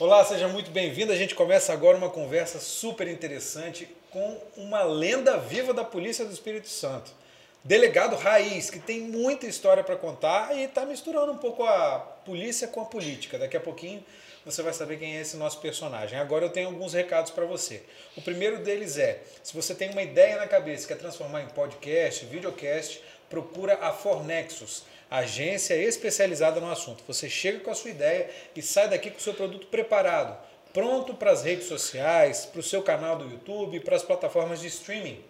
Olá, seja muito bem-vindo. A gente começa agora uma conversa super interessante com uma lenda viva da Polícia do Espírito Santo. Delegado Raiz, que tem muita história para contar e está misturando um pouco a polícia com a política. Daqui a pouquinho você vai saber quem é esse nosso personagem. Agora eu tenho alguns recados para você. O primeiro deles é: se você tem uma ideia na cabeça quer transformar em podcast, videocast, procura a Fornexus agência especializada no assunto. Você chega com a sua ideia e sai daqui com o seu produto preparado, pronto para as redes sociais, para o seu canal do YouTube, para as plataformas de streaming.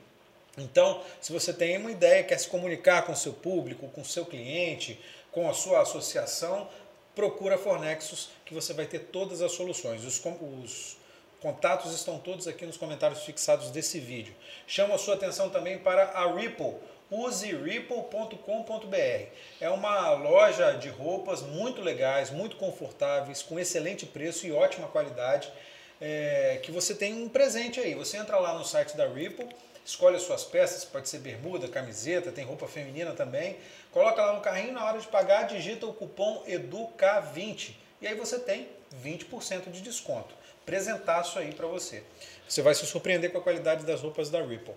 Então, se você tem uma ideia, quer se comunicar com o seu público, com o seu cliente, com a sua associação, procura a Fornexus que você vai ter todas as soluções. Os, os contatos estão todos aqui nos comentários fixados desse vídeo. Chamo a sua atenção também para a Ripple useripple.com.br. É uma loja de roupas muito legais, muito confortáveis, com excelente preço e ótima qualidade, é, que você tem um presente aí. Você entra lá no site da Ripple, escolhe as suas peças, pode ser bermuda, camiseta, tem roupa feminina também, coloca lá no carrinho, na hora de pagar, digita o cupom EDUCA20 e aí você tem 20% de desconto. Presentaço aí para você. Você vai se surpreender com a qualidade das roupas da Ripple.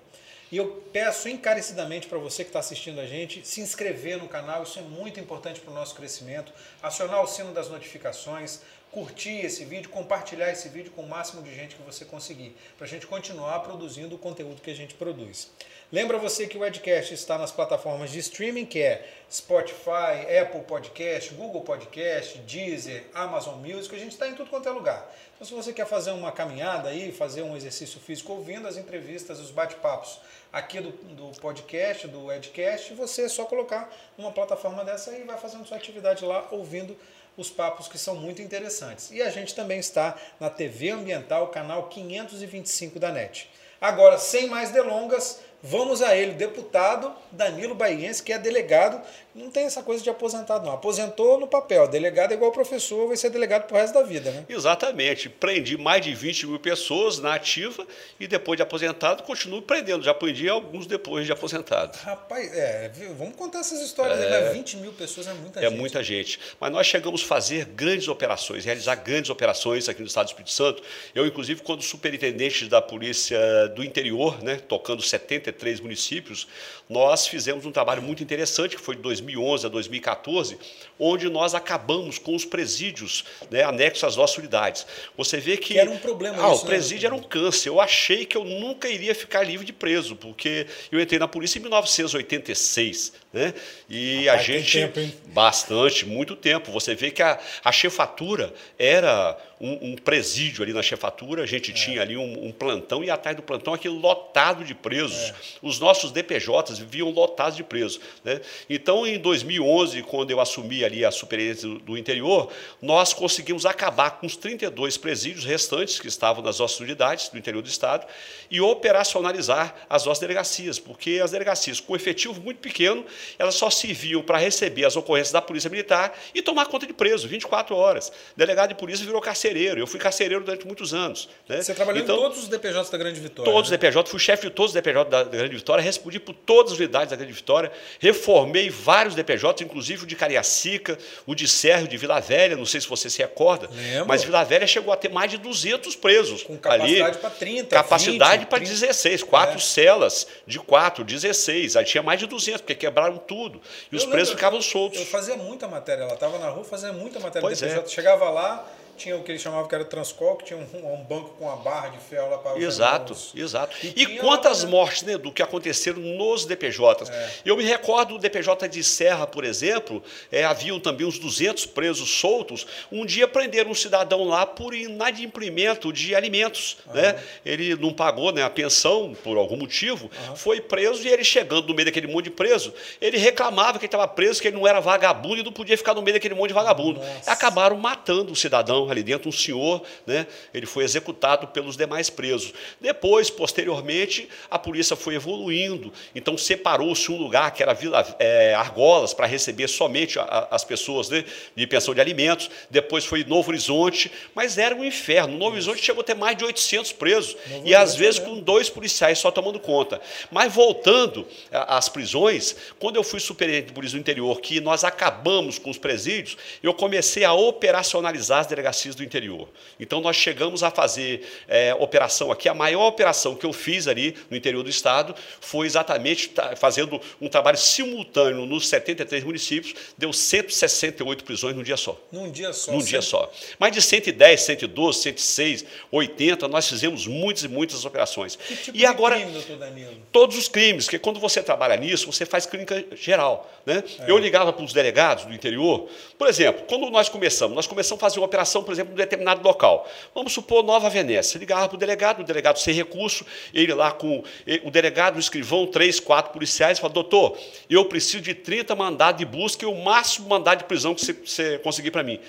E eu peço encarecidamente para você que está assistindo a gente se inscrever no canal, isso é muito importante para o nosso crescimento, acionar o sino das notificações, curtir esse vídeo, compartilhar esse vídeo com o máximo de gente que você conseguir, para a gente continuar produzindo o conteúdo que a gente produz. Lembra você que o Edcast está nas plataformas de streaming, que é Spotify, Apple Podcast, Google Podcast, Deezer, Amazon Music, a gente está em tudo quanto é lugar. Então se você quer fazer uma caminhada aí, fazer um exercício físico ouvindo as entrevistas, os bate-papos aqui do, do podcast, do Edcast, você é só colocar uma plataforma dessa e vai fazendo sua atividade lá ouvindo os papos que são muito interessantes. E a gente também está na TV Ambiental, canal 525 da NET. Agora, sem mais delongas, Vamos a ele, deputado Danilo Baiense, que é delegado, não tem essa coisa de aposentado, não. Aposentou no papel, delegado é igual professor, vai ser delegado pro resto da vida, né? Exatamente. Prendi mais de 20 mil pessoas na ativa e depois de aposentado continuo prendendo. Já prendi alguns depois de aposentado. Rapaz, é, vamos contar essas histórias é, mas 20 mil pessoas é muita é gente. É muita gente. Mas nós chegamos a fazer grandes operações, realizar grandes operações aqui no Estado do Espírito Santo. Eu, inclusive, quando superintendente da Polícia do Interior, né, tocando 70 73 municípios, nós fizemos um trabalho muito interessante, que foi de 2011 a 2014, onde nós acabamos com os presídios né, anexos às nossas unidades. Você vê que. que era um problema ah, isso, O né? presídio né? era um câncer. Eu achei que eu nunca iria ficar livre de preso, porque eu entrei na polícia em 1986. Né? E a gente. Tempo, hein? Bastante, muito tempo. Você vê que a, a chefatura era um, um, presídio ali na chefatura, a gente é. tinha ali um, um, plantão, e atrás do plantão aquele lotado de presos. É. Os nossos DPJs viviam lotados de presos. Né? Então, em 2011, quando eu assumi ali a superintendência do, do interior, nós conseguimos acabar com os 32 presídios restantes que estavam nas nossas unidades do interior do Estado e operacionalizar as nossas delegacias, porque as delegacias, com efetivo muito pequeno, elas só serviam para receber as ocorrências da Polícia Militar e tomar conta de preso, 24 horas. Delegado de polícia virou carcereiro. Eu fui carcereiro durante muitos anos. Né? Você trabalhou então, em todos os DPJs da Grande Vitória? Todos né? os DPJ, fui chefe de todos os DPJ da Grande Vitória, respondi por todas as unidades da Grande Vitória, reformei vários DPJs, inclusive o de Cariacica, o de Sérgio, de Vila Velha, não sei se você se recorda, Lembro. mas Vila Velha chegou a ter mais de 200 presos. Com capacidade para 30, Capacidade para 16, quatro é. celas de 4, 16. Aí tinha mais de 200, porque quebraram tudo. E eu os presos ficavam soltos. Eu fazia muita matéria, ela estava na rua fazia muita matéria. Pois é. Chegava lá, tinha o que eles chamavam que era Transcol, que tinha um, um banco com uma barra de ferro lá para Exato, exato. E, e quantas uma... mortes, né, do que aconteceram nos DPJs? É. Eu me recordo do DPJ de Serra, por exemplo, é, haviam também uns 200 presos soltos. Um dia prenderam um cidadão lá por inadimprimento de alimentos. Uhum. Né? Ele não pagou né, a pensão por algum motivo, uhum. foi preso e ele chegando no meio daquele monte de preso, ele reclamava que ele estava preso, que ele não era vagabundo e não podia ficar no meio daquele monte de vagabundo. Nossa. Acabaram matando o cidadão ali dentro, um senhor, né, ele foi executado pelos demais presos. Depois, posteriormente, a polícia foi evoluindo, então separou-se um lugar que era Vila é, Argolas, para receber somente a, as pessoas né, de pensão de alimentos, depois foi Novo Horizonte, mas era um inferno. Novo Horizonte chegou a ter mais de 800 presos, Novo e às vezes com dois policiais só tomando conta. Mas voltando às prisões, quando eu fui superintendente de polícia do interior, que nós acabamos com os presídios, eu comecei a operacionalizar as delegacias do interior. Então, nós chegamos a fazer é, operação aqui. A maior operação que eu fiz ali no interior do Estado foi exatamente fazendo um trabalho simultâneo nos 73 municípios, deu 168 prisões num dia só. Num dia só? Num dia só. Mais de 110, 112, 106, 80, nós fizemos muitas e muitas operações. Que tipo e agora, crime, doutor Danilo? Todos os crimes, porque quando você trabalha nisso, você faz clínica geral. Né? É. Eu ligava para os delegados do interior, por exemplo, quando nós começamos, nós começamos a fazer uma operação, por exemplo, em um determinado local. Vamos supor Nova Venécia. Ligava para o delegado, o delegado sem recurso, ele lá com o delegado, o escrivão, três, quatro policiais, fala, doutor, eu preciso de 30 mandados de busca e o máximo mandado de prisão que você, conseguir para mim.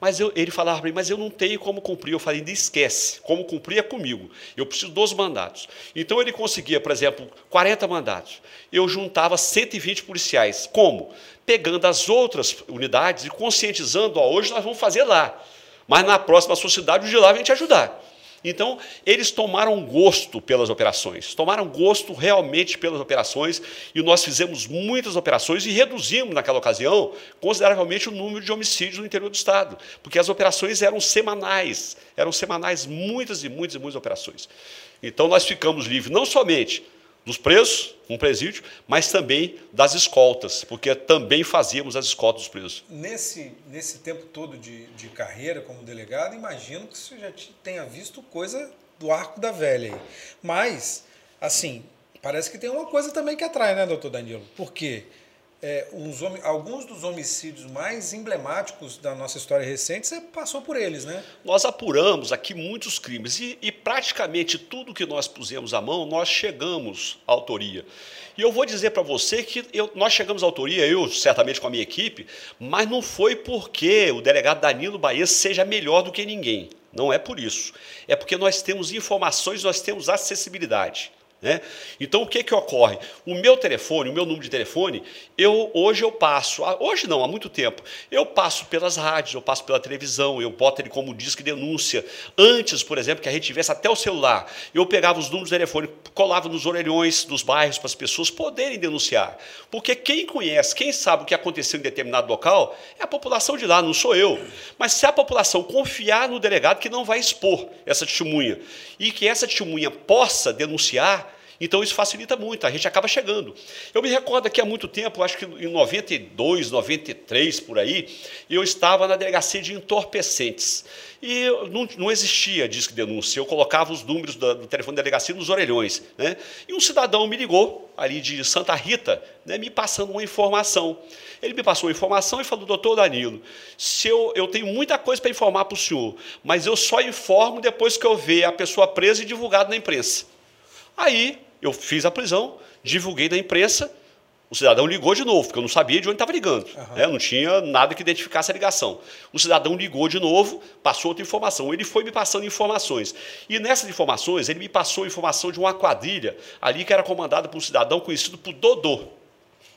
Mas eu, ele falava para mim, mas eu não tenho como cumprir. Eu falei, esquece, como cumprir é comigo. Eu preciso dos mandatos. Então ele conseguia, por exemplo, 40 mandatos. Eu juntava 120 policiais. Como? Pegando as outras unidades e conscientizando, ó, hoje nós vamos fazer lá. Mas na próxima sociedade, o de lá vem te ajudar. Então, eles tomaram gosto pelas operações, tomaram gosto realmente pelas operações, e nós fizemos muitas operações e reduzimos, naquela ocasião, consideravelmente o número de homicídios no interior do Estado, porque as operações eram semanais, eram semanais, muitas e muitas e muitas operações. Então, nós ficamos livres não somente dos presos, um presídio, mas também das escoltas, porque também fazíamos as escoltas dos presos. Nesse, nesse tempo todo de, de carreira como delegado, imagino que você já tenha visto coisa do arco da velha aí. Mas, assim, parece que tem uma coisa também que atrai, né, doutor Danilo? Por quê? Porque é, os, alguns dos homicídios mais emblemáticos da nossa história recente, você passou por eles, né? Nós apuramos aqui muitos crimes e, e praticamente tudo que nós pusemos à mão, nós chegamos à autoria. E eu vou dizer para você que eu, nós chegamos à autoria, eu certamente com a minha equipe, mas não foi porque o delegado Danilo Bahia seja melhor do que ninguém. Não é por isso. É porque nós temos informações, nós temos acessibilidade. Né? Então, o que, que ocorre? O meu telefone, o meu número de telefone, eu hoje eu passo, hoje não, há muito tempo, eu passo pelas rádios, eu passo pela televisão, eu boto ele como disco de denúncia. Antes, por exemplo, que a gente tivesse até o celular, eu pegava os números de telefone, colava nos orelhões dos bairros para as pessoas poderem denunciar. Porque quem conhece, quem sabe o que aconteceu em determinado local, é a população de lá, não sou eu. Mas se a população confiar no delegado que não vai expor essa testemunha e que essa testemunha possa denunciar, então isso facilita muito, a gente acaba chegando. Eu me recordo que há muito tempo, acho que em 92, 93 por aí, eu estava na delegacia de entorpecentes. E não, não existia disco de denúncia, eu colocava os números do, do telefone da delegacia nos orelhões. Né? E um cidadão me ligou, ali de Santa Rita, né, me passando uma informação. Ele me passou a informação e falou, doutor Danilo, se eu, eu tenho muita coisa para informar para o senhor, mas eu só informo depois que eu ver a pessoa presa e divulgada na imprensa. Aí eu fiz a prisão, divulguei na imprensa, o cidadão ligou de novo, porque eu não sabia de onde estava ligando. Uhum. Né? Não tinha nada que identificasse a ligação. O cidadão ligou de novo, passou outra informação. Ele foi me passando informações. E nessas informações, ele me passou informação de uma quadrilha ali que era comandada por um cidadão conhecido por Dodô,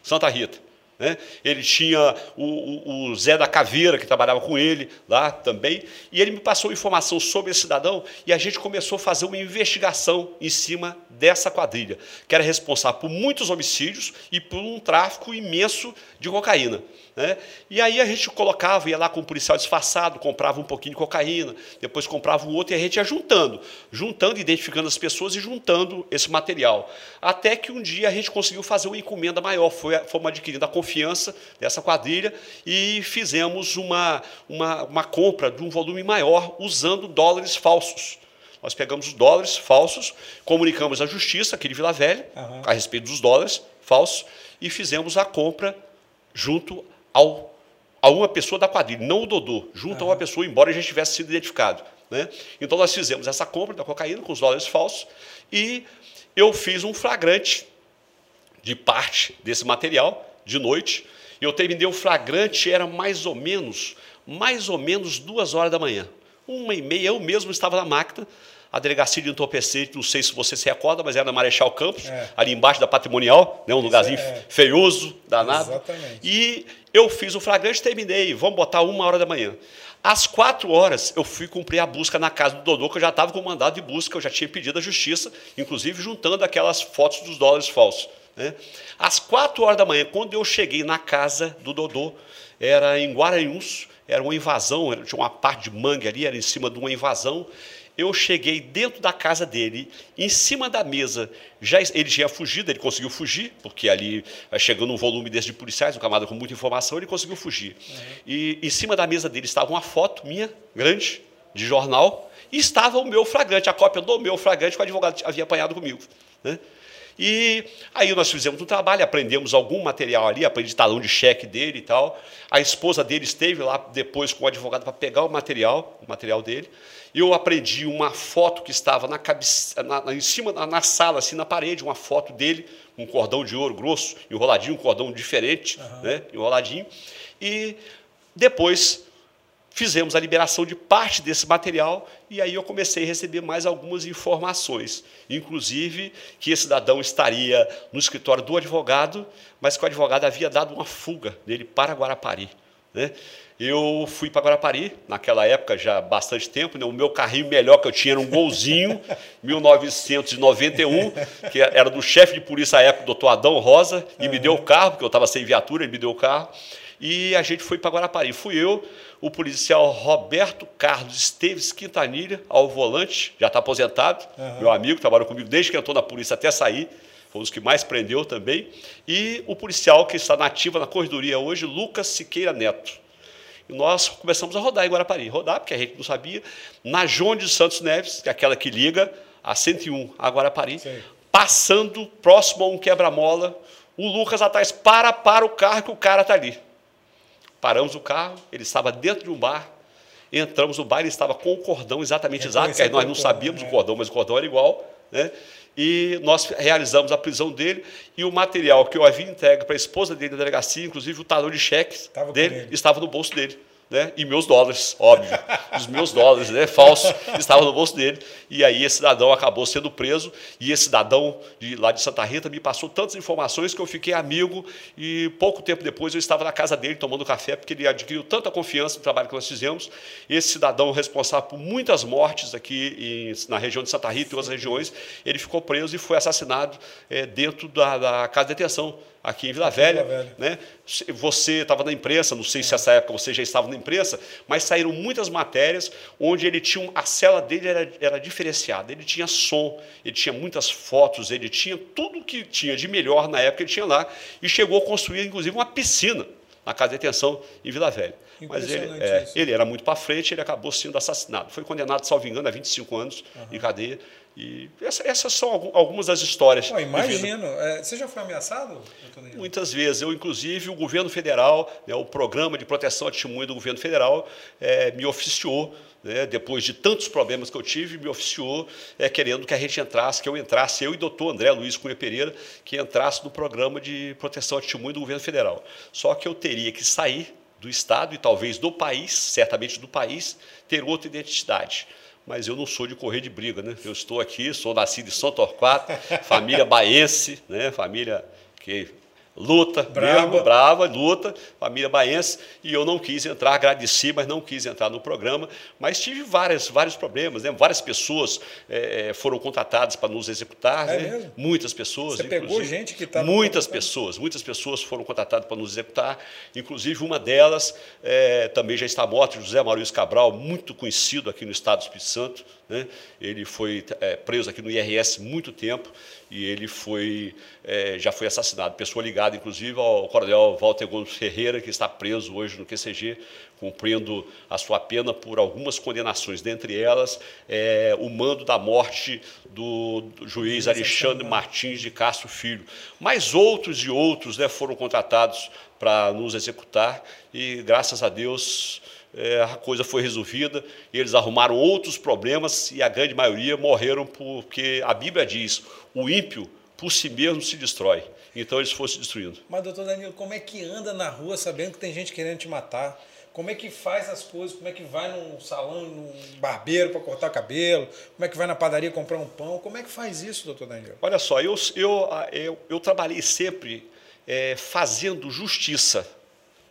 Santa Rita. Né? Ele tinha o, o, o, Zé da Caveira, que trabalhava com ele lá também, e ele me passou informação sobre esse cidadão e a gente começou a fazer uma investigação em cima dessa quadrilha, que era responsável por muitos homicídios e por um tráfico imenso de cocaína. Né? E aí a gente colocava, ia lá com um policial disfarçado, comprava um pouquinho de cocaína, depois comprava um outro e a gente ia juntando, juntando, identificando as pessoas e juntando esse material. Até que um dia a gente conseguiu fazer uma encomenda maior, foi, fomos adquirindo a confiança dessa quadrilha e fizemos uma, uma, uma compra de um volume maior usando dólares falsos. Nós pegamos os dólares falsos, comunicamos à justiça aqui de Vila Velha uhum. a respeito dos dólares falsos e fizemos a compra junto ao, a uma pessoa da quadrilha, não o Dodô, junto uhum. a uma pessoa, embora já tivesse sido identificado. Né? Então nós fizemos essa compra da cocaína com os dólares falsos e eu fiz um flagrante de parte desse material de noite. Eu terminei o flagrante, era mais ou menos, mais ou menos duas horas da manhã. Uma e meia, eu mesmo estava na máquina, a delegacia de entorpecente, não sei se você se recorda, mas era na Marechal Campos, é. ali embaixo da Patrimonial, né, um lugarzinho é. feioso, danado. Exatamente. E eu fiz o flagrante, terminei, vamos botar uma hora da manhã. Às quatro horas, eu fui cumprir a busca na casa do Dodô, que eu já estava com mandado de busca, eu já tinha pedido à justiça, inclusive juntando aquelas fotos dos dólares falsos. Né? Às quatro horas da manhã, quando eu cheguei na casa do Dodô, era em Guaranhuns, era uma invasão, tinha uma parte de mangue ali, era em cima de uma invasão. Eu cheguei dentro da casa dele, em cima da mesa, já ele tinha fugido, ele conseguiu fugir, porque ali, eh, chegando um volume desse de policiais, um camada com muita informação, ele conseguiu fugir. Uhum. E em cima da mesa dele estava uma foto minha, grande, de jornal, e estava o meu flagrante, a cópia do meu flagrante que o advogado havia apanhado comigo. Né? E aí nós fizemos um trabalho, aprendemos algum material ali, aprendi talão de cheque dele e tal. A esposa dele esteve lá depois com o advogado para pegar o material, o material dele. Eu aprendi uma foto que estava na cabeça, na, em cima, na, na, sala, assim, na parede, uma foto dele, um cordão de ouro grosso, enroladinho, um cordão diferente, uhum. né, enroladinho. E depois fizemos a liberação de parte desse material e aí eu comecei a receber mais algumas informações, inclusive que esse cidadão estaria no escritório do advogado, mas que o advogado havia dado uma fuga dele para Guarapari. Né? Eu fui para Guarapari, naquela época já há bastante tempo, né? o meu carrinho melhor que eu tinha era um Golzinho, 1991, que era do chefe de polícia à época, doutor Adão Rosa, e me deu o carro, porque eu estava sem viatura, ele me deu o carro, e a gente foi para Guarapari. Fui eu, o policial Roberto Carlos Esteves Quintanilha, ao volante, já está aposentado, uhum. meu amigo, trabalhou comigo desde que entrou na polícia até sair, foi um dos que mais prendeu também, e o policial que está nativa na corredoria hoje, Lucas Siqueira Neto. E nós começamos a rodar em Guarapari, rodar, porque a gente não sabia, na Jones de Santos Neves, que é aquela que liga a 101 a Guarapari, Sim. passando próximo a um quebra-mola, o Lucas atrás para para o carro que o cara está ali. Paramos o carro, ele estava dentro de um bar, entramos no bar, ele estava com o cordão exatamente exato, porque nós não sabíamos o cordão, mas o cordão era igual, né? E nós realizamos a prisão dele e o material que eu havia entregue para a esposa dele na delegacia, inclusive o talão de cheques dele, estava no bolso dele né? e meus dólares, óbvio. Os meus dólares, né? falsos, estavam no bolso dele. E aí esse cidadão acabou sendo preso. E esse cidadão de, lá de Santa Rita me passou tantas informações que eu fiquei amigo. E pouco tempo depois eu estava na casa dele tomando café, porque ele adquiriu tanta confiança no trabalho que nós fizemos. Esse cidadão responsável por muitas mortes aqui em, na região de Santa Rita e outras regiões, ele ficou preso e foi assassinado é, dentro da, da casa de detenção aqui em Vila aqui Velha. Vila Velha. Né? Você estava na imprensa, não sei se essa época você já estava na imprensa, mas saíram muitas matérias onde ele tinha a cela dele era, era diferenciada. Ele tinha som, ele tinha muitas fotos, ele tinha tudo que tinha de melhor na época ele tinha lá e chegou a construir inclusive uma piscina na casa de detenção em Vila Velha. Mas ele, é, ele era muito para frente, ele acabou sendo assassinado. Foi condenado, salvo engano, a 25 anos uhum. em cadeia e essa, essas são algumas das histórias. Pô, imagino. É, você já foi ameaçado? Muitas vezes. Eu, inclusive, o governo federal, né, o programa de proteção à testemunha do governo federal, é, me oficiou, né, depois de tantos problemas que eu tive, me oficiou é, querendo que a gente entrasse, que eu entrasse, eu e o doutor André Luiz Cunha Pereira, que entrasse no programa de proteção à testemunha do governo federal. Só que eu teria que sair do Estado e talvez do país, certamente do país, ter outra identidade mas eu não sou de correr de briga, né? Eu estou aqui, sou nascido em São Torquato, família baense, né? Família que luta, brava. mesmo, brava, luta, família baense, e eu não quis entrar, agradeci, mas não quis entrar no programa, mas tive várias, vários problemas, né? várias pessoas é, foram contratadas para nos executar, é né? muitas pessoas. Você pegou gente que estava... Muitas pessoas, muitas pessoas foram contratadas para nos executar, inclusive uma delas é, também já está morta, José Maurício Cabral, muito conhecido aqui no estado do Espírito Santo, né? ele foi é, preso aqui no IRS muito tempo, e ele foi, é, já foi assassinado. Pessoa ligada, inclusive, ao coronel Walter Gomes Ferreira, que está preso hoje no QCG, cumprindo a sua pena por algumas condenações, dentre elas é, o mando da morte do, do juiz Alexandre Martins de Castro Filho. Mas outros e outros né, foram contratados para nos executar e, graças a Deus, é, a coisa foi resolvida, eles arrumaram outros problemas e a grande maioria morreram porque a Bíblia diz: o ímpio por si mesmo se destrói. Então eles foram se destruindo. Mas, doutor Danilo, como é que anda na rua sabendo que tem gente querendo te matar? Como é que faz as coisas? Como é que vai num salão, num barbeiro para cortar cabelo? Como é que vai na padaria comprar um pão? Como é que faz isso, doutor Danilo? Olha só, eu, eu, eu, eu trabalhei sempre é, fazendo justiça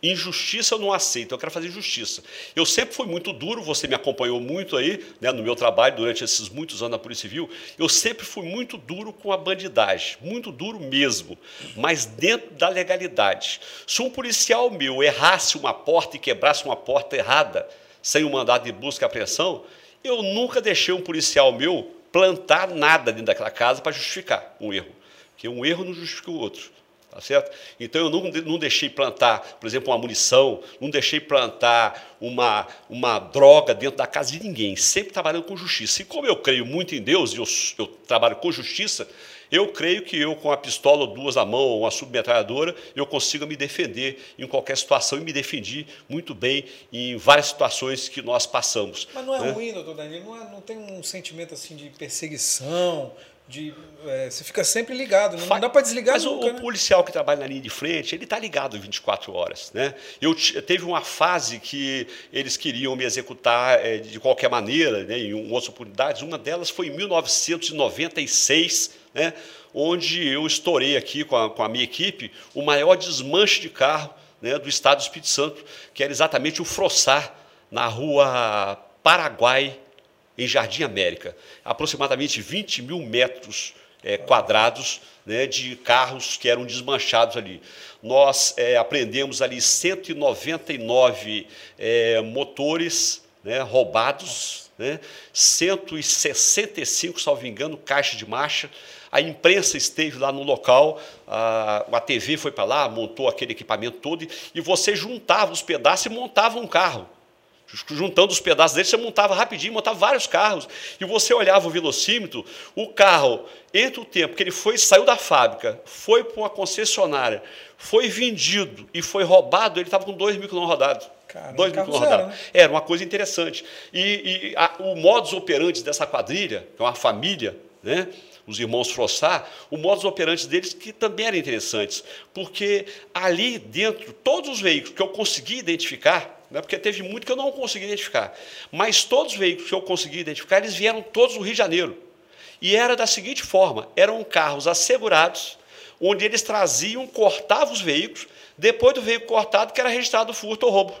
Injustiça eu não aceito, eu quero fazer justiça. Eu sempre fui muito duro, você me acompanhou muito aí, né, no meu trabalho durante esses muitos anos na Polícia Civil. Eu sempre fui muito duro com a bandidagem, muito duro mesmo, mas dentro da legalidade. Se um policial meu errasse uma porta e quebrasse uma porta errada, sem um mandado de busca e apreensão, eu nunca deixei um policial meu plantar nada dentro daquela casa para justificar um erro. Porque um erro não justifica o outro. Tá certo? Então eu não, não deixei plantar, por exemplo, uma munição, não deixei plantar uma, uma droga dentro da casa de ninguém, sempre trabalhando com justiça. E como eu creio muito em Deus, e eu, eu trabalho com justiça, eu creio que eu, com a pistola ou duas na mão, ou uma submetralhadora, eu consigo me defender em qualquer situação e me defendi muito bem em várias situações que nós passamos. Mas não é né? ruim, doutor Danilo? Não, é, não tem um sentimento assim de perseguição, de é, você fica sempre ligado, não, não dá para desligar Mas nunca, o, né? policial que trabalha na linha de frente, ele está ligado 24 horas. Né? Eu teve uma fase que eles queriam me executar é, de qualquer maneira, né, em outras oportunidades. Uma delas foi em 1996, né, onde eu estourei aqui com a, com a minha equipe o maior desmanche de carro né, do estado do Espírito Santo, que era exatamente o Frossar, na rua Paraguai, em Jardim América, aproximadamente 20 mil metros é, quadrados né, de carros que eram desmanchados ali. Nós é, apreendemos ali 199 é, motores né, roubados, né, 165, salvo engano, caixas de marcha. A imprensa esteve lá no local, a, a TV foi para lá, montou aquele equipamento todo, e você juntava os pedaços e montava um carro juntando os pedaços dele, você montava rapidinho, montava vários carros, e você olhava o velocímetro, o carro, entre o tempo que ele foi, saiu da fábrica, foi para uma concessionária, foi vendido e foi roubado, ele estava com 2 mil quilômetros rodados. Caramba, 2 mil quilômetros rodados. Né? Era uma coisa interessante. E, e a, o modus operandi dessa quadrilha, que é uma família, né? os irmãos Frossar, o modus operandi deles que também eram interessantes, porque ali dentro, todos os veículos que eu consegui identificar, né, porque teve muito que eu não consegui identificar, mas todos os veículos que eu consegui identificar, eles vieram todos do Rio de Janeiro. E era da seguinte forma: eram carros assegurados, onde eles traziam, cortavam os veículos, depois do veículo cortado, que era registrado furto ou roubo,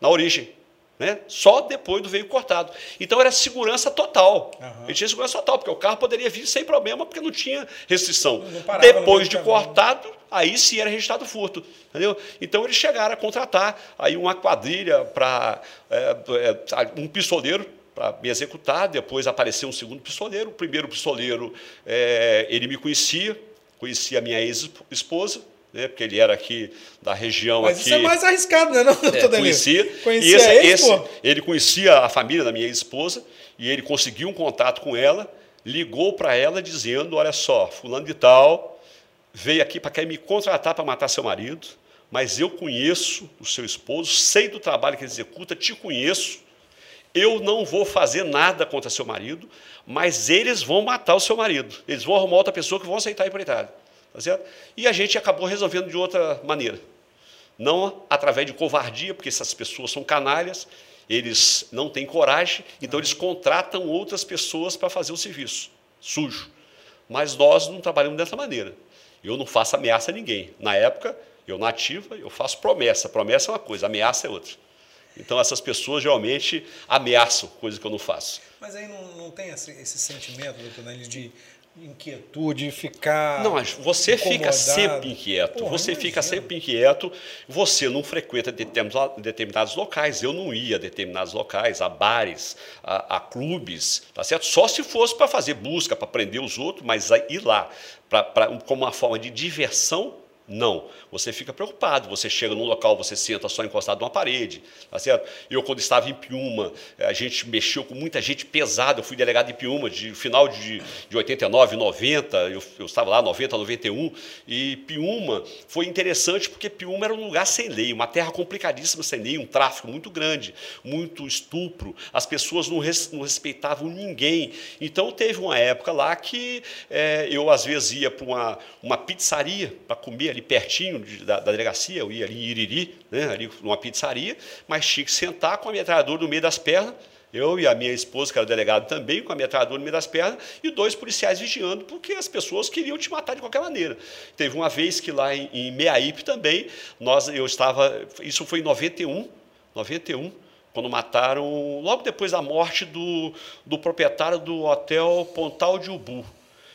na origem. Né? Só depois do veículo cortado. Então era segurança total. Uhum. Ele tinha segurança total, porque o carro poderia vir sem problema, porque não tinha restrição. Não depois de cortado, aí sim era registrado furto. Entendeu? Então eles chegaram a contratar aí uma quadrilha para é, é, um pistoleiro para me executar. Depois apareceu um segundo pistoleiro. O primeiro pistoleiro, é, ele me conhecia, conhecia a minha ex-esposa, né, porque ele era aqui da região Mas aqui. isso é mais arriscado, né, não, é, conhecia. conhecia esse, ex, esse, ele conhecia a família da minha ex-esposa e ele conseguiu um contato com ela, ligou para ela dizendo, olha só, fulano de tal veio aqui para querer me contratar para matar seu marido, mas eu conheço o seu esposo, sei do trabalho que ele executa, te conheço, eu não vou fazer nada contra seu marido, mas eles vão matar o seu marido. Eles vão arrumar outra pessoa que vão aceitar a empreitada. Tá certo? E a gente acabou resolvendo de outra maneira. Não através de covardia, porque essas pessoas são canalhas, eles não têm coragem, então eles contratam outras pessoas para fazer o serviço sujo. Mas nós não trabalhamos dessa maneira. Eu não faço ameaça a ninguém. Na época, eu nativa, eu faço promessa. Promessa é uma coisa, ameaça é outra. Então, essas pessoas geralmente ameaçam coisas que eu não faço. Mas aí não, não tem esse, esse sentimento, doutor Nelis, de inquietude, ficar. Não, você incomodado. fica sempre inquieto. Porra, você imagina. fica sempre inquieto. Você não frequenta determinados locais. Eu não ia a determinados locais, a bares, a, a clubes, tá certo? Só se fosse para fazer busca, para prender os outros, mas ir lá pra, pra, como uma forma de diversão não. Você fica preocupado. Você chega num local, você senta só encostado numa parede. Tá certo? Eu, quando estava em Piuma, eh, a gente mexeu com muita gente pesada. Eu fui delegado em Piuma de final de, de 89, 90. Eu, eu estava lá, 90, 91. E Piuma foi interessante porque Piuma era um lugar sem lei, uma terra complicadíssima sem lei, um tráfico muito grande, muito estupro. As pessoas não, res, não respeitavam ninguém. Então, teve uma época lá que é, eu, às vezes, ia para uma, uma pizzaria para comer ali ali pertinho de, da, da, delegacia, eu ia ali em Iriri, né, ali numa pizzaria, mas tinha que sentar com a metralhadora no meio das pernas, Eu e a minha esposa, que era delegado também, com a metralhadora no meio das pernas, e dois policiais vigiando, porque as pessoas queriam te matar de qualquer maneira. Teve uma vez que lá em, em Meaípe também, nós, eu estava, isso foi em 91, 91, quando mataram, logo depois da morte do, do proprietário do hotel Pontal de Ubu.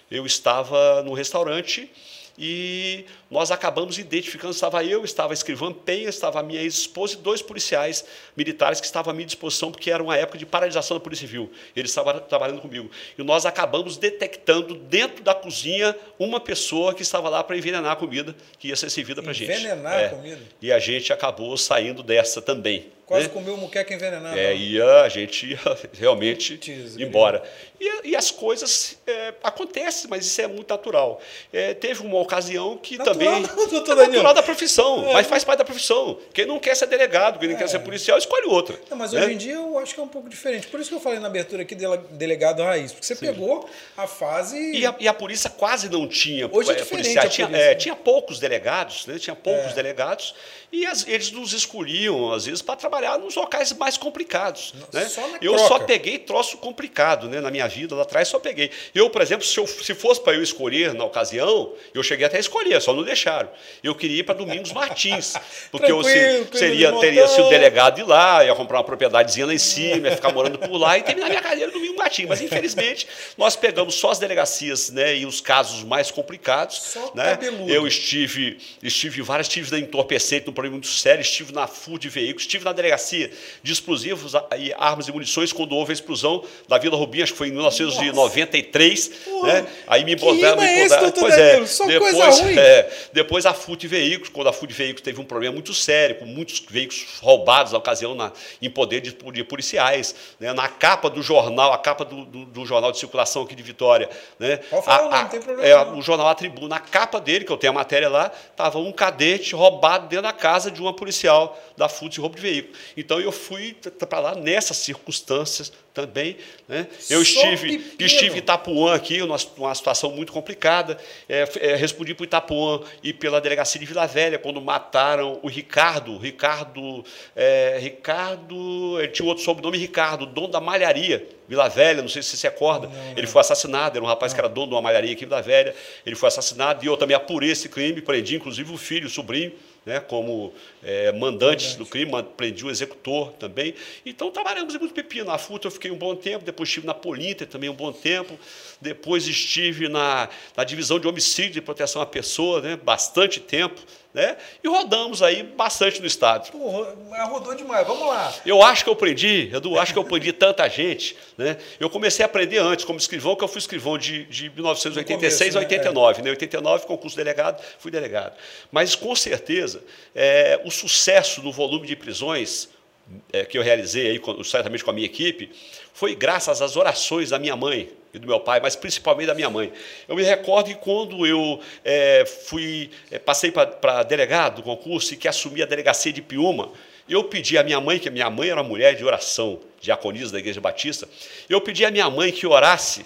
Eu estava no restaurante e nós acabamos identificando, estava eu, estava a escrivã Penha, estava a minha ex-esposa e dois policiais militares que estavam à minha disposição, porque era uma época de paralisação da Polícia Civil. Eles estavam trabalhando comigo. E nós acabamos detectando dentro da cozinha uma pessoa que estava lá para envenenar a comida que ia ser servida para a gente. Envenenar é. a comida? E a gente acabou saindo dessa também. Quase né? comeu muqueca envenenada. É, ia, a gente ia realmente embora. E, e, as coisas é, acontecem, mas isso é muito natural. É, teve uma ocasião que natural, também. Não, é natural da profissão, é. mas faz parte da profissão. Quem não quer ser delegado, quem não quer ser é. policial, escolhe outra. Não, mas né? hoje em dia eu acho que é um pouco diferente. Por isso que eu falei na abertura aqui delegado raiz, porque você Sim. pegou a fase. E a, e a, polícia quase não tinha. Hoje é, diferente. Tinha, tinha, poucos delegados, né? tinha poucos delegados, e as, eles nos escolhiam, às vezes, para trabalhar nos locais mais complicados. Né? Só eu croca. só peguei troço complicado né? na minha vida, lá atrás só peguei. Eu, por exemplo, se, eu, se fosse para eu escolher na ocasião, eu cheguei até a escolher, só não deixaram. Eu queria ir para Domingos Martins, porque eu se, seria, teria sido delegado de lá, ia comprar uma propriedadezinha lá em cima, ia ficar morando por lá e terminar minha carreira no Domingos Martins. Mas, infelizmente, nós pegamos só as delegacias né, e os casos mais complicados. Só né? Eu estive, estive várias, estive na entorpecente, num problema muito sério, estive na FUR de veículos, estive na delegacia de explosivos e armas e munições quando houve a explosão da Vila Rubim, acho que foi em 1993. né? Aí me botaram. Me botaram pois é, Só depois, é, depois a FUT de veículos, quando a FUT de veículos teve um problema muito sério, com muitos veículos roubados na ocasião na, em poder de, de policiais. Né? Na capa do jornal, a capa do, do, do, jornal de circulação aqui de Vitória. Né? Pode falar, a, não, não tem problema. É, o jornal A Tribuna, na capa dele, que eu tenho a matéria lá, estava um cadete roubado dentro da casa de uma policial da FUT de roubo de veículo. Então eu fui para lá nessas circunstâncias também. Né? Eu estive, estive em Itapuã aqui, uma, uma situação muito complicada. É, é, respondi para Itapuã e pela delegacia de Vila Velha, quando mataram o Ricardo. Ricardo, é, Ricardo, ele tinha outro sobrenome, Ricardo, dono da malharia. Vila Velha, não sei se você se acorda, não, não. ele foi assassinado, era um rapaz não. que era dono de uma malharia aqui em Vila Velha, ele foi assassinado e eu também apurei esse crime, prendi inclusive o filho, o sobrinho, né, como é, mandantes do crime, prendi o executor também. Então trabalhamos em muito pepino. Na FUTA eu fiquei um bom tempo, depois estive na Polinter também um bom tempo, depois estive na, na divisão de homicídio e proteção à pessoa, né, bastante tempo. Né? E rodamos aí bastante no estado. Pô, rodou demais, vamos lá. Eu acho que eu aprendi, Edu, acho que eu aprendi tanta gente. Né? Eu comecei a aprender antes, como escrivão, que eu fui escrivão de, de 1986 começo, a 89. Né? Em 89, concurso delegado, fui delegado. Mas, com certeza, é, o sucesso no volume de prisões é, que eu realizei aí, certamente com a minha equipe, foi graças às orações da minha mãe, e do meu pai, mas principalmente da minha mãe. Eu me recordo que quando eu é, fui, é, passei para delegado do concurso e que assumi a delegacia de Piuma, eu pedi à minha mãe, que a minha mãe era mulher de oração, diaconisa da Igreja Batista, eu pedi à minha mãe que orasse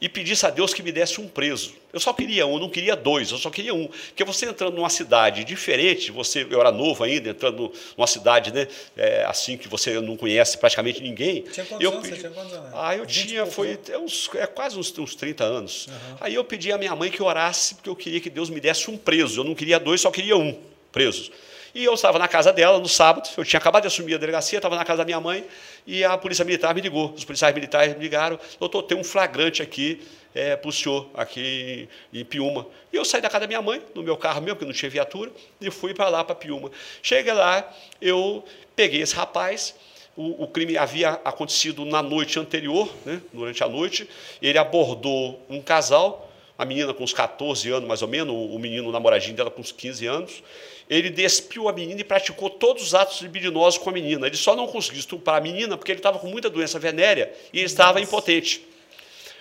e pedisse a Deus que me desse um preso. Eu só queria um, não queria dois, eu só queria um. Porque você entrando numa cidade diferente, você, eu era novo ainda, entrando numa cidade né, é, assim que você não conhece praticamente ninguém. Tinha quantos eu anos? Pedi, você tinha quantos anos? Ah, eu tinha, foi é, uns, é, quase uns, uns 30 anos. Uhum. Aí eu pedi à minha mãe que orasse, porque eu queria que Deus me desse um preso. Eu não queria dois, só queria um presos. E eu estava na casa dela no sábado, eu tinha acabado de assumir a delegacia, estava na casa da minha mãe, e a polícia militar me ligou. Os policiais militares me ligaram, doutor, tem um flagrante aqui é, para o senhor, aqui em Piuma. E eu saí da casa da minha mãe, no meu carro mesmo, porque não tinha viatura, e fui para lá, para Piuma. Cheguei lá, eu peguei esse rapaz, o, o, crime havia acontecido na noite anterior, né, durante a noite, ele abordou um casal, a menina com uns 14 anos, mais ou menos, o menino, namoradinho dela com uns 15 anos, ele despiu a menina e praticou todos os atos libidinosos com a menina. Ele só não conseguiu estuprar a menina porque ele estava com muita doença venérea e ele estava impotente.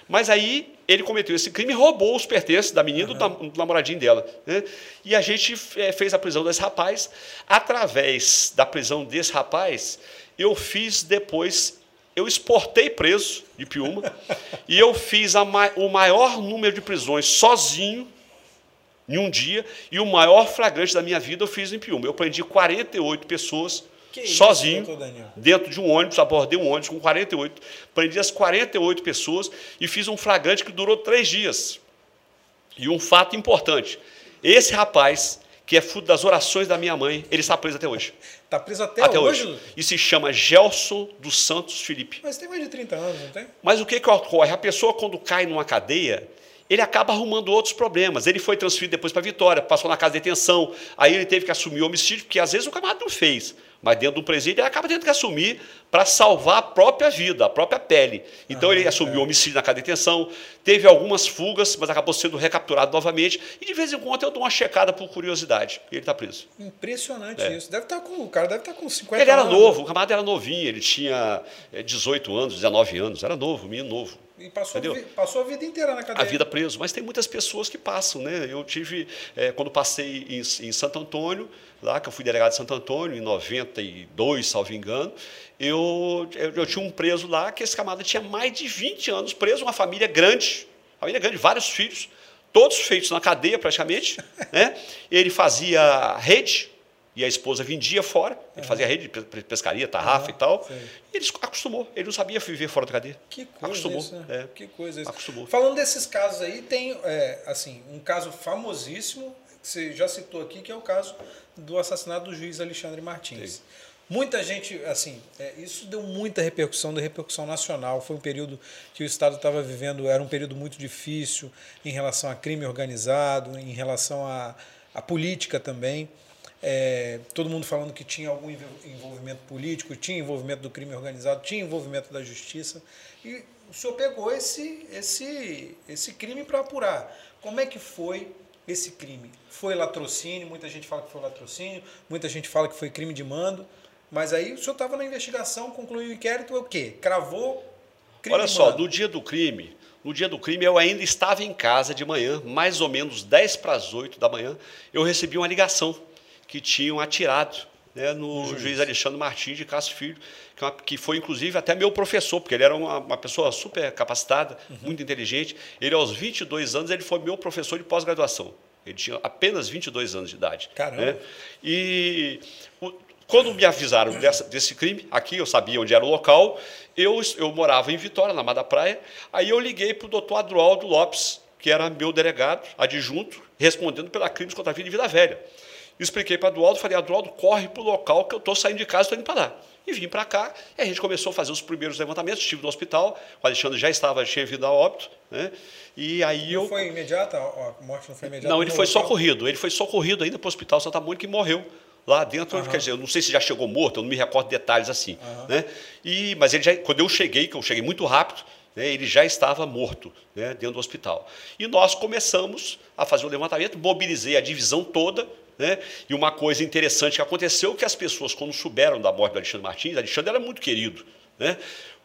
Mas aí ele cometeu esse crime e roubou os pertences da menina uhum. do, namoradinho dela. Né? E a gente é, fez a prisão desse rapaz. Através da prisão desse rapaz, eu fiz depois, eu exportei preso de Piuma e eu fiz a, o maior número de prisões sozinho em um dia, e o maior flagrante da minha vida eu fiz em Piúma. Eu prendi 48 pessoas que sozinho, isso, dentro de um ônibus, abordei um ônibus com 48, prendi as 48 pessoas e fiz um flagrante que durou três dias. E um fato importante: esse rapaz, que é fruto das orações da minha mãe, ele está preso até hoje. Está preso até, até hoje? hoje? E se chama Gelson dos Santos Felipe. Mas tem mais de 30 anos, não tem? Mas o que, que ocorre? A pessoa, quando cai numa cadeia, ele acaba arrumando outros problemas. Ele foi transferido depois para Vitória, passou na casa de detenção, aí ele teve que assumir o homicídio, porque às vezes o camarada não fez. Mas dentro do presídio ele acaba tendo que assumir para salvar a própria vida, a própria pele. Então ah, ele assumiu o é. homicídio na casa de detenção, teve algumas fugas, mas acabou sendo recapturado novamente. E de vez em quando eu dou uma checada por curiosidade. E ele está preso. Impressionante é. isso. Deve estar tá com, o cara deve estar tá com 50 ele anos. Ele era novo, o camarada era novinho, ele tinha 18 é, anos, 19 anos, era novo, menino novo. E passou, vi, passou a vida inteira na cadeia. A vida preso. Mas tem muitas pessoas que passam, né? Eu tive, é, quando passei em, em Santo Antônio, lá que eu fui delegado de Santo Antônio, em 92, salvo engano, eu, eu, eu, tinha um preso lá que esse camarada tinha mais de 20 anos preso, uma família grande, família grande, vários filhos, todos feitos na cadeia praticamente. né? Ele fazia rede, e a esposa vendia fora, ele uhum. fazia rede de pescaria, tarrafa uhum. e tal. E ele acostumou, ele não sabia viver fora da cadeia. Que coisa acostumou, isso, né? é. Que coisa isso. Acostumou. Falando desses casos aí, tem é, assim, um caso famosíssimo, que você já citou aqui, que é o caso do assassinato do juiz Alexandre Martins. Sim. Muita gente, assim, é, isso deu muita repercussão, deu repercussão nacional. Foi um período que o Estado estava vivendo, era um período muito difícil em relação a crime organizado, em relação à política também. É, todo mundo falando que tinha algum envolvimento político, tinha envolvimento do crime organizado, tinha envolvimento da justiça. E o senhor pegou esse, esse, esse crime para apurar. Como é que foi esse crime? Foi latrocínio, muita gente fala que foi latrocínio, muita gente fala que foi crime de mando. Mas aí o senhor estava na investigação, concluiu o inquérito, é o quê? Cravou crime Olha só, no dia do crime, no dia do crime eu ainda estava em casa de manhã, mais ou menos 10 para as 8 da manhã, eu recebi uma ligação que tinham atirado né, no juiz. juiz Alexandre Martins de Castro Filho, que, é uma, que, foi inclusive até meu professor, porque ele era uma, uma pessoa super capacitada, uhum. muito inteligente. Ele, aos 22 anos, ele foi meu professor de pós-graduação. Ele tinha apenas 22 anos de idade. Caramba! Né? E o, quando me avisaram dessa, desse crime, aqui eu sabia onde era o local, eu, eu morava em Vitória, na Mar da Praia, aí eu liguei para o doutor Adroaldo Lopes, que era meu delegado, adjunto, respondendo pela crimes contra a vida e vida velha. Expliquei para o Adroaldo, falei, Adroaldo, corre para o local que eu estou saindo de casa, estou indo para lá. E vim para cá, e a gente começou a fazer os primeiros levantamentos, estive no hospital, o Alexandre já estava, tinha vindo a óbito, né? E aí não eu... foi imediata? A morte não foi imediata? Não, ele foi local? socorrido, ele foi socorrido ainda para o Hospital Santa Mônica e morreu lá dentro, uhum. quer dizer, eu não sei se já chegou morto, eu não me recordo detalhes assim, uhum. né? E mas ele já, quando eu cheguei, que eu cheguei muito rápido, né, ele já estava morto né, dentro do hospital. E nós começamos a fazer o levantamento, mobilizei a divisão toda, né? E uma coisa interessante que aconteceu que as pessoas, quando souberam da morte do Alexandre Martins, Alexandre era muito querido, né?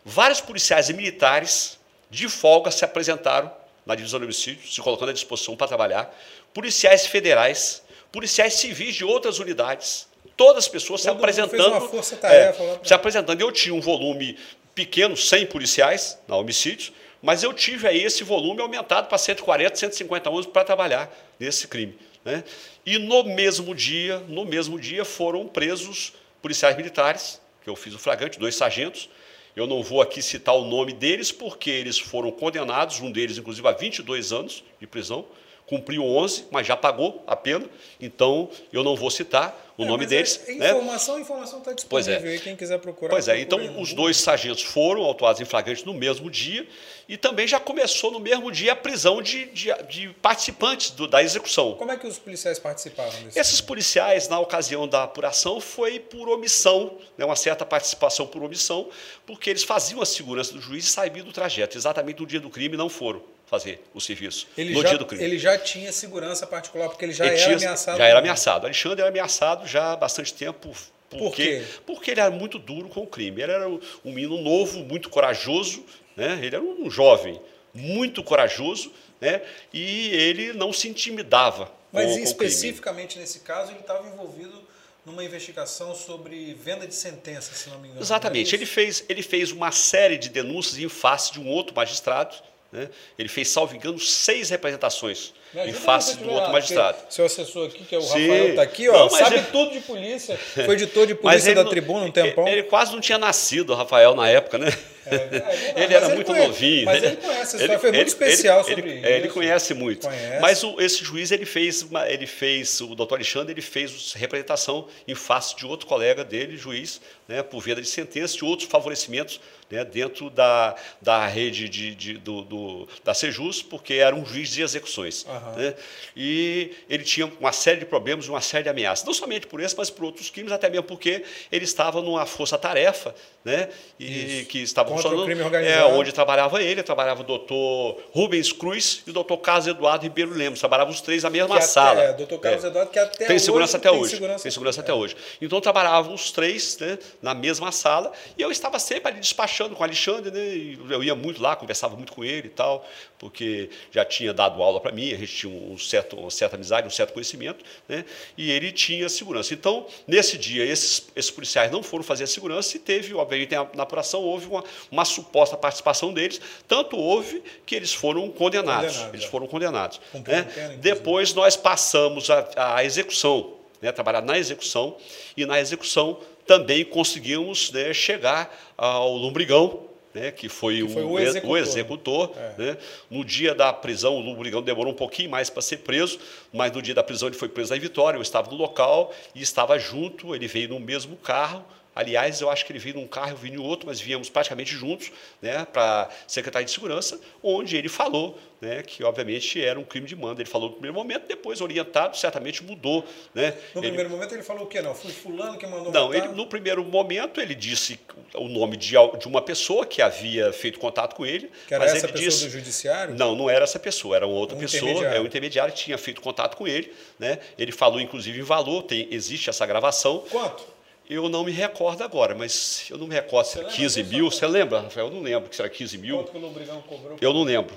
vários policiais e militares de folga se apresentaram na divisão de homicídio, se colocando à disposição para trabalhar, policiais federais, policiais civis de outras unidades, todas as pessoas Todo se apresentando. Tarefa, é, se apresentando. Eu tinha um volume pequeno, 100 policiais na homicídios, mas eu tive aí esse volume aumentado para 140, 150 anos para trabalhar nesse crime. Né? E no mesmo dia, no mesmo dia foram presos policiais militares, que eu fiz o flagrante, dois sargentos. Eu não vou aqui citar o nome deles, porque eles foram condenados, um deles, inclusive, a 22 anos de prisão, cumpriu 11, mas já pagou a pena, então eu não vou citar o é, nome deles. É, é informação, né? informação está disponível pois é. aí, quem quiser procurar. Pois é, então os dois sargentos foram autuados em flagrante no mesmo dia e também já começou no mesmo dia a prisão de, de, de participantes do, da execução. Como é que os policiais participaram disso? Esses policiais, na ocasião da apuração, foi por omissão, né, uma certa participação por omissão, porque eles faziam a segurança do juiz e sabiam do trajeto. Exatamente no dia do crime não foram fazer o serviço ele no já, dia do crime. Ele já tinha segurança particular, porque ele já ele era tinha, ameaçado. Já era ameaçado. Alexandre era ameaçado já há bastante tempo. Porque, Por quê? Porque ele era muito duro com o crime. Ele era um menino novo, muito corajoso, né? ele era um jovem muito corajoso, né? e ele não se intimidava. Mas com, especificamente nesse caso, ele estava envolvido numa investigação sobre venda de sentença, se não me engano. Exatamente. Ele, fez, ele fez uma série de denúncias em face de um outro magistrado, Né? Ele fez, salvo engano, seis representações em face do outro magistrado. Seu assessor aqui, que é o Sim. Rafael, está aqui, ó, não, sabe ele... tudo de polícia. Foi editor de polícia da não, tribuna um tempão. Ele quase não tinha nascido, o Rafael, na época, né? É, é ele era ele muito conhece, novinho. Mas ele conhece, ele, foi muito especial ele, sobre isso. Ele conhece muito. Conhece. Mas o, esse juiz, ele fez, ele fez, o doutor Alexandre, ele fez representação em face de outro colega dele, juiz, né, por venda de sentença e outros favorecimentos né, dentro da, da rede de, de do, do, da Sejus, porque era um juiz de execuções. Uhum. Né, e ele tinha uma série de problemas, uma série de ameaças, não somente por esse, mas por outros crimes, até mesmo porque ele estava numa força-tarefa, né, e que estava Contra funcionando, o crime organizado. É, onde trabalhava ele, trabalhava o doutor Rubens Cruz e o doutor Carlos Eduardo Ribeiro Lemos, trabalhavam os três na mesma que sala. É, doutor Carlos é. Eduardo, que até tem segurança até tem hoje. Segurança, tem segurança até hoje. Então trabalhavam os três né, na mesma sala e eu estava sempre ali despachando com o Alexandre, né, eu ia muito lá, conversava muito com ele e tal, porque já tinha dado aula para mim, a gente tinha um certo, uma certa amizade, um certo conhecimento, né, e ele tinha segurança. Então, nesse dia, esses, esses policiais não foram fazer a segurança e teve, obviamente, na apuração houve uma, uma suposta participação deles, tanto houve que eles foram condenados. Condenado, eles é. foram condenados. Né? Depois nós passamos a, a execução, né, trabalhar na execução, e na execução também conseguimos né, chegar ao Lombrigão, né, que foi, que foi o, o executor. O executor é. né? No dia da prisão, o Lombrigão demorou um pouquinho mais para ser preso, mas no dia da prisão ele foi preso em Vitória, eu estava no local e estava junto, ele veio no mesmo carro, Aliás, eu acho que ele veio num carro, eu vim em outro, mas viemos praticamente juntos né, para a Secretaria de Segurança, onde ele falou né, que, obviamente, era um crime de manda. Ele falou no primeiro momento, depois, orientado, certamente mudou. Né? No ele... primeiro momento, ele falou o quê? Não, foi fulano que mandou Não, ele, no primeiro momento, ele disse o nome de, de uma pessoa que havia feito contato com ele. Que era essa pessoa disse... do judiciário? Não, não era essa pessoa, era uma outra um pessoa, é um intermediário que tinha feito contato com ele. Né? Ele falou, inclusive, em valor, tem, existe essa gravação. Quanto? Eu não me recordo agora, mas eu não me recordo se era 15 mil. Você lembra, Rafael? Eu não lembro que era 15 mil. Quanto que o Lombrigão cobrou? Eu não lembro.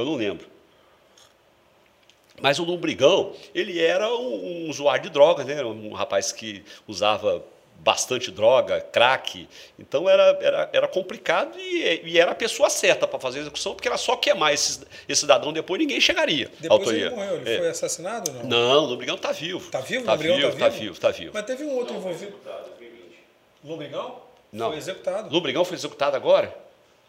Eu não lembro. Mas o Lombrigão, ele era um, um usuário de droga, né? um rapaz que usava bastante droga, crack. Então era, era, era complicado e, e era a pessoa certa para fazer a execução, porque era só queimar esse, esse cidadão depois ninguém chegaria. Depois autoria. ele morreu, ele é. foi assassinado ou não? Não, o Lombrigão está vivo. Está vivo? Está vivo, está tá vivo, tá vivo. Mas teve um outro envolvido. Lombrigão? Não. Foi executado. Lombrigão foi executado agora?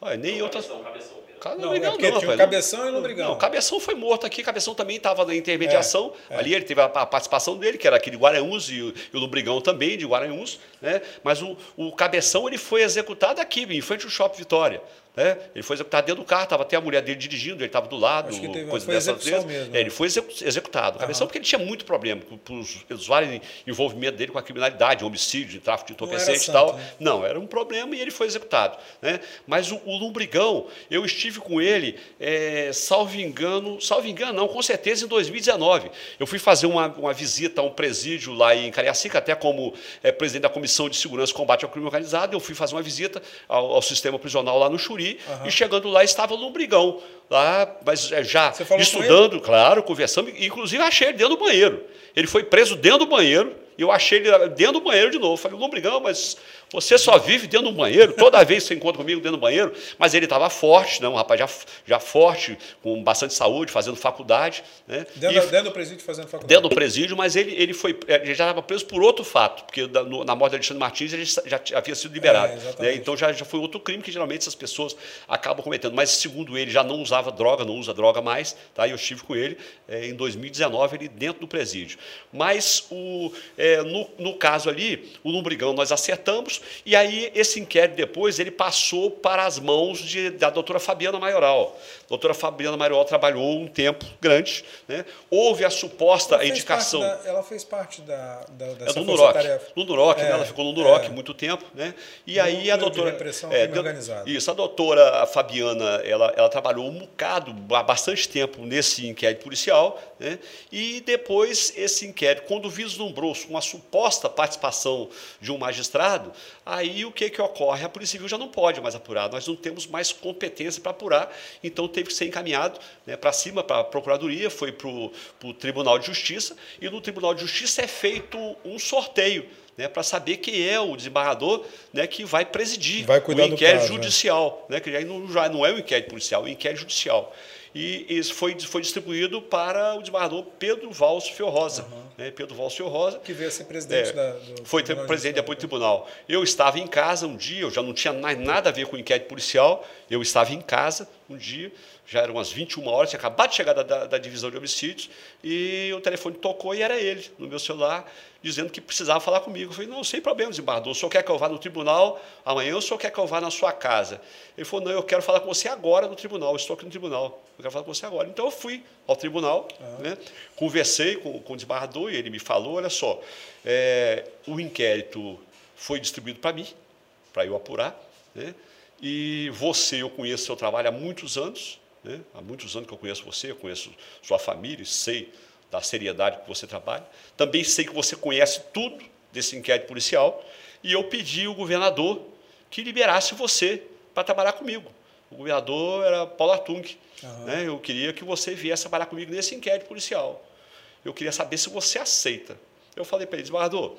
Olha, nem outras. Cabeção. Não, é porque não, tinha o Cabeção e o Lombrigão. Não, Cabeção foi morto aqui, Cabeção também estava na intermediação. É, é. Ali ele teve a, a, participação dele, que era aqui de Guaranhuns, e o, e o Lombrigão também de Guaranhuns. Né? Mas o, o Cabeção ele foi executado aqui, em frente ao Shopping Vitória. Né? Ele foi executado dentro do carro, estava até a mulher dele dirigindo, ele estava do lado, Acho que teve, coisa foi dessa vez. Mesmo, é, ele foi executado. Uhum. Cabeção, porque ele tinha muito problema, por os vários envolvimento dele com a criminalidade, homicídio, tráfico de entorpecente e tal. Né? Não, era um problema e ele foi executado. Né? Mas o, o Lumbrigão, eu estive com ele, é, salvo engano, salvo engano, não, com certeza em 2019. Eu fui fazer uma, uma visita a um presídio lá em Cariacica, até como é, presidente da Comissão de Segurança e Combate ao Crime Organizado, eu fui fazer uma visita ao, ao sistema prisional lá no Churi, Uhum. E chegando lá estava o Lombrigão, lá, mas é, já estudando, claro, conversando, inclusive achei ele dentro do banheiro. Ele foi preso dentro do banheiro, e eu achei ele dentro do banheiro de novo. Falei, Lombrigão, mas você só vive dentro do banheiro, toda vez que você encontra comigo dentro do banheiro. Mas ele estava forte, né? um rapaz já, já forte, com bastante saúde, fazendo faculdade. Né? Dentro, e, dentro do presídio fazendo faculdade? Dentro do presídio, mas ele, ele, foi, ele já estava preso por outro fato, porque da, no, na morte de Alexandre Martins ele já havia sido liberado. É, né? Então já, já foi outro crime que geralmente essas pessoas acabam cometendo. Mas segundo ele, já não usava droga, não usa droga mais. Tá? E eu estive com ele é, em 2019, ele dentro do presídio. Mas o, é, no, no caso ali, o Lombrigão nós acertamos, e aí esse inquérito depois ele passou para as mãos de, da doutora Fabiana Maioral. A doutora Fabiana Maioral trabalhou um tempo grande, né? houve a suposta ela indicação. Da, ela fez parte da, da é dessa é do Nuroc, no Nuroc, é, né? ela ficou no Nuroc é, muito tempo, né? E aí a doutora. é, isso, a doutora Fabiana ela, ela trabalhou um bocado, há bastante tempo nesse inquérito policial, né? E depois esse inquérito, quando vislumbrou uma suposta participação de um magistrado, aí o que, que ocorre? A Polícia Civil já não pode mais apurar, nós não temos mais competência para apurar, então teve que ser encaminhado né, para cima, para a Procuradoria, foi para o Tribunal de Justiça, e no Tribunal de Justiça é feito um sorteio né, para saber quem é o desembargador né, que vai presidir vai o inquérito caso, né? judicial, né? que já não, já não é o inquérito policial, é o inquérito judicial e isso foi, foi distribuído para o desembargador Pedro Valso Fiorrosa. Uhum. Né, Pedro Valso Fiorrosa. Que veio a ser presidente é, da, do Foi presidente depois do tribunal. Eu estava em casa um dia, eu já não tinha nada a ver com o inquérito policial, eu estava em casa um dia, já eram umas 21 horas, tinha acabado de chegar da, da, da divisão de homicídios, e o telefone tocou e era ele, no meu celular dizendo que precisava falar comigo. Eu falei, não, sem problema, desembargador. O senhor quer que eu vá no tribunal amanhã ou o senhor quer que eu vá na sua casa? Ele falou, não, eu quero falar com você agora no tribunal, eu estou aqui no tribunal, eu quero falar com você agora. Então eu fui ao tribunal, uhum. né, conversei com, com o desembargador e ele me falou, olha só, é, o inquérito foi distribuído para mim, para eu apurar, né, e você, eu conheço seu trabalho há muitos anos, né, há muitos anos que eu conheço você, eu conheço sua família, sei da seriedade que você trabalha. Também sei que você conhece tudo desse inquérito policial e eu pedi ao governador que liberasse você para trabalhar comigo. O governador era Paulo Artung. Uhum. Né? Eu queria que você viesse trabalhar comigo nesse inquérito policial. Eu queria saber se você aceita. Eu falei para ele, desembargador,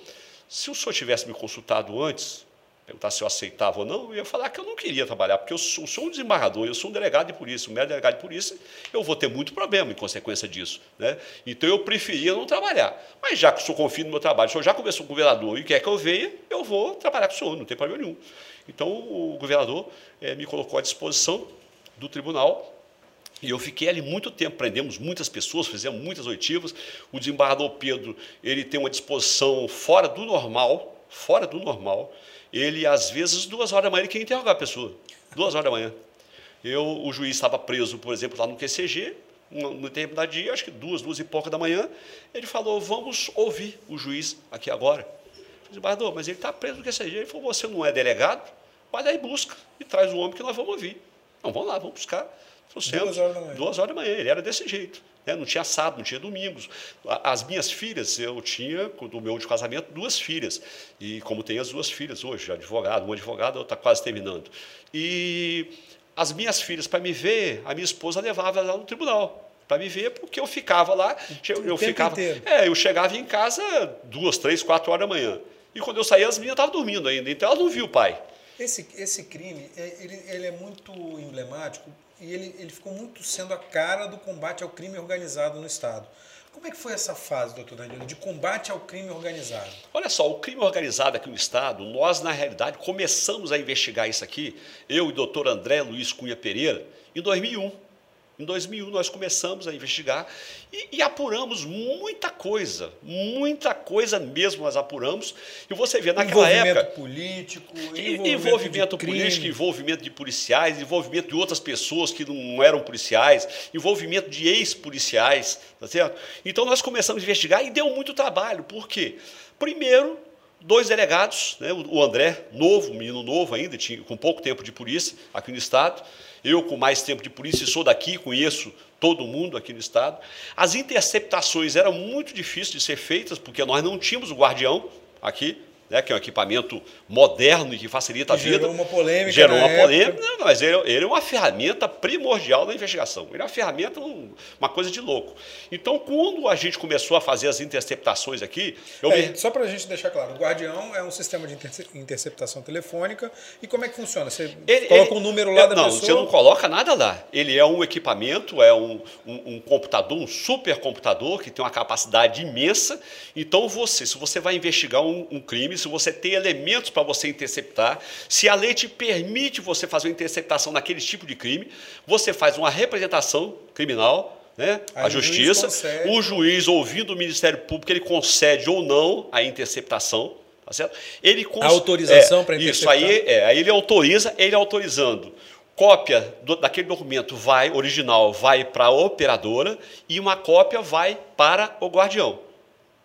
se o senhor tivesse me consultado antes, perguntar se eu aceitava ou não, eu ia falar que eu não queria trabalhar, porque eu sou, sou um desembargador, eu sou um delegado de polícia, um mero delegado de polícia, eu vou ter muito problema em consequência disso. Né? Então eu preferia não trabalhar. Mas já que o senhor confia no meu trabalho, o senhor já conversou com o governador e quer que eu venha, eu vou trabalhar com o senhor, não tem problema nenhum. Então o governador é, me colocou à disposição do tribunal e eu fiquei ali muito tempo, prendemos muitas pessoas, fizemos muitas oitivas. O desembargador Pedro, ele tem uma disposição fora do normal, fora do normal ele, às vezes, duas horas da manhã, ele quer interrogar a pessoa. Duas horas da manhã. Eu, o juiz estava preso, por exemplo, lá no QCG, no determinado dia, acho que duas, duas e pouca da manhã, ele falou, vamos ouvir o juiz aqui agora. Eu falei, mas ele está preso no QCG. Ele falou, você não é delegado? Vai e busca, e traz o homem que nós vamos ouvir. Não, vamos lá, vamos buscar. Trouxemos, duas horas da manhã. Duas horas da manhã, ele era desse jeito. Né? Não tinha sábado, não tinha domingos. As minhas filhas, eu tinha, do meu de casamento, duas filhas. E como tem as duas filhas hoje, advogado, uma advogada, outra quase terminando. E as minhas filhas, para me ver, a minha esposa levava lá no tribunal para me ver, porque eu ficava lá, eu, eu ficava, inteiro. é, eu chegava em casa duas, três, quatro horas da manhã. E quando eu saía, as minhas estavam dormindo ainda, então ela não viu o pai. Esse, esse crime, é, ele, ele é muito emblemático e ele, ele ficou muito sendo a cara do combate ao crime organizado no Estado. Como é que foi essa fase, doutor Danilo, de combate ao crime organizado? Olha só, o crime organizado aqui no Estado, nós, na realidade, começamos a investigar isso aqui, eu e o doutor André Luiz Cunha Pereira, em 2001. Em 2001 nós começamos a investigar e, e, apuramos muita coisa, muita coisa mesmo nós apuramos. E você vê naquela envolvimento época. Político, envolvimento, envolvimento político, envolvimento de policiais, envolvimento de outras pessoas que não eram policiais, envolvimento de ex-policiais, tá certo? Então nós começamos a investigar e deu muito trabalho. Por quê? Primeiro, dois delegados, né, o André, novo, menino novo ainda, tinha, com pouco tempo de polícia aqui no estado, eu com mais tempo de polícia sou daqui, conheço todo mundo aqui no estado. As interceptações eram muito difíceis de ser feitas, porque nós não tínhamos o guardião aqui, né, que é um equipamento moderno e que facilita a vida. Gerou uma polêmica. Gerou uma época. polêmica, não, mas ele, ele, é uma ferramenta primordial da investigação. Ele é uma ferramenta, uma coisa de louco. Então, quando a gente começou a fazer as interceptações aqui. É, me... Só para a gente deixar claro, o Guardião é um sistema de interceptação telefônica. E como é que funciona? Você ele, coloca ele, um número lá é, da não, pessoa? Não, você não coloca nada lá. Ele é um equipamento, é um, um, um computador, um supercomputador que tem uma capacidade imensa. Então, você, se você vai investigar um, um crime, se você tem elementos para você interceptar, se a lei te permite você fazer uma interceptação naquele tipo de crime, você faz uma representação criminal, né? a justiça, o juiz, ouvindo o Ministério Público, ele concede ou não a interceptação. Tá certo? Ele cons... A autorização é, para interceptar. Isso, aí, é, aí ele autoriza, ele autorizando. Cópia do, daquele documento vai, original, vai para a operadora e uma cópia vai para o guardião.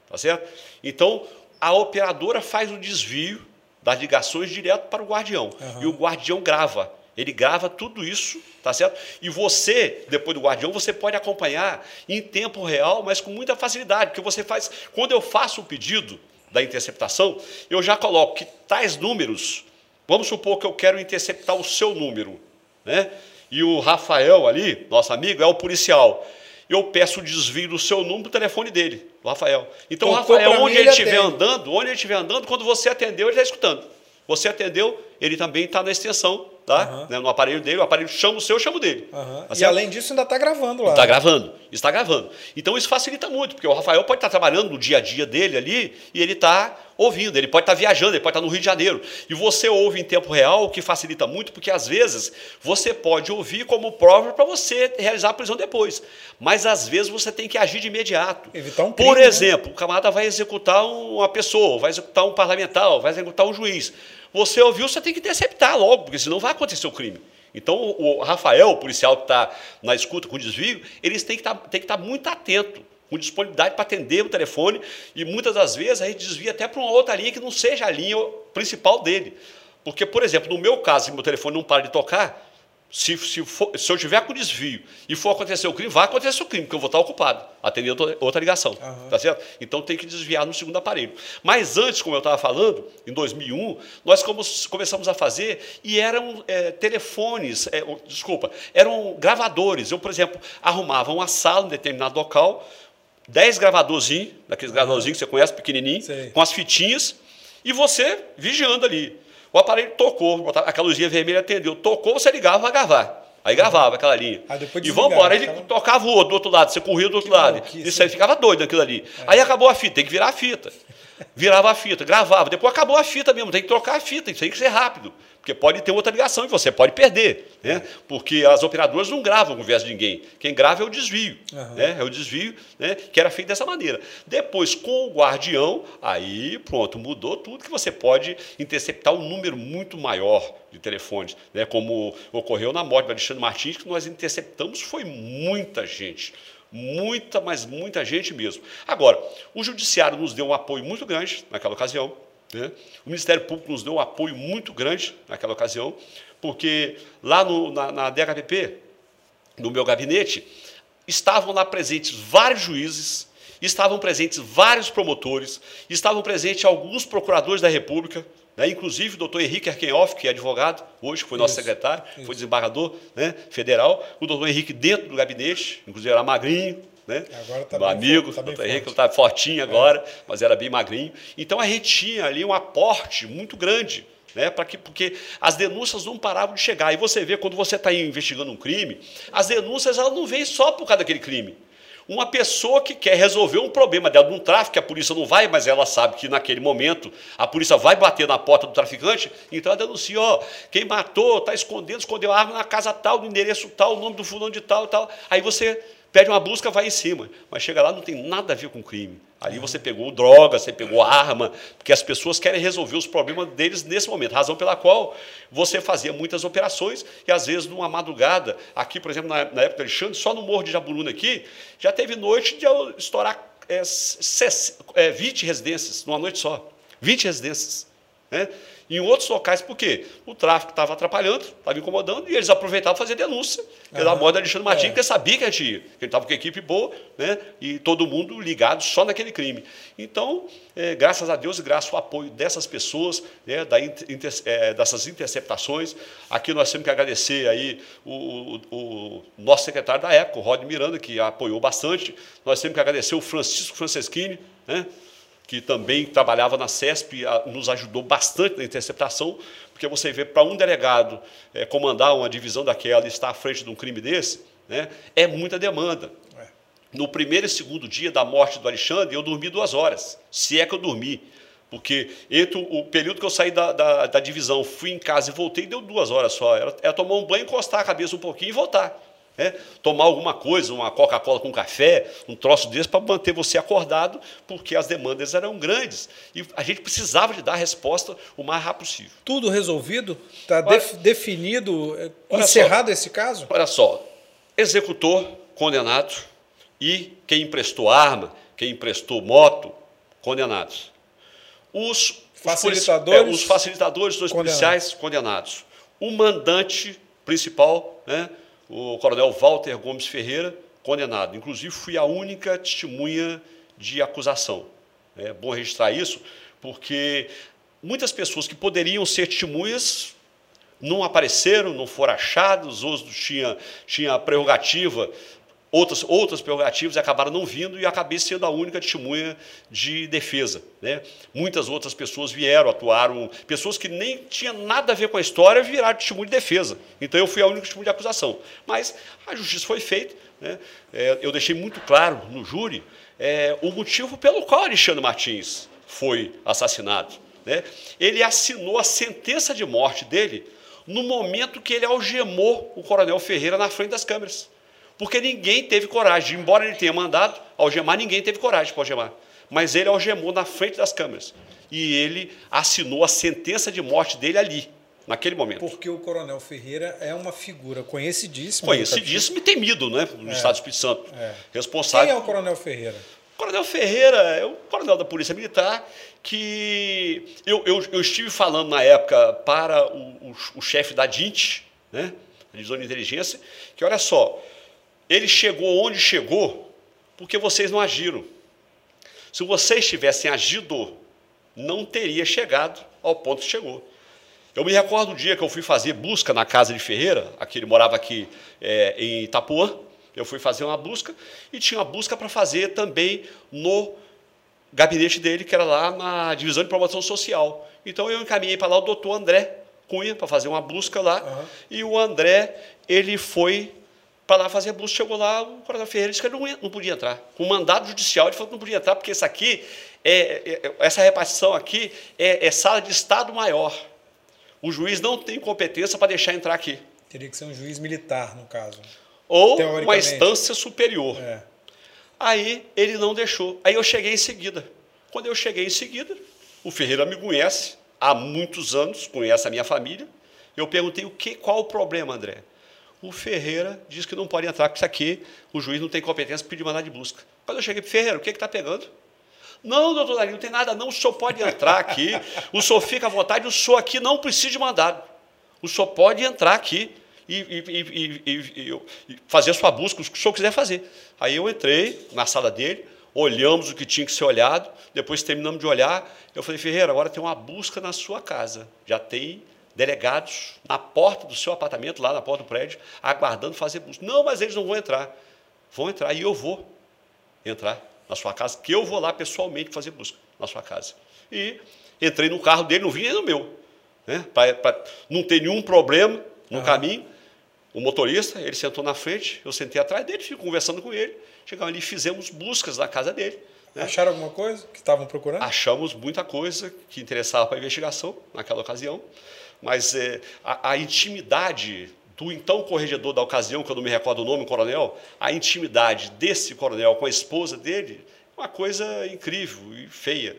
Tá certo? Então, a operadora faz o desvio das ligações direto para o guardião. Uhum. E o guardião grava. Ele grava tudo isso, tá certo? E você, depois do guardião, você pode acompanhar em tempo real, mas com muita facilidade, porque você faz. Quando eu faço o pedido da interceptação, eu já coloco que tais números, vamos supor que eu quero interceptar o seu número, né? E o Rafael ali, nosso amigo, é o policial. Eu peço o desvio do seu número do telefone dele, do Rafael. Então, o Rafael, onde ele estiver andando, onde ele estiver andando, quando você atendeu, ele está escutando. Você atendeu, ele também está na extensão tá? Uhum. Né, no aparelho dele, o aparelho chama o seu, eu chamo dele. Uhum. Tá e além disso, ainda está gravando lá. Está gravando, está gravando. Então isso facilita muito, porque o Rafael pode estar tá trabalhando no dia a dia dele ali e ele está ouvindo, ele pode estar tá viajando, ele pode estar tá no Rio de Janeiro. E você ouve em tempo real, o que facilita muito, porque às vezes você pode ouvir como prova para você realizar a prisão depois. Mas às vezes você tem que agir de imediato. Evitar um crime, Por né? exemplo, né? o camarada vai executar uma pessoa, vai executar um parlamentar, vai executar um juiz. Você ouviu, você tem que interceptar logo, porque senão vai acontecer o crime. Então, o Rafael, o policial que está na escuta com desvio, eles têm que tá, estar tá muito atento, com disponibilidade para atender o telefone, e muitas das vezes a gente desvia até para uma outra linha que não seja a linha principal dele. Porque, por exemplo, no meu caso, se meu telefone não para de tocar, se, se, for, se, eu tiver com desvio e for acontecer o crime, vai acontecer o crime, porque eu vou estar ocupado, atendendo outra ligação. Uhum. Tá certo? Então tem que desviar no segundo aparelho. Mas antes, como eu estava falando, em 2001, nós começamos a fazer e eram é, telefones, é, desculpa, eram gravadores. Eu, por exemplo, arrumava uma sala em determinado local, 10 gravadorzinhos, daqueles uhum. gravadorzinhos que você conhece, pequenininho, Sei. com as fitinhas, e você vigiando ali. O aparelho tocou, aquela luzinha vermelha atendeu. Tocou, você ligava para gravar. Aí gravava aquela linha. e vamos embora. Aí ele tocava o outro do outro lado, você corria do outro que lado. Isso aí ficava doido naquilo ali. É. Aí acabou a fita, tem que virar a fita. Virava a fita, gravava. Depois acabou a fita mesmo, tem que trocar a fita, isso tem que ser rápido. Porque pode ter outra ligação e você pode perder. Né? Porque as operadoras não gravam conversa de ninguém. Quem grava é o desvio. Uhum. Né? É o desvio né? que era feito dessa maneira. Depois, com o guardião, aí pronto, mudou tudo que você pode interceptar um número muito maior de telefones. Né? Como ocorreu na morte do Alexandre Martins, que nós interceptamos, foi muita gente. Muita, mas muita gente mesmo. Agora, o judiciário nos deu um apoio muito grande naquela ocasião. Né? O Ministério Público nos deu um apoio muito grande naquela ocasião, porque lá no, na, na DHPP, no meu gabinete, estavam lá presentes vários juízes, estavam presentes vários promotores, estavam presentes alguns procuradores da República, né? inclusive o doutor Henrique Arkenhoff, que é advogado, hoje foi nosso isso, secretário, isso. foi desembargador né, federal, o doutor Henrique dentro do gabinete, inclusive era magrinho, né? Agora tá Meu amigo, tá doutor Henrique está fortinho agora, é. mas era bem magrinho. Então a gente tinha ali um aporte muito grande. Né, para que, porque as denúncias não paravam de chegar. E você vê, quando você está investigando um crime, as denúncias elas não vêm só por causa daquele crime. Uma pessoa que quer resolver um problema dela de um tráfico, a polícia não vai, mas ela sabe que naquele momento a polícia vai bater na porta do traficante, então ela denuncia, ó, quem matou, está escondendo, escondeu a arma na casa tal, no endereço tal, o nome do fulano de tal, tal. Aí você pede uma busca, vai em cima. Mas chega lá, não tem nada a ver com crime. Ali você pegou droga, você pegou arma, porque as pessoas querem resolver os problemas deles nesse momento. Razão pela qual você fazia muitas operações e, às vezes, numa madrugada, aqui, por exemplo, na, na época do Alexandre, só no Morro de Jaburuna aqui, já teve noite de estourar é, é, 20 residências, numa noite só. 20 residências. Né? Em outros locais, por quê? O tráfico estava atrapalhando, estava incomodando, e eles aproveitavam fazer denúncia uhum. moda Alexandre Martins, é. porque sabia que a gente ia, que ele estava com a equipe boa, né? e todo mundo ligado só naquele crime. Então, é, graças a Deus e graças ao apoio dessas pessoas, né? da inter, é, dessas interceptações, aqui nós temos que agradecer aí o, o, o nosso secretário da época, o Rod Miranda, que apoiou bastante, nós temos que agradecer o Francisco Franceschini, né? Que também trabalhava na CESP, nos ajudou bastante na interceptação, porque você vê para um delegado é, comandar uma divisão daquela e estar à frente de um crime desse, né, é muita demanda. É. No primeiro e segundo dia da morte do Alexandre, eu dormi duas horas, se é que eu dormi. Porque entre o período que eu saí da, da, da divisão, fui em casa e voltei, deu duas horas só. Era, era tomar um banho, encostar a cabeça um pouquinho e voltar. É, tomar alguma coisa, uma Coca-Cola com café, um troço desse para manter você acordado, porque as demandas eram grandes. E a gente precisava de dar a resposta o mais rápido possível. Tudo resolvido? Está def, definido, é, encerrado só, esse caso? Olha só, executor condenado e quem emprestou arma, quem emprestou moto, condenados. Os facilitadores, os, é, os facilitadores dos condenados. policiais condenados. O mandante principal, né? O coronel Walter Gomes Ferreira, condenado. Inclusive, fui a única testemunha de acusação. É bom registrar isso, porque muitas pessoas que poderiam ser testemunhas não apareceram, não foram achados, outros tinham tinha prerrogativa outras, outras prerrogativas acabaram não vindo e acabei sendo a única testemunha de defesa. Né? Muitas outras pessoas vieram, atuaram, pessoas que nem tinham nada a ver com a história viraram testemunha de defesa. Então eu fui a única testemunha de acusação. Mas a justiça foi feita. Né? É, eu deixei muito claro no júri é, o motivo pelo qual Alexandre Martins foi assassinado. Né? Ele assinou a sentença de morte dele no momento que ele algemou o coronel Ferreira na frente das câmeras. Porque ninguém teve coragem, embora ele tenha mandado algemar, ninguém teve coragem para algemar. Mas ele algemou na frente das câmeras. E ele assinou a sentença de morte dele ali, naquele momento. Porque o Coronel Ferreira é uma figura conhecidíssima. Conhecidíssimo e temido, né? No é, Estado do Espírito Santo. É. Responsável. Quem é o Coronel Ferreira? O Coronel Ferreira é o coronel da Polícia Militar que eu, eu, eu estive falando na época para o, o, o chefe da DINT, né? A Divisão de Inteligência, que olha só, ele chegou onde chegou porque vocês não agiram. Se vocês tivessem agido, não teria chegado ao ponto que chegou. Eu me recordo do dia que eu fui fazer busca na casa de Ferreira, aqui ele morava aqui é, em Itapuã. Eu fui fazer uma busca e tinha uma busca para fazer também no gabinete dele, que era lá na divisão de promoção social. Então eu encaminhei para lá o doutor André Cunha para fazer uma busca lá. Uhum. E o André ele foi para lá fazer a busca. Chegou lá, o coronel Ferreira disse que ele não, não podia entrar. Com mandado judicial, ele falou que não podia entrar, porque isso aqui, é, é, essa repartição aqui é, é, sala de Estado maior. O juiz não tem competência para deixar entrar aqui. Teria que ser um juiz militar, no caso. Ou uma instância superior. É. Aí ele não deixou. Aí eu cheguei em seguida. Quando eu cheguei em seguida, o Ferreira me conhece há muitos anos, conhece a minha família. Eu perguntei o que, qual o problema, André? O Ferreira diz que não pode entrar, porque isso aqui o juiz não tem competência para pedir mandado de busca. Quando eu cheguei para Ferreira, o que está pegando? Não, doutor Dario, não tem nada não, o senhor pode entrar aqui, o senhor fica à vontade, o senhor aqui não precisa de mandado. O senhor pode entrar aqui e, e, e, e fazer sua busca, o que o senhor quiser fazer. Aí eu entrei na sala dele, olhamos o que tinha que ser olhado, depois terminamos de olhar, eu falei, Ferreira, agora tem uma busca na sua casa, já tem delegados na porta do seu apartamento, lá na porta do prédio, aguardando fazer busca. Não, mas eles não vão entrar. Vão entrar e eu vou entrar na sua casa, que eu vou lá pessoalmente fazer busca na sua casa. E entrei no carro dele, não vim nem no meu. Né? Para não ter nenhum problema no uhum. caminho. O motorista, ele sentou na frente, eu sentei atrás dele, fico conversando com ele. Chegamos ali e fizemos buscas na casa dele. Né? Acharam alguma coisa que estavam procurando? Achamos muita coisa que interessava para a investigação naquela ocasião mas é, a, a intimidade do então corregedor da ocasião, que eu não me recordo o nome, o coronel, a intimidade desse coronel com a esposa dele, uma coisa incrível e feia.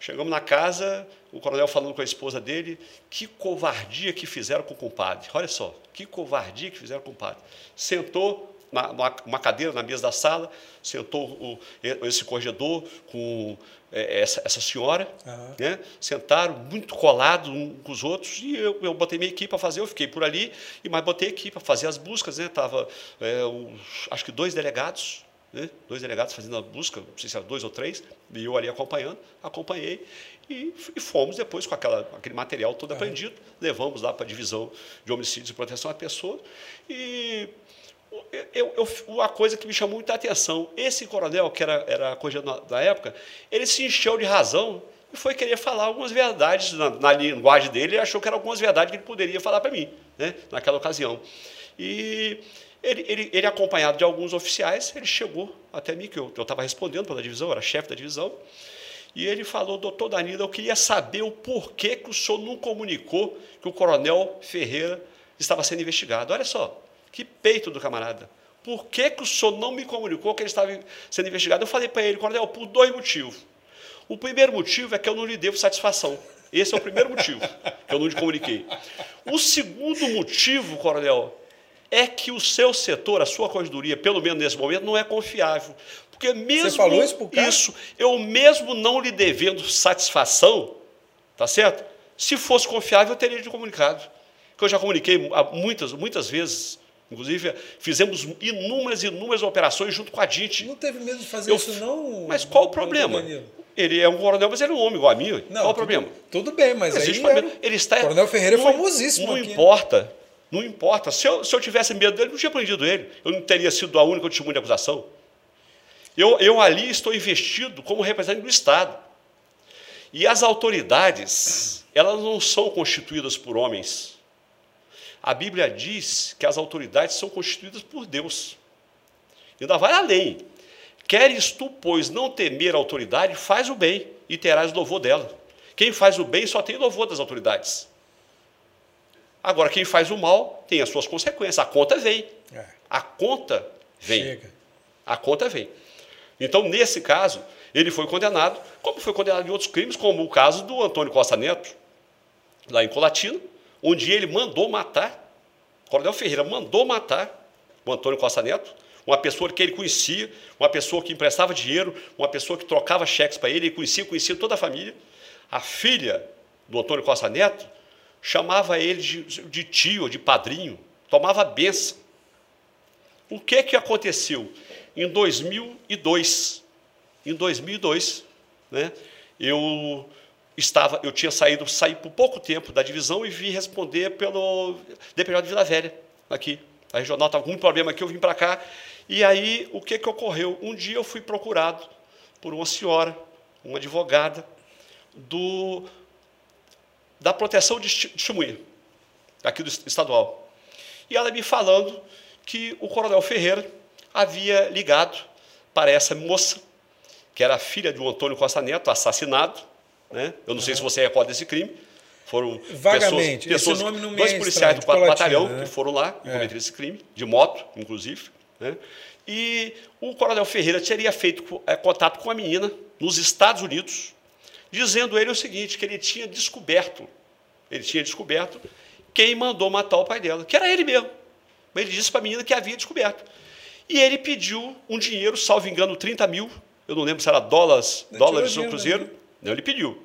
Chegamos na casa, o coronel falando com a esposa dele, que covardia que fizeram com o compadre. Olha só, que covardia que fizeram com o compadre. Sentou na, uma cadeira na mesa da sala, sentou o, esse corregedor com é, essa, essa, senhora, uhum. né? sentaram muito colados uns com os outros, e eu, eu botei minha equipe para fazer, eu fiquei por ali, e mais botei a equipe para fazer as buscas, né? Tava, é, acho que dois delegados, né? dois delegados fazendo a busca, não sei se eram dois ou três, e eu ali acompanhando, acompanhei, e, e fomos depois com aquela, aquele material todo uhum. apreendido, levamos lá para a divisão de homicídios e proteção à pessoa, e eu, eu, uma coisa que me chamou muita atenção, esse coronel, que era, era da época, ele se encheu de razão e foi querer falar algumas verdades na, na linguagem dele, e achou que eram algumas verdades que ele poderia falar para mim, né, naquela ocasião. E ele, ele, ele, acompanhado de alguns oficiais, ele chegou até mim, que eu estava respondendo pela divisão, era chefe da divisão, e ele falou, doutor Danilo, eu queria saber o porquê que o senhor não comunicou que o coronel Ferreira estava sendo investigado. Olha só, que peito do camarada. Por que, que o senhor não me comunicou que ele estava sendo investigado? Eu falei para ele, coronel, por dois motivos. O primeiro motivo é que eu não lhe devo satisfação. Esse é o primeiro motivo que eu não lhe comuniquei. O segundo motivo, coronel, é que o seu setor, a sua corredoria, pelo menos nesse momento, não é confiável. Porque mesmo Você falou isso, pro cara? isso, eu mesmo não lhe devendo satisfação, tá certo? Se fosse confiável, eu teria lhe comunicado. Que eu já comuniquei muitas, muitas vezes Inclusive, fizemos inúmeras e inúmeras operações junto com a DIT. Não teve medo de fazer eu, isso, não? Mas qual o problema? Ele é um coronel, mas ele é um homem igual a mim. Não, Qual o problema? Tudo bem, mas aí é, ele está. Coronel Ferreira é famosíssimo. Não aqui. importa. Não importa. Se eu, se eu tivesse medo dele, não tinha prendido ele. Eu não teria sido a única testemunha de acusação. Eu, eu ali estou investido como representante do Estado. E as autoridades, elas não são constituídas por homens. A Bíblia diz que as autoridades são constituídas por Deus. Ainda vai além. Queres tu, pois, não temer a autoridade, faz o bem e terás louvor dela. Quem faz o bem só tem louvor das autoridades. Agora, quem faz o mal tem as suas consequências. A conta vem. É. A conta vem. Chega. A conta vem. Então, nesse caso, ele foi condenado, como foi condenado em outros crimes, como o caso do Antônio Costa Neto, lá em Colatina, onde ele mandou matar, Coronel Ferreira mandou matar o Antônio Costa Neto, uma pessoa que ele conhecia, uma pessoa que emprestava dinheiro, uma pessoa que trocava cheques para ele, ele conhecia, conhecia toda a família. A filha do Antônio Costa Neto chamava ele de, de tio, de padrinho, tomava benção. O que, que aconteceu? Em 2002, em 2002, né, eu estava, eu tinha saído, saí por pouco tempo da divisão e vim responder pelo DPJ de Vila Velha, aqui. A regional estava com muito problema aqui, eu vim para cá. E aí, o que, que ocorreu? Um dia eu fui procurado por uma senhora, uma advogada, do, da proteção de testemunha, aqui do estadual. E ela me falando que o coronel Ferreira havia ligado para essa moça, que era filha de um Antônio Costa Neto, assassinado, né? Eu não sei se você recorda desse crime. Foram Vagamente. pessoas, pessoas dois policiais do quarto batalhão né? que foram lá e é. cometeram esse crime, de moto, inclusive. Né? E o coronel Ferreira teria feito é, contato com a menina nos Estados Unidos, dizendo ele o seguinte, que ele tinha descoberto, ele tinha descoberto quem mandou matar o pai dela, que era ele mesmo. Mas ele disse para a menina que havia descoberto. E ele pediu um dinheiro, salvo engano, 30 mil, eu não lembro se era dólares, dólares ou cruzeiro, né? Não, ele pediu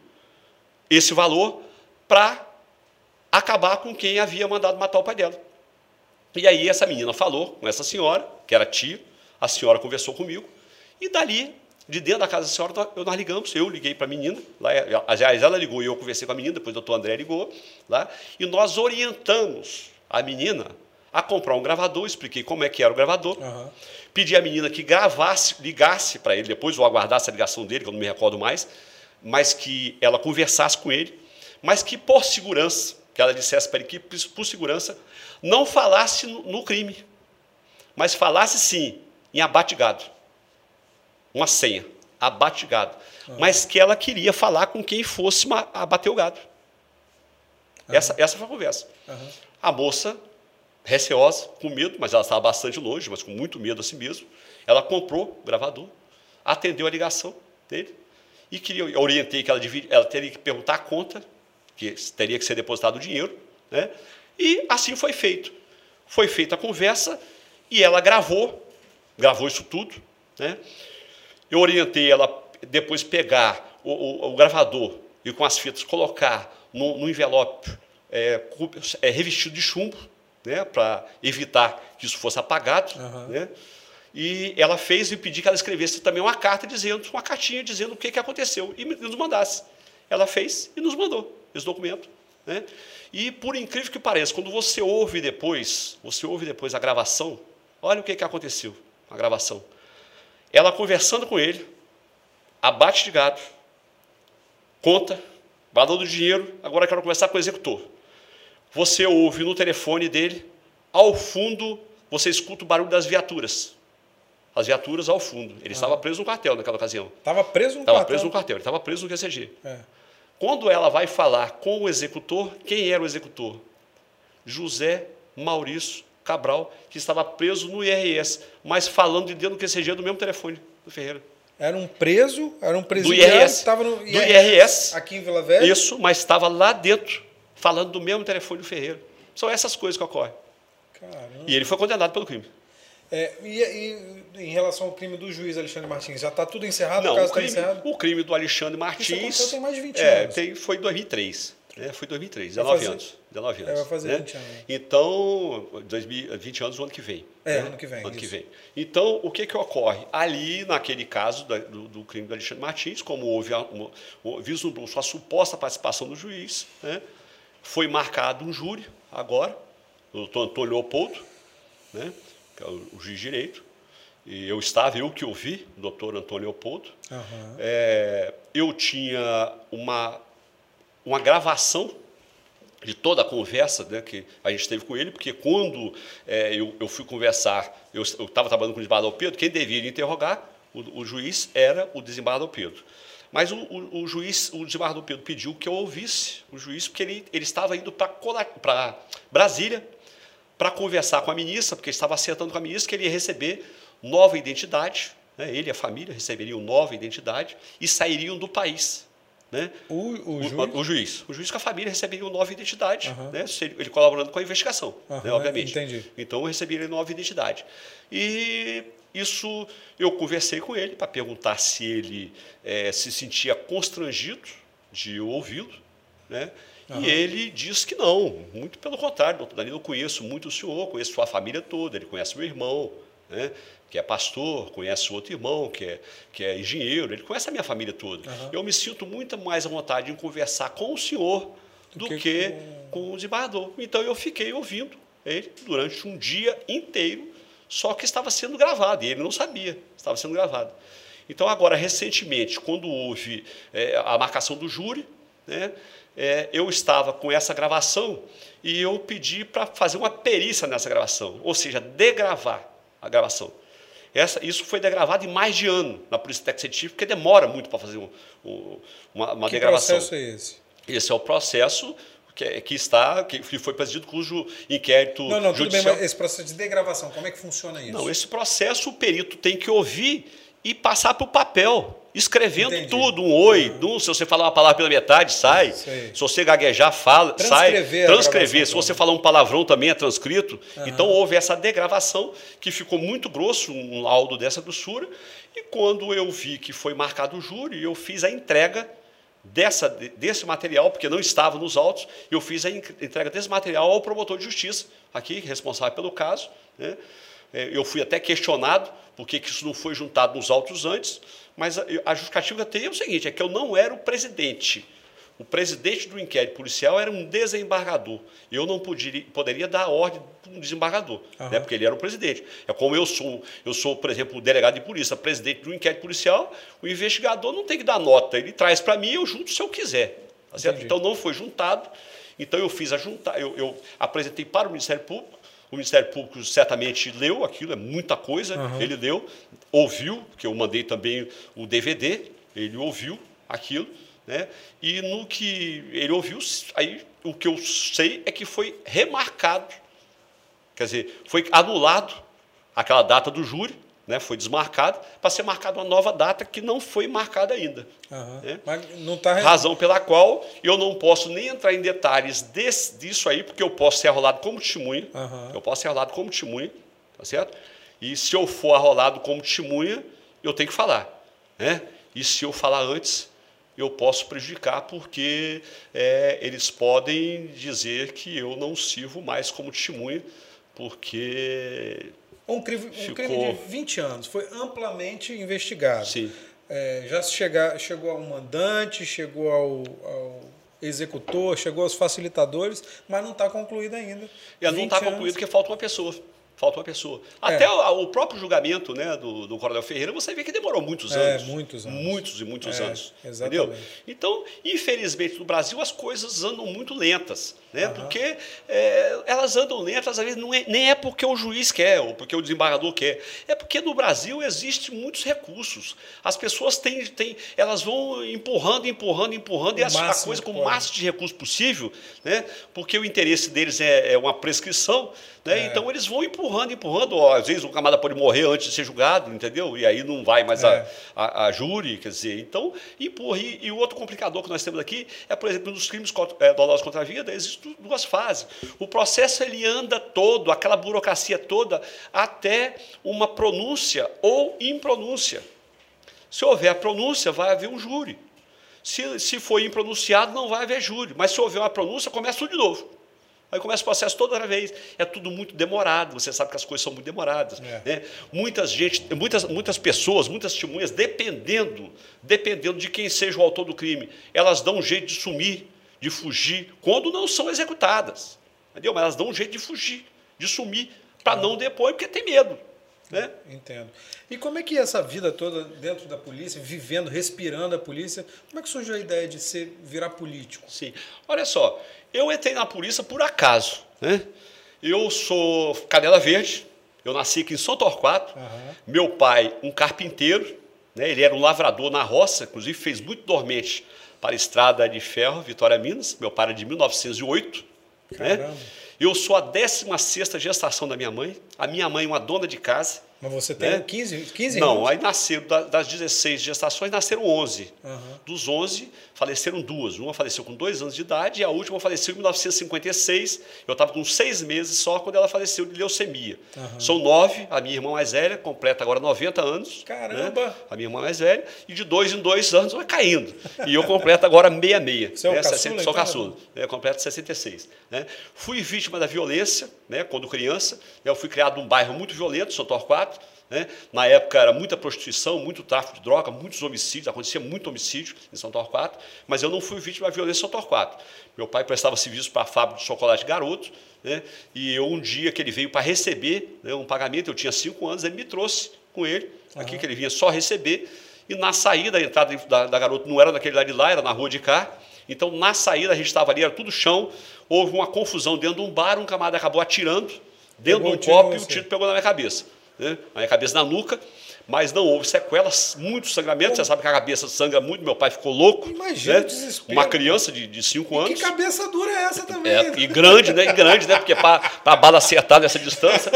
esse valor para acabar com quem havia mandado matar o pai dela. E aí essa menina falou com essa senhora, que era tia, a senhora conversou comigo, e dali, de dentro da casa da senhora, nós ligamos, eu liguei para a menina, lá, aliás, ela ligou e eu conversei com a menina, depois o doutor André ligou, lá, e nós orientamos a menina a comprar um gravador, expliquei como é que era o gravador, uhum. pedi à menina que gravasse, ligasse para ele depois, ou aguardasse a ligação dele, que eu não me recordo mais, mas que ela conversasse com ele, mas que por segurança, que ela dissesse para ele que por segurança, não falasse no, crime, mas falasse sim em abate-gado. Uma senha, abate-gado. Uhum. Mas que ela queria falar com quem fosse abater o gado. Uhum. Essa, essa foi a conversa. Uhum. A moça, receosa, com medo, mas ela estava bastante longe, mas com muito medo a si mesmo, ela comprou o gravador, atendeu a ligação dele, e que eu orientei que ela, devia, ela teria que perguntar a conta, que teria que ser depositado o dinheiro, né? e assim foi feito. Foi feita a conversa e ela gravou, gravou isso tudo. Né? Eu orientei ela depois pegar o, o, o gravador e com as fitas colocar no, no envelope é, é, revestido de chumbo, né, para evitar que isso fosse apagado. Uhum. Né? E ela fez e pedi que ela escrevesse também uma carta dizendo, uma cartinha dizendo o que, que aconteceu e nos mandasse. Ela fez e nos mandou esse documento. Né? E por incrível que pareça, quando você ouve depois, você ouve depois a gravação, olha o que, que aconteceu a gravação. Ela conversando com ele, abate de gado, conta, valor do dinheiro, agora quero conversar com o executor. Você ouve no telefone dele, ao fundo, você escuta o barulho das viaturas as viaturas ao fundo. Ele ah. estava preso no quartel naquela ocasião. Estava preso no estava quartel? preso no quartel, ele estava preso no QCG. É. Quando ela vai falar com o executor, quem era o executor? José Maurício Cabral, que estava preso no IRS, mas falando de dentro do QCG do mesmo telefone do Ferreira. Era um preso, era um presidiário do IRS, estava no IRS, do IRS, aqui em Vila Velha? Isso, mas estava lá dentro, falando do mesmo telefone do Ferreira. São essas coisas que ocorrem. Caramba. E ele foi condenado pelo crime. É, e, e, em relação ao crime do juiz Alexandre Martins, já está tudo encerrado? Não, o, caso o, crime, tá encerrado? o crime do Alexandre Martins. Isso tem mais de 20 é, anos. Tem, foi em 2003. É, foi 2003, 19 fazer, anos. 19 anos. É, vai fazer né? 20 anos. Então, 2000, 20 anos o ano que vem. É, né? ano que vem. Ano isso. que vem. Então, o que, que ocorre? Ali, naquele caso do, do crime do Alexandre Martins, como houve vislumbrou sua suposta participação do juiz, né? foi marcado um júri agora, o doutor Antônio Leopoldo, né? Que é o, o juiz de direito, e eu estava, eu que ouvi, o doutor Antônio Leopoldo. Uhum. É, eu tinha uma, uma gravação de toda a conversa né, que a gente teve com ele, porque quando é, eu, eu, fui conversar, eu estava trabalhando com o desembargador Pedro, quem devia interrogar o, o, juiz era o desembargador Pedro. Mas o, o, o, juiz, o desembargador Pedro pediu que eu ouvisse o juiz, porque ele, ele estava indo para Brasília para conversar com a ministra, porque estava acertando com a ministra que ele ia receber nova identidade, né? ele e a família receberiam nova identidade e sairiam do país. Né? O, o, o, juiz? o, juiz? O juiz com a família receberia nova identidade, uhum. né? ele colaborando com a investigação, uhum, né? obviamente. Entendi. Então receberia nova identidade. E isso eu conversei com ele para perguntar se ele é, se sentia constrangido de ouvi-lo, né? Uhum. E ele diz que não, muito pelo contrário, doutor Danilo, eu conheço muito o senhor, conheço sua família toda, ele conhece meu irmão, né? que é pastor, conhece outro irmão que é, que é engenheiro, ele conhece a minha família toda. Uhum. Eu me sinto muito mais à vontade em conversar com o senhor do, do que, que com... com o desembargador. Então eu fiquei ouvindo ele durante um dia inteiro, só que estava sendo gravado, e ele não sabia, estava sendo gravado. Então, agora, recentemente, quando houve é, a marcação do júri, né, é, eu estava com essa gravação e eu pedi para fazer uma perícia nessa gravação, ou seja, degravar a gravação. Essa, isso foi degravado em mais de ano na Polícia Técnica Científica, porque demora muito para fazer um, um, uma, uma que degravação. Que processo é esse? Esse é o processo que, que está, que foi presidido cujo inquérito Não, não, judicial... tudo bem, mas esse processo de degravação, como é que funciona isso? Não, esse processo o perito tem que ouvir e passar para o papel escrevendo Entendi. tudo, um oi, um, se você falar uma palavra pela metade, sai. Sei. Se você gaguejar, fala, transcrever sai. Transcrever. Se você falar um palavrão também é transcrito. Uhum. Então houve essa degravação que ficou muito grosso, um laudo dessa doçura. E quando eu vi que foi marcado o júri, eu fiz a entrega dessa, desse material, porque não estava nos autos, eu fiz a entrega desse material ao promotor de justiça, aqui, responsável pelo caso. Né? É, eu fui até questionado por que isso não foi juntado nos autos antes, mas a justificativa tem é o seguinte: é que eu não era o presidente. O presidente do inquérito policial era um desembargador. Eu não poderia, poderia dar ordem para um desembargador, uhum. né, porque ele era o presidente. É como eu sou, eu sou, por exemplo, o delegado de polícia, presidente do inquérito policial, o investigador não tem que dar nota, ele traz para mim e eu junto se eu quiser. Tá? Então não foi juntado. Então eu fiz a juntar, eu, eu apresentei para o Ministério Público, o Ministério Público certamente leu aquilo, é muita coisa, uhum. ele leu, ouviu, porque eu mandei também o DVD, ele ouviu aquilo, né? e no que ele ouviu, aí o que eu sei é que foi remarcado, quer dizer, foi anulado aquela data do júri, né, foi desmarcado, para ser marcada uma nova data que não foi marcada ainda. Uhum. Né? Mas não tá... Razão pela qual eu não posso nem entrar em detalhes desse, disso aí, porque eu posso ser arrolado como testemunha, uhum. eu posso ser arrolado como testemunha, tá certo? E se eu for arrolado como testemunha, eu tenho que falar. Né? E se eu falar antes, eu posso prejudicar, porque é, eles podem dizer que eu não sirvo mais como testemunha, porque um crime, um crime de 20 anos foi amplamente investigado. Sim. É, já chegou ao mandante, chegou ao, ao, executor, chegou aos facilitadores, mas não está concluído ainda. E não está concluído porque falta uma pessoa falta uma pessoa. É. Até o, o, próprio julgamento né, do, do Coronel Ferreira, você vê que demorou muitos é, anos. muitos anos. Muitos e muitos é, anos. Exatamente. Entendeu? Então, infelizmente, no Brasil as coisas andam muito lentas. Né, uhum. Porque é, elas andam lentas, às vezes, não é, nem é porque o juiz quer ou porque o desembargador quer. É porque no Brasil existem muitos recursos. As pessoas têm, têm elas vão empurrando, empurrando, empurrando, o e a coisa com o máximo de recurso possível, né, porque o interesse deles é, é uma prescrição. Né? É. Então eles vão empurrando, empurrando. Ó, às vezes o camada pode morrer antes de ser julgado, entendeu? E aí não vai mais é. a, a, a, júri, quer dizer. Então, empurra. E, o outro complicador que nós temos aqui é, por exemplo, nos crimes é, dolosos contra a vida, existem duas fases. O processo ele anda todo, aquela burocracia toda, até uma pronúncia ou impronúncia. Se houver a pronúncia, vai haver um júri. Se, se foi impronunciado, não vai haver júri. Mas se houver uma pronúncia, começa tudo de novo. Aí começa o processo toda vez. É tudo muito demorado. Você sabe que as coisas são muito demoradas. É. Né? Muitas, gente, muitas, muitas pessoas, muitas testemunhas, dependendo, dependendo de quem seja o autor do crime, elas dão um jeito de sumir, de fugir, quando não são executadas. Entendeu? Mas elas dão um jeito de fugir, de sumir, para não depor, porque tem medo. Né? Entendo. E como é que é essa vida toda dentro da polícia, vivendo, respirando a polícia, como é que surgiu a ideia de ser, virar político? Sim. Olha só, eu entrei na polícia por acaso. Né? Eu sou Canela Verde, eu nasci aqui em São Torquato. Uhum. Meu pai, um carpinteiro, né? ele era um lavrador na roça, inclusive fez muito dormente para a estrada de ferro, Vitória Minas. Meu pai era de 1908. Né? Eu sou a 16 gestação da minha mãe. A minha mãe, uma dona de casa. Mas você tem né? 15, 15 Não, irmãos? aí nasceram, das 16 gestações, nasceram 11. Uhum. Dos 11, faleceram duas. Uma faleceu com dois anos de idade e a última faleceu em 1956. Eu estava com seis meses só quando ela faleceu de leucemia. Uhum. São nove, a minha irmã mais velha, completa agora 90 anos. Né? Caramba! Né? A minha irmã mais velha. E de dois em dois anos vai caindo. E eu completo agora 66. Você é o né? caçula, 60, então, Sou caçula. Né? Completo 66. Né? Fui vítima da violência né? quando criança. Eu fui criado num bairro muito violento, São Torquato. Né? Na época era muita prostituição, muito tráfico de droga, muitos homicídios, acontecia muito homicídio em São Torquato, mas eu não fui vítima da violência em São Torquato. Meu pai prestava serviço para a fábrica de chocolate garoto, né? e eu, um dia que ele veio para receber né, um pagamento, eu tinha cinco anos, ele me trouxe com ele, aqui uhum. que ele vinha só receber, e na saída, a entrada da, da garota não era naquele lado de lá, era na rua de cá, então na saída a gente estava ali, era tudo chão, houve uma confusão dentro de um bar, um camarada acabou atirando dentro pegou de um copo e o tiro pegou na minha cabeça né? a minha cabeça na nuca, mas não houve sequelas, muito sangramento. Você sabe que a cabeça sangra muito, meu pai ficou louco. Imagina né? Uma criança de 5 anos. Que cabeça dura é essa também? É, e grande, né? E grande, né? Porque para a bala acertar nessa distância,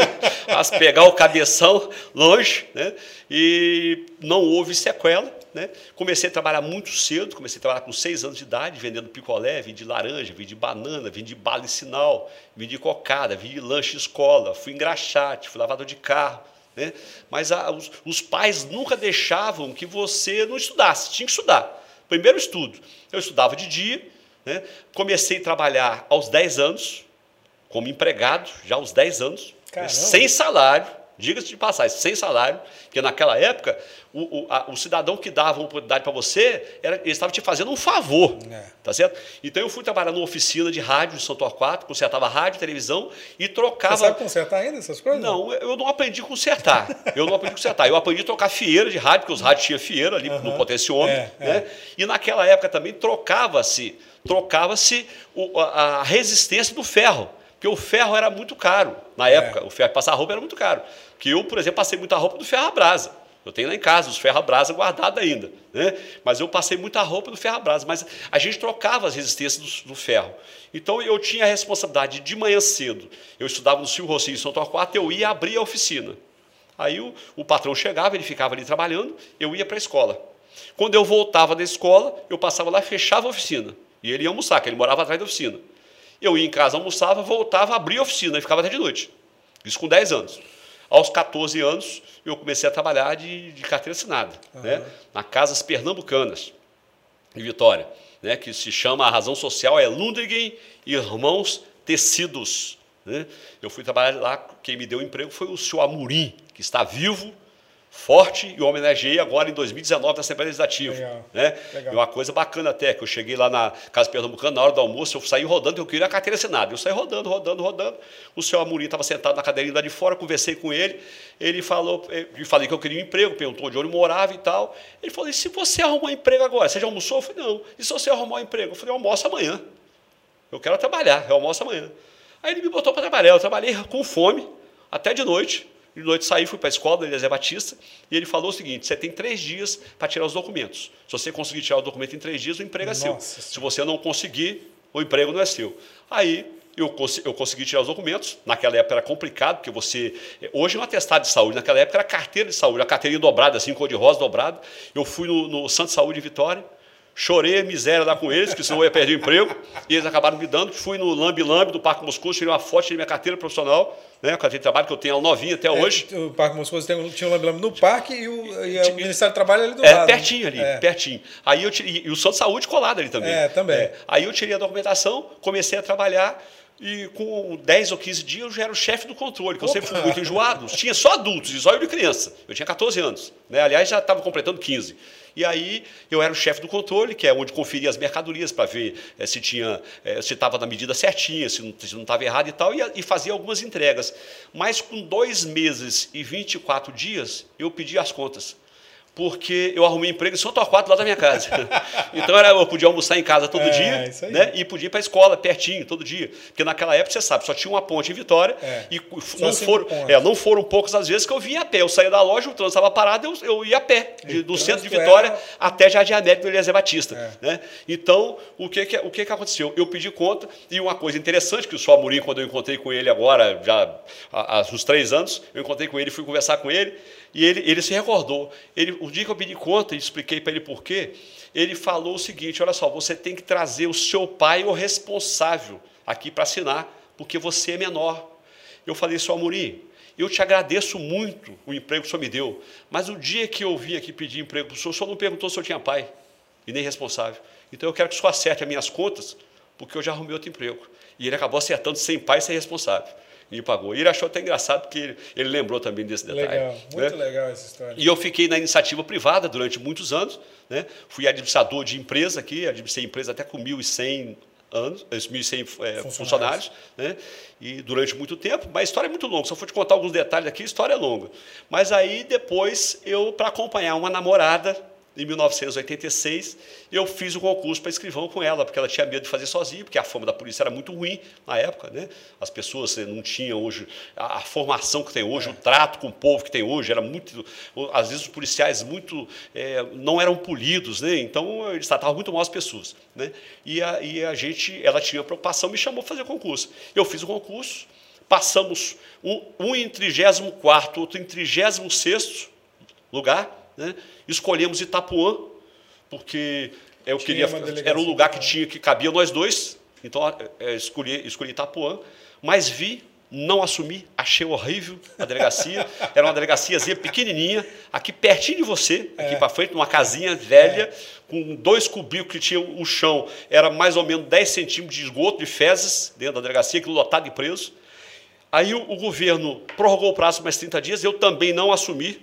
as pegar o cabeção longe, né? E não houve sequela. Né? Comecei a trabalhar muito cedo, comecei a trabalhar com seis anos de idade, vendendo picolé, vendi laranja, vendi banana, vendi bala e sinal, vendi cocada, vendi lanche escola, fui engraxate, fui lavador de carro. Né? Mas a, os, os pais nunca deixavam que você não estudasse, tinha que estudar. Primeiro estudo. Eu estudava de dia, né? comecei a trabalhar aos 10 anos, como empregado, já aos 10 anos, Caramba. sem salário, diga-se de passagem, sem salário, porque naquela época o, o, a, o cidadão que dava uma oportunidade para você, era, ele estava te fazendo um favor, é. tá certo? Então eu fui trabalhar numa oficina de rádio em São Torquato, consertava rádio, televisão e trocava... Você sabe consertar ainda essas coisas? Não, eu não aprendi a consertar, eu não aprendi a consertar, eu aprendi a trocar fieira de rádio, porque os rádios tinham fieira ali uhum. no potenciômetro, é, né? É. E naquela época também trocava-se trocava-se a resistência do ferro, porque o ferro era muito caro na é. época, o ferro passar roupa era muito caro. Que eu, por exemplo, passei muita roupa do ferro a brasa. Eu tenho lá em casa os ferro a brasa guardados ainda. Né? Mas eu passei muita roupa do ferro a brasa. Mas a gente trocava as resistências do, do ferro. Então eu tinha a responsabilidade de manhã cedo. Eu estudava no Silvio Rocinho em São Torquato, eu ia abrir a oficina. Aí o, o patrão chegava, ele ficava ali trabalhando, eu ia para a escola. Quando eu voltava da escola, eu passava lá, fechava a oficina. E ele ia almoçar, que ele morava atrás da oficina. Eu ia em casa, almoçava, voltava, abria a oficina e ficava até de noite. Isso com 10 anos. Aos 14 anos, eu comecei a trabalhar de, de carteira assinada, uhum. né? na Casas Pernambucanas, em Vitória, né? que se chama, a razão social é Lundgren Irmãos Tecidos. Né? Eu fui trabalhar lá, quem me deu emprego foi o senhor Amorim, que está vivo, forte e homenageei agora em 2019 na Assembleia Legislativa. Legal, né? Legal. E uma coisa bacana até, que eu cheguei lá na Casa Pernambucana, na hora do almoço, eu saí rodando, eu queria a carteira assinada. Eu saí rodando, rodando, rodando. O senhor Amorim estava sentado na cadeirinha lá de fora, conversei com ele. Ele falou, eu falei que eu queria um emprego, perguntou onde eu morava e tal. Ele falou: e se você arrumar um emprego agora? Você já almoçou? Eu falei: não. E se você arrumar um emprego? Eu falei: eu almoço amanhã. Eu quero trabalhar, eu almoço amanhã. Aí ele me botou para trabalhar. Eu trabalhei com fome até de noite. De noite saí, fui para a escola do Eliezer Batista, e ele falou o seguinte: você tem três dias para tirar os documentos. Se você conseguir tirar o documento em três dias, o emprego é seu. Se você não conseguir, o emprego não é seu. Aí eu, cons eu consegui tirar os documentos. Naquela época era complicado, porque você. Hoje é um atestado de saúde, naquela época era carteira de saúde, a carteirinha dobrada, assim, cor de rosa dobrada. Eu fui no, no Santo Saúde Vitória, chorei a miséria lá com eles, que senão eu ia perder o emprego, e eles acabaram me dando. Fui no Lambi Lambi do Parque Moscou, tirei uma foto, tirei minha carteira profissional, né, a de trabalho que eu tenho novinha até é, hoje. O Parque Moscou tem, tinha o Lambi Lambi no parque e o, e o Ministério do Trabalho ali do é, lado. Pertinho ali, é. pertinho. Aí eu tirei, e o de Saúde colado ali também. É, também. É. Aí eu tirei a documentação, comecei a trabalhar, e com 10 ou 15 dias eu já era o chefe do controle, que Opa. eu sempre fui muito enjoado. Tinha só adultos, e só eu de criança. Eu tinha 14 anos. Né? Aliás, já estava completando 15. E aí eu era o chefe do controle, que é onde conferia as mercadorias para ver é, se tinha, é, se estava na medida certinha, se não estava errado e tal, e, e fazia algumas entregas. Mas com dois meses e 24 dias, eu pedi as contas porque eu arrumei emprego em São Torquato, lá da minha casa. então era, eu podia almoçar em casa todo é, dia né? e podia ir para a escola pertinho, todo dia. Porque naquela época, você sabe, só tinha uma ponte em Vitória é. e não foram, é, não foram poucas as vezes que eu vinha a pé. Eu saía da loja, o trânsito estava parado, eu, eu ia a pé, de, do centro de Vitória era... até Jardim Américo do Eliezer Batista. É. Né? Então, o que, que, o que, que aconteceu? Eu pedi conta e uma coisa interessante que o Só Amorim, quando eu encontrei com ele agora, já há, há uns três anos, eu encontrei com ele, fui conversar com ele, e ele, ele se recordou. Ele, o dia que eu pedi conta e expliquei para ele por quê, ele falou o seguinte: olha só, você tem que trazer o seu pai, o responsável, aqui para assinar, porque você é menor. Eu falei, seu Amorim, eu te agradeço muito o emprego que o senhor me deu, mas o dia que eu vim aqui pedir emprego para o senhor, o senhor não perguntou se eu tinha pai e nem responsável. Então eu quero que o senhor acerte as minhas contas, porque eu já arrumei outro emprego. E ele acabou acertando sem pai e sem responsável e pagou. E ele achou até engraçado porque ele, ele lembrou também desse detalhe. Legal, muito né? legal essa história. E eu fiquei na iniciativa privada durante muitos anos. Né? Fui administrador de empresa aqui, administrei empresa até com 1.100 anos, 1.100 é, funcionários, funcionários né? e durante muito tempo, mas a história é muito longa, se eu for te contar alguns detalhes aqui, a história é longa. Mas aí depois eu, para acompanhar uma namorada, em 1986, eu fiz o concurso para escrivão com ela, porque ela tinha medo de fazer sozinha, porque a fama da polícia era muito ruim na época. Né? As pessoas eh, não tinham hoje a, a formação que tem hoje, o trato com o povo que tem hoje, era muito. Às vezes os policiais muito é, não eram polidos, né? então eles tratavam muito mal as pessoas. Né? E, a, e a gente, ela tinha preocupação, me chamou para fazer o concurso. Eu fiz o concurso, passamos um, um em 34, outro em 36 lugar né? Escolhemos Itapuã, porque eu tinha queria era um lugar que tinha que cabia nós dois, então é, escolhi, escolhi Itapuã, mas vi, não assumi, achei horrível a delegacia. Era uma delegaciazinha pequenininha, aqui pertinho de você, aqui é. para frente, numa casinha velha, é. com dois cubículos que tinha o chão, era mais ou menos 10 centímetros de esgoto, de fezes, dentro da delegacia, aquilo lotado de presos. Aí o, o governo prorrogou o prazo mais 30 dias, eu também não assumi,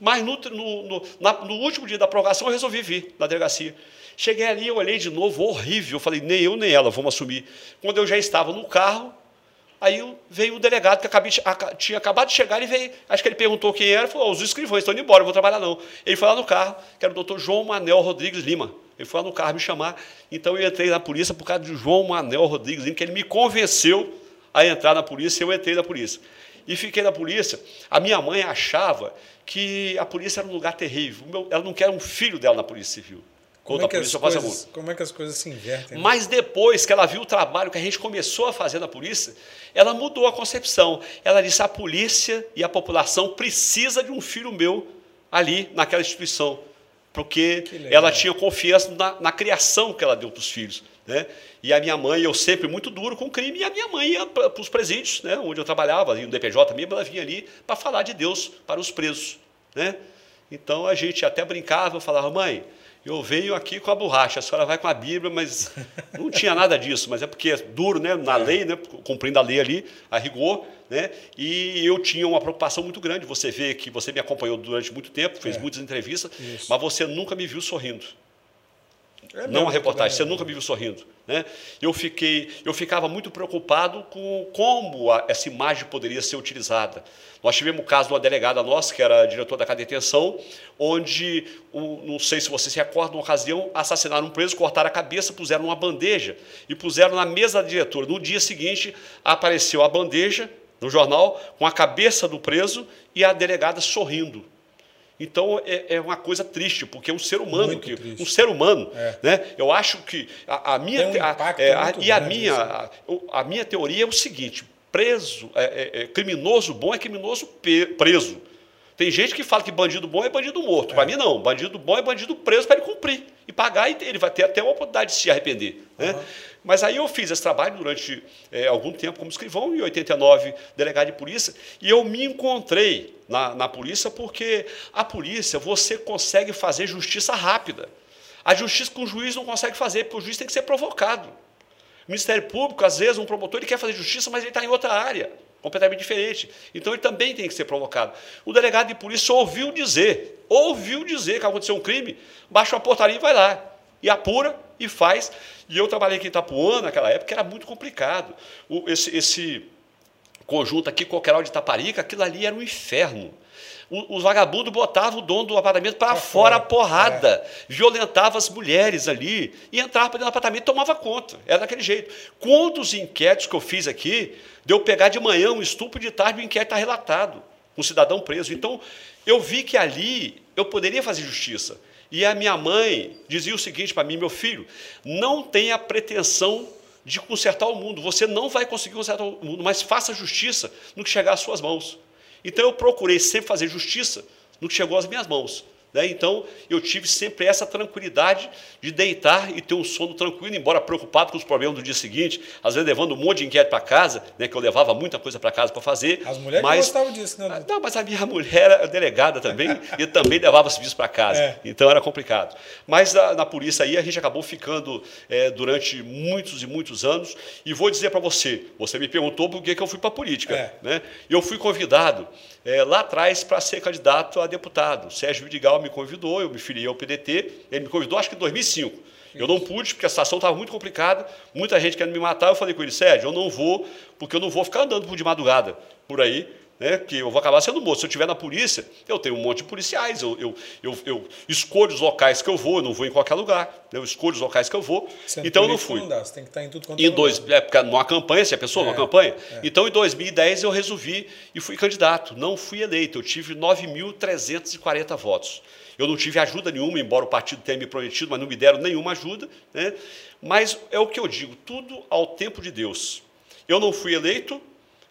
mas no, no, no, na, no último dia da prorrogação eu resolvi vir na delegacia. Cheguei ali, eu olhei de novo, horrível. Eu falei, nem eu nem ela vamos assumir. Quando eu já estava no carro, aí veio o delegado que acabei, tinha acabado de chegar, ele veio, acho que ele perguntou quem era, falou, os escrivães estão indo embora, eu vou trabalhar não. Ele foi lá no carro, que era o doutor João Manel Rodrigues Lima. Ele foi lá no carro me chamar. Então eu entrei na polícia por causa de João Manel Rodrigues Lima, que ele me convenceu a entrar na polícia, e eu entrei na polícia. E fiquei na polícia. A minha mãe achava que a polícia era um lugar terrível. ela não quer um filho dela na Polícia Civil. Como é, polícia coisas, como é, que as coisas se invertem? Né? Mas depois que ela viu o trabalho que a gente começou a fazer na polícia, ela mudou a concepção. Ela disse: a polícia e a população precisa de um filho meu ali naquela instituição, porque ela tinha confiança na, na criação que ela deu para os filhos. Né? E a minha mãe, eu sempre muito duro com crime, e a minha mãe ia para os presídios, né? onde eu trabalhava, ali no DPJ mesmo, ela vinha ali para falar de Deus para os presos. Né? Então a gente até brincava, falava, mãe, eu venho aqui com a borracha, a senhora vai com a Bíblia, mas não tinha nada disso, mas é porque é duro, né, na lei, né, cumprindo a lei ali, a rigor, né, e eu tinha uma preocupação muito grande, você vê que você me acompanhou durante muito tempo, fez é. muitas entrevistas, Isso. mas você nunca me viu sorrindo. É não a reportagem, você nunca me viu sorrindo. Né? Eu, fiquei, eu ficava muito preocupado com como a, essa imagem poderia ser utilizada. Nós tivemos o caso de uma delegada nossa, que era diretora da detenção, onde, um, não sei se você se recorda, numa ocasião, assassinaram um preso, cortaram a cabeça, puseram numa bandeja e puseram na mesa da diretora. No dia seguinte, apareceu a bandeja no jornal com a cabeça do preso e a delegada sorrindo. Então é, é, uma coisa triste, porque um ser humano, que, um ser humano, é. né? Eu acho que a, a minha um a, é, a, e a minha a, a, minha teoria é o seguinte: preso, é, é, é, criminoso bom é criminoso preso. Tem gente que fala que bandido bom é bandido morto. Para mim, não. Bandido bom é bandido preso para ele cumprir e pagar, e ele vai ter até uma oportunidade de se arrepender. Uhum. Né? Mas aí eu fiz esse trabalho durante é, algum tempo como escrivão, em 89, delegado de polícia, e eu me encontrei na, na polícia porque a polícia você consegue fazer justiça rápida. A justiça com o juiz não consegue fazer, porque o juiz tem que ser provocado. O Ministério Público, às vezes, um promotor, ele quer fazer justiça, mas ele está em outra área completamente diferente. Então ele também tem que ser provocado. O delegado de polícia ouviu dizer, ouviu dizer que aconteceu um crime, baixa uma portaria e vai lá. E apura e faz. E eu trabalhei aqui em Itapuã naquela época, era muito complicado. O, esse, esse conjunto aqui, Coqueiral de Itaparica, aquilo ali era um inferno os vagabundos botavam o dono do apartamento para fora a porrada, é. violentava as mulheres ali e entrava para dentro do apartamento e tomava conta. Era daquele jeito. Quantos inquéritos que eu fiz aqui, de eu pegar de manhã um estupro de tarde, o inquérito está relatado, um cidadão preso. Então, eu vi que ali eu poderia fazer justiça. E a minha mãe dizia o seguinte para mim, meu filho, não tenha pretensão de consertar o mundo. Você não vai conseguir consertar o mundo, mas faça justiça no que chegar às suas mãos. Então eu procurei sempre fazer justiça no que chegou às minhas mãos. Né? Então, eu tive sempre essa tranquilidade de deitar e ter um sono tranquilo, embora preocupado com os problemas do dia seguinte, às vezes levando um monte de inquérito para casa, né, que eu levava muita coisa para casa para fazer. As mulheres mas, gostavam disso, né? Não, mas a minha mulher era delegada também e também levava serviço para casa. É. Então, era complicado. Mas na, na, polícia aí, a gente acabou ficando é, durante muitos e muitos anos. E vou dizer para você, você me perguntou por que, que eu fui para a política. É. Né? Eu fui convidado é, lá atrás para ser candidato a deputado. Sérgio Vidigal me convidou, eu me filiei ao PDT, ele me convidou acho que em 2005. Eu não pude, porque a situação estava muito complicada, muita gente querendo me matar. Eu falei com ele, Sérgio, eu não vou, porque eu não vou ficar andando de madrugada por aí, né, que eu vou acabar sendo morto. Se eu estiver na polícia, eu tenho um monte de policiais, eu, eu, eu, eu, escolho os locais que eu vou, eu não vou em qualquer lugar, né, eu escolho os locais que eu vou, Sendo então eu não fui. Não dá, você tem que estar em tudo quanto em é dois, é, porque numa campanha, se a pessoa é, numa campanha. É. Então, em 2010, eu resolvi e fui candidato. Não fui eleito, eu tive 9.340 votos. Eu não tive ajuda nenhuma, embora o partido tenha me prometido, mas não me deram nenhuma ajuda. Né? Mas é o que eu digo, tudo ao tempo de Deus. Eu não fui eleito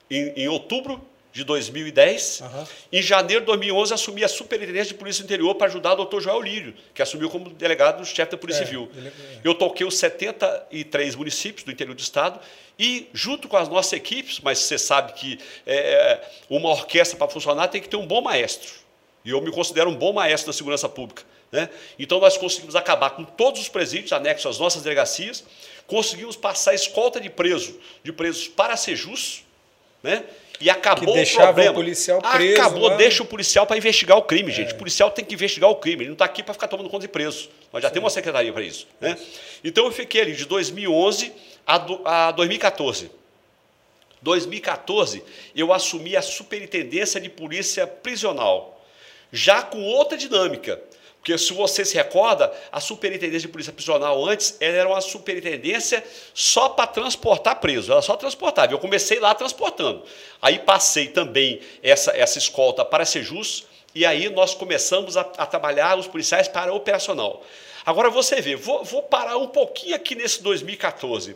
em, em outubro de 2010. Uhum. Em janeiro de 2011, assumi a Superintendência de Polícia Interior para ajudar o doutor Joel Lírio, que assumiu como delegado do chefe da Polícia é, Civil. Ele... É. Eu toquei os 73 municípios do interior do Estado e, junto com as nossas equipes, mas você sabe que é, uma orquestra para funcionar tem que ter um bom maestro. E eu me considero um bom maestro da segurança pública. Né? Então, nós conseguimos acabar com todos os presídios anexos às nossas delegacias, conseguimos passar a escolta de preso, de presos para ser justo, né? E acabou que o problema. O policial preso acabou, lá. deixa o policial para investigar o crime, gente. É. O policial tem que investigar o crime. Ele não está aqui para ficar tomando conta de preso. Nós já Sim. temos uma secretaria para isso. Né? Então eu fiquei ali de 2011 a, do, a 2014. 2014 eu assumi a superintendência de polícia prisional, já com outra dinâmica. Porque se você se recorda, a superintendência de polícia prisional antes era uma superintendência só para transportar preso, era só transportar. Eu comecei lá transportando. Aí passei também essa, essa escolta para ser justo, e aí nós começamos a, a trabalhar os policiais para operacional. Agora você vê, vou, vou parar um pouquinho aqui nesse 2014.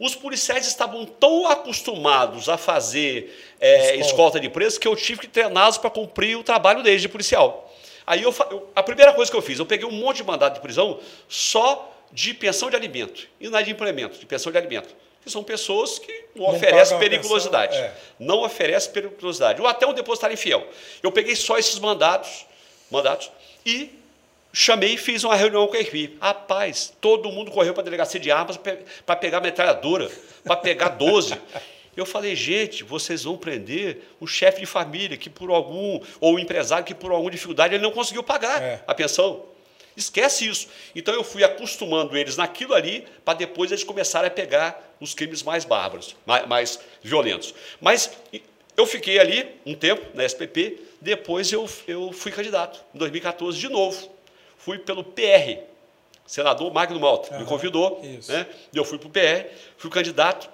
Os policiais estavam tão acostumados a fazer é, escolta de preso que eu tive que treiná-los para cumprir o trabalho deles de policial. Aí eu, eu, a primeira coisa que eu fiz, eu peguei um monte de mandado de prisão só de pensão de alimento e não é de implemento, de pensão de alimento. Que são pessoas que não, não oferecem periculosidade. Pensão, é. Não oferecem periculosidade. Ou até um depositário infiel. Eu peguei só esses mandados, mandados e chamei e fiz uma reunião com a equipe. Rapaz, todo mundo correu para a delegacia de armas para pegar metralhadora, para pegar 12. Eu falei, gente, vocês vão prender um chefe de família que por algum, ou um empresário que por alguma dificuldade ele não conseguiu pagar é. a pensão. Esquece isso. Então eu fui acostumando eles naquilo ali, para depois eles começarem a pegar os crimes mais bárbaros, mais, mais violentos. Mas eu fiquei ali um tempo na SPP, depois eu, eu fui candidato, em 2014 de novo. Fui pelo PR, senador Magno Malta, uhum, me convidou, né? eu fui para o PR, fui candidato,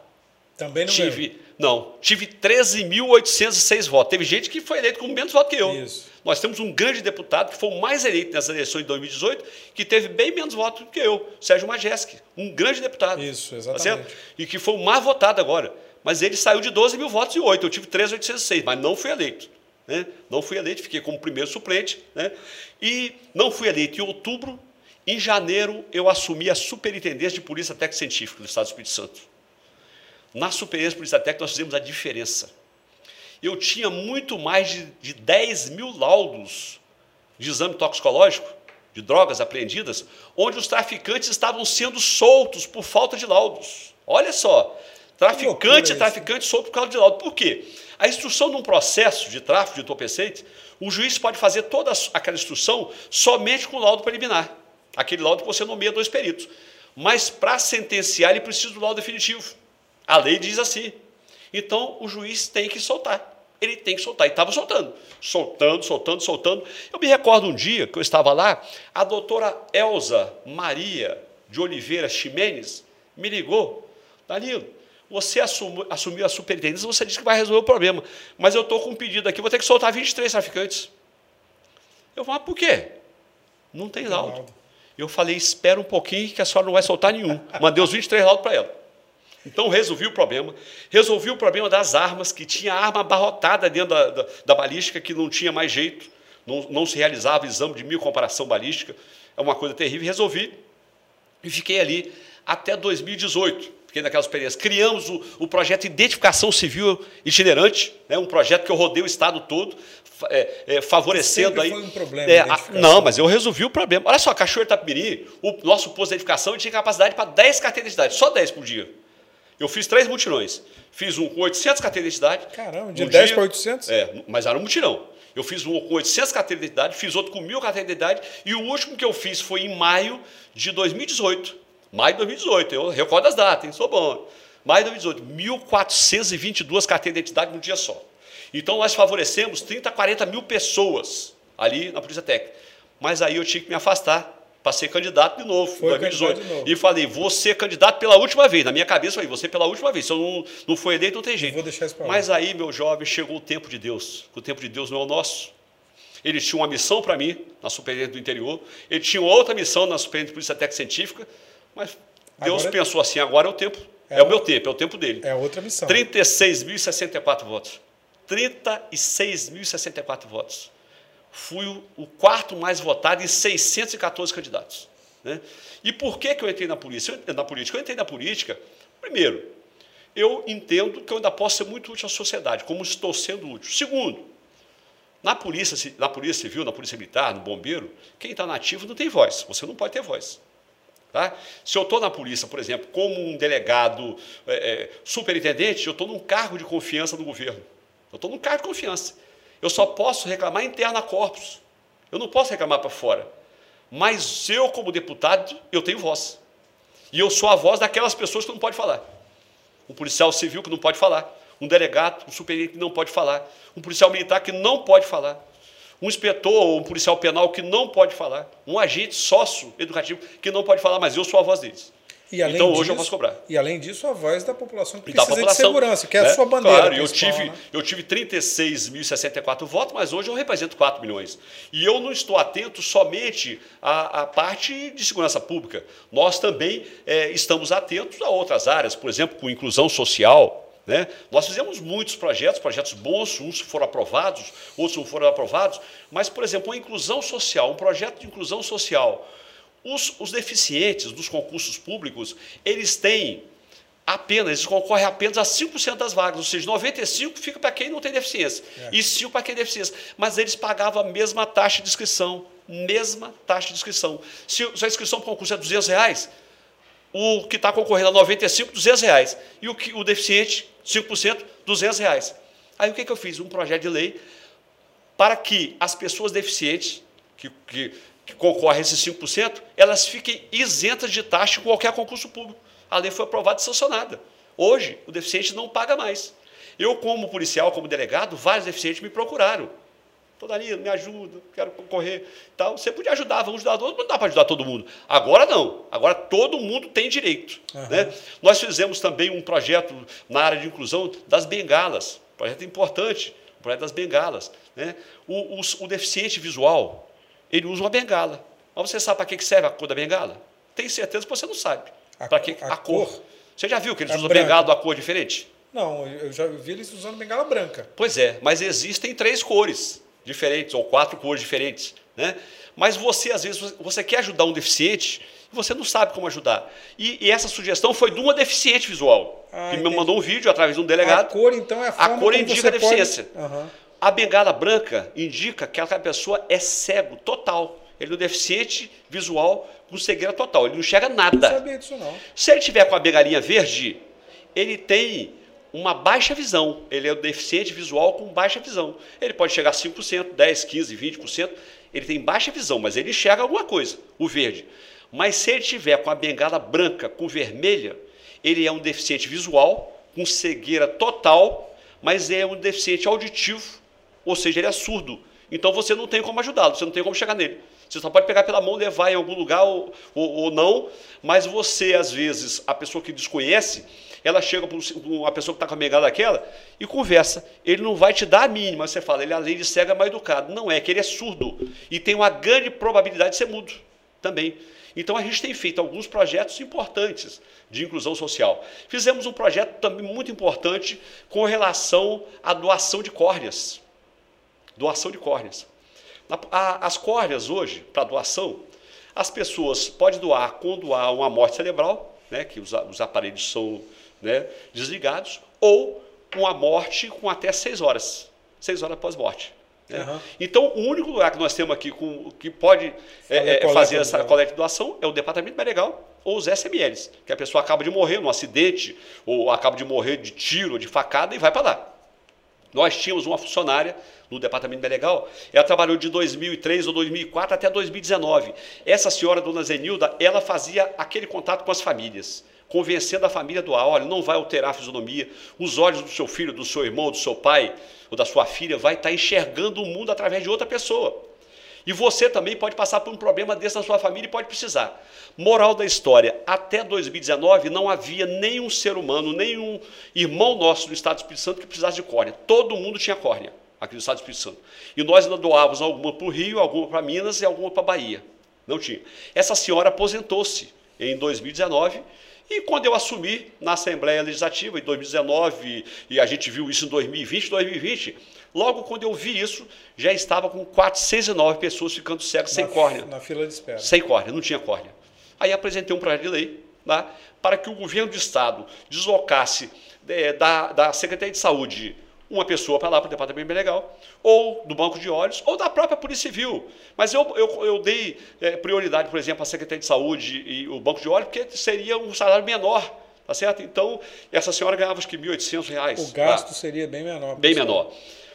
também não tive, ganhou. Não, tive 13.806 votos. Teve gente que foi eleito com menos votos que eu. Isso. Nós temos um grande deputado que foi o mais eleito nessas eleições de 2018, que teve bem menos votos do que eu, Sérgio Majeski. Um grande deputado. Isso, tá exatamente. Tá e que foi o mais votado agora. Mas ele saiu de 12 mil votos e 8. Eu tive 13.806, mas não fui eleito. Né? Não fui eleito, fiquei como primeiro suplente. Né? E não fui eleito em outubro. Em janeiro, eu assumi a superintendência de Polícia Técnica Científica do Estado do Espírito Santo. Na Polícia Técnica, nós fizemos a diferença. Eu tinha muito mais de, de 10 mil laudos de exame toxicológico de drogas apreendidas, onde os traficantes estavam sendo soltos por falta de laudos. Olha só, traficante, traficante solto por causa de laudo. Por quê? A instrução de um processo de tráfico de entorpecente, o juiz pode fazer toda aquela instrução somente com laudo preliminar. Aquele laudo que você nomeia dois peritos. Mas para sentenciar, ele precisa do laudo definitivo. A lei diz assim. Então, o juiz tem que soltar ele tem que soltar. E estava soltando, soltando, soltando, soltando. Eu me recordo um dia que eu estava lá, a doutora Elza Maria de Oliveira Ximenes me ligou. Danilo, você assumiu, assumiu a superintendência, você disse que vai resolver o problema. Mas eu estou com um pedido aqui, vou ter que soltar 23 traficantes. Eu falei, por quê? Não tem laudo. Eu falei, espera um pouquinho que a senhora não vai soltar nenhum. Mandei os 23 laudos para ela. Então resolvi o problema. Resolvi o problema das armas, que tinha arma abarrotada dentro da, da, da balística, que não tinha mais jeito, não, não se realizava exame de comparação balística. É uma coisa terrível. Resolvi e fiquei ali até 2018. Fiquei naquelas experiências. Criamos o, o projeto Identificação Civil Itinerante, né, um projeto que eu rodei o estado todo, é, é, favorecendo aí. Foi um problema. É, a, não, mas eu resolvi o problema. Olha só, Cachoeira Tapiri, o nosso posto de identificação tinha capacidade para 10 carteiras de idade, só 10 por dia. Eu fiz três mutirões. Fiz um com 800 carteiras de identidade. Caramba, de 10 para 800? É, mas era um mutirão. Eu fiz um com 800 carteiras de identidade, fiz outro com 1.000 carteiras de identidade, e o último que eu fiz foi em maio de 2018. Maio de 2018, eu recordo as datas, hein? sou bom. Maio de 2018, 1.422 carteiras de identidade num dia só. Então, nós favorecemos 30, 40 mil pessoas ali na Polícia Técnica. Mas aí eu tinha que me afastar para ser candidato de novo, em 2018. Novo. E falei, vou ser candidato pela última vez. Na minha cabeça, falei, você pela última vez. Se eu não, não for eleito, não tem jeito. Vou deixar isso pra Mas aí, meu jovem, chegou o tempo de Deus. O tempo de Deus não é o nosso. Ele tinha uma missão para mim, na Superintendência do Interior. Ele tinha outra missão na Superintendência de Polícia Técnica Científica. Mas Deus agora, pensou assim, agora é o tempo. É, é o meu tempo, é o tempo dele. É outra missão. 36.064 votos. 36.064 votos fui o quarto mais votado em 614 candidatos. Né? E por que, que eu entrei na polícia? Eu, na política? Eu entrei na política, primeiro, eu entendo que eu ainda posso ser muito útil à sociedade, como estou sendo útil. Segundo, na polícia, na polícia civil, na polícia militar, no bombeiro, quem está nativo não tem voz, você não pode ter voz. Tá? Se eu estou na polícia, por exemplo, como um delegado é, é, superintendente, eu estou num cargo de confiança do governo. Eu estou num cargo de confiança. Eu só posso reclamar interna corpus. Eu não posso reclamar para fora. Mas eu, como deputado, eu tenho voz. E eu sou a voz daquelas pessoas que não pode falar. Um policial civil que não pode falar. Um delegado, um superior que não pode falar. Um policial militar que não pode falar. Um inspetor ou um policial penal que não pode falar. Um agente sócio educativo que não pode falar, mas eu sou a voz deles então hoje disso, eu posso cobrar. E além disso, a voz da população que precisa população, de segurança, que é né? a sua bandeira. Claro, eu tive, né? eu tive 36.064 votos, mas hoje eu represento 4 milhões. E eu não estou atento somente à, à parte de segurança pública. Nós também é, estamos atentos a outras áreas, por exemplo, com inclusão social. Né? Nós fizemos muitos projetos, projetos bons, uns foram aprovados, outros não foram aprovados, mas, por exemplo, a inclusão social, um projeto de inclusão social os, os deficientes dos concursos públicos, eles têm apenas, eles concorrem apenas a 5% das vagas, ou seja, 95% fica para quem não tem deficiência é. e 5% para quem tem deficiência. Mas eles pagavam a mesma taxa de inscrição, mesma taxa de inscrição. Se, se a inscrição para o concurso é 200 reais, o que está concorrendo a 95, 200 reais. E o, que, o deficiente, 5%, 200 reais. Aí o que, que eu fiz? Um projeto de lei para que as pessoas deficientes, que, que que concorre a esses 5%, elas fiquem isentas de taxa em qualquer concurso público. A lei foi aprovada e sancionada. Hoje, o deficiente não paga mais. Eu, como policial, como delegado, vários deficientes me procuraram. Tô Danilo, me ajuda, quero concorrer. Tal. Você podia ajudar, vamos ajudar todos, não dá para ajudar todo mundo. Agora não. Agora todo mundo tem direito. Uhum. Né? Nós fizemos também um projeto na área de inclusão das bengalas. Projeto importante, o projeto das bengalas. Né? O, o, o deficiente visual, ele usa uma bengala. Mas você sabe para que serve a cor da bengala? Tem certeza que você não sabe. Para que a, a cor. cor. Você já viu que eles é usam branco. bengala de uma cor diferente? Não, eu já vi eles usando bengala branca. Pois é, mas existem três cores diferentes, ou quatro cores diferentes. Né? Mas você, às vezes, você quer ajudar um deficiente e você não sabe como ajudar. E, e essa sugestão foi de uma deficiente visual, ah, que entendi. me mandou um vídeo através de um delegado. A cor, então, é a forma A cor indica a deficiência. Pode... Uhum. A bengala branca indica que aquela pessoa é cego total. Ele é um deficiente visual com cegueira total. Ele não enxerga nada. Não sabia disso, não. Se ele tiver com a bengalinha verde, ele tem uma baixa visão. Ele é um deficiente visual com baixa visão. Ele pode chegar a 5%, 10%, 15%, 20%. Ele tem baixa visão, mas ele enxerga alguma coisa, o verde. Mas se ele tiver com a bengala branca com vermelha, ele é um deficiente visual, com cegueira total, mas é um deficiente auditivo, ou seja, ele é surdo. Então você não tem como ajudá-lo, você não tem como chegar nele. Você só pode pegar pela mão, levar em algum lugar ou, ou, ou não, mas você, às vezes, a pessoa que desconhece, ela chega para uma pessoa que está com a bengala daquela e conversa. Ele não vai te dar a mínima. Você fala, ele além de cego é mais educado. Não é, que ele é surdo e tem uma grande probabilidade de ser mudo também. Então a gente tem feito alguns projetos importantes de inclusão social. Fizemos um projeto também muito importante com relação à doação de córneas. Doação de córneas. As córneas hoje, para doação, as pessoas podem doar quando há uma morte cerebral, né, que os, os aparelhos são né, desligados, ou uma morte com até seis horas, seis horas após morte. Né? Uhum. Então, o único lugar que nós temos aqui com, que pode é, é, fazer essa coleta de doação é o Departamento Legal ou os SMLs, que a pessoa acaba de morrer num acidente, ou acaba de morrer de tiro, de facada, e vai para lá. Nós tínhamos uma funcionária no departamento legal, ela trabalhou de 2003 ou 2004 até 2019. Essa senhora, dona Zenilda, ela fazia aquele contato com as famílias, convencendo a família do doar, olha, não vai alterar a fisionomia, os olhos do seu filho, do seu irmão, do seu pai ou da sua filha vai estar enxergando o mundo através de outra pessoa. E você também pode passar por um problema desse na sua família e pode precisar. Moral da história: até 2019 não havia nenhum ser humano, nenhum irmão nosso do Estado do Espírito Santo que precisasse de córnea. Todo mundo tinha córnea aqui no Estado do Espírito Santo. E nós ainda doávamos alguma para o Rio, alguma para Minas e alguma para Bahia. Não tinha. Essa senhora aposentou-se em 2019 e quando eu assumi na Assembleia Legislativa em 2019, e a gente viu isso em 2020, 2020, Logo quando eu vi isso, já estava com 409 pessoas ficando cegas sem córnea. Na fila de espera. Sem córnea, não tinha córnea. Aí apresentei um projeto de lei né, para que o governo do Estado deslocasse é, da, da Secretaria de Saúde uma pessoa para lá para o Departamento Bem Legal, ou do Banco de Olhos, ou da própria Polícia Civil. Mas eu, eu, eu dei é, prioridade, por exemplo, à Secretaria de Saúde e o Banco de Olhos, porque seria um salário menor. Tá certo? Então, essa senhora ganhava acho que R$ 1.800. O gasto tá? seria bem menor. Bem menor.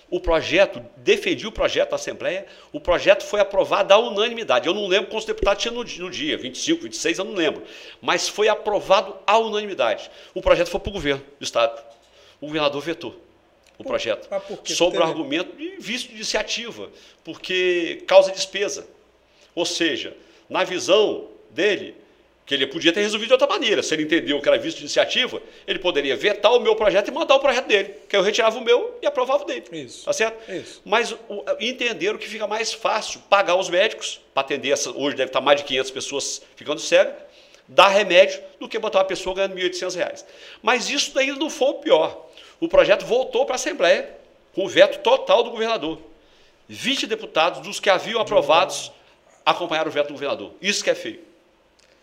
O projeto, defendi o projeto da Assembleia, o projeto foi aprovado à unanimidade. Eu não lembro quantos deputados tinha no, no dia, 25, 26, eu não lembro. Mas foi aprovado à unanimidade. O projeto foi para o governo do Estado. O governador vetou o projeto. Ah, sobre o argumento de vício de iniciativa, porque causa despesa. Ou seja, na visão dele, que ele podia ter resolvido de outra maneira. Se ele entendeu que era visto de iniciativa, ele poderia vetar o meu projeto e mandar o projeto dele, que eu retirava o meu e aprovava o dele. Isso. Tá certo? Isso. Mas o, entenderam que fica mais fácil pagar os médicos, para atender essa, hoje deve estar mais de 500 pessoas ficando cegas, dar remédio, do que botar uma pessoa ganhando R$ 1.800. Mas isso ainda não foi o pior. O projeto voltou para a Assembleia, com o veto total do governador. 20 deputados dos que haviam aprovados acompanharam o veto do governador. Isso que é feio.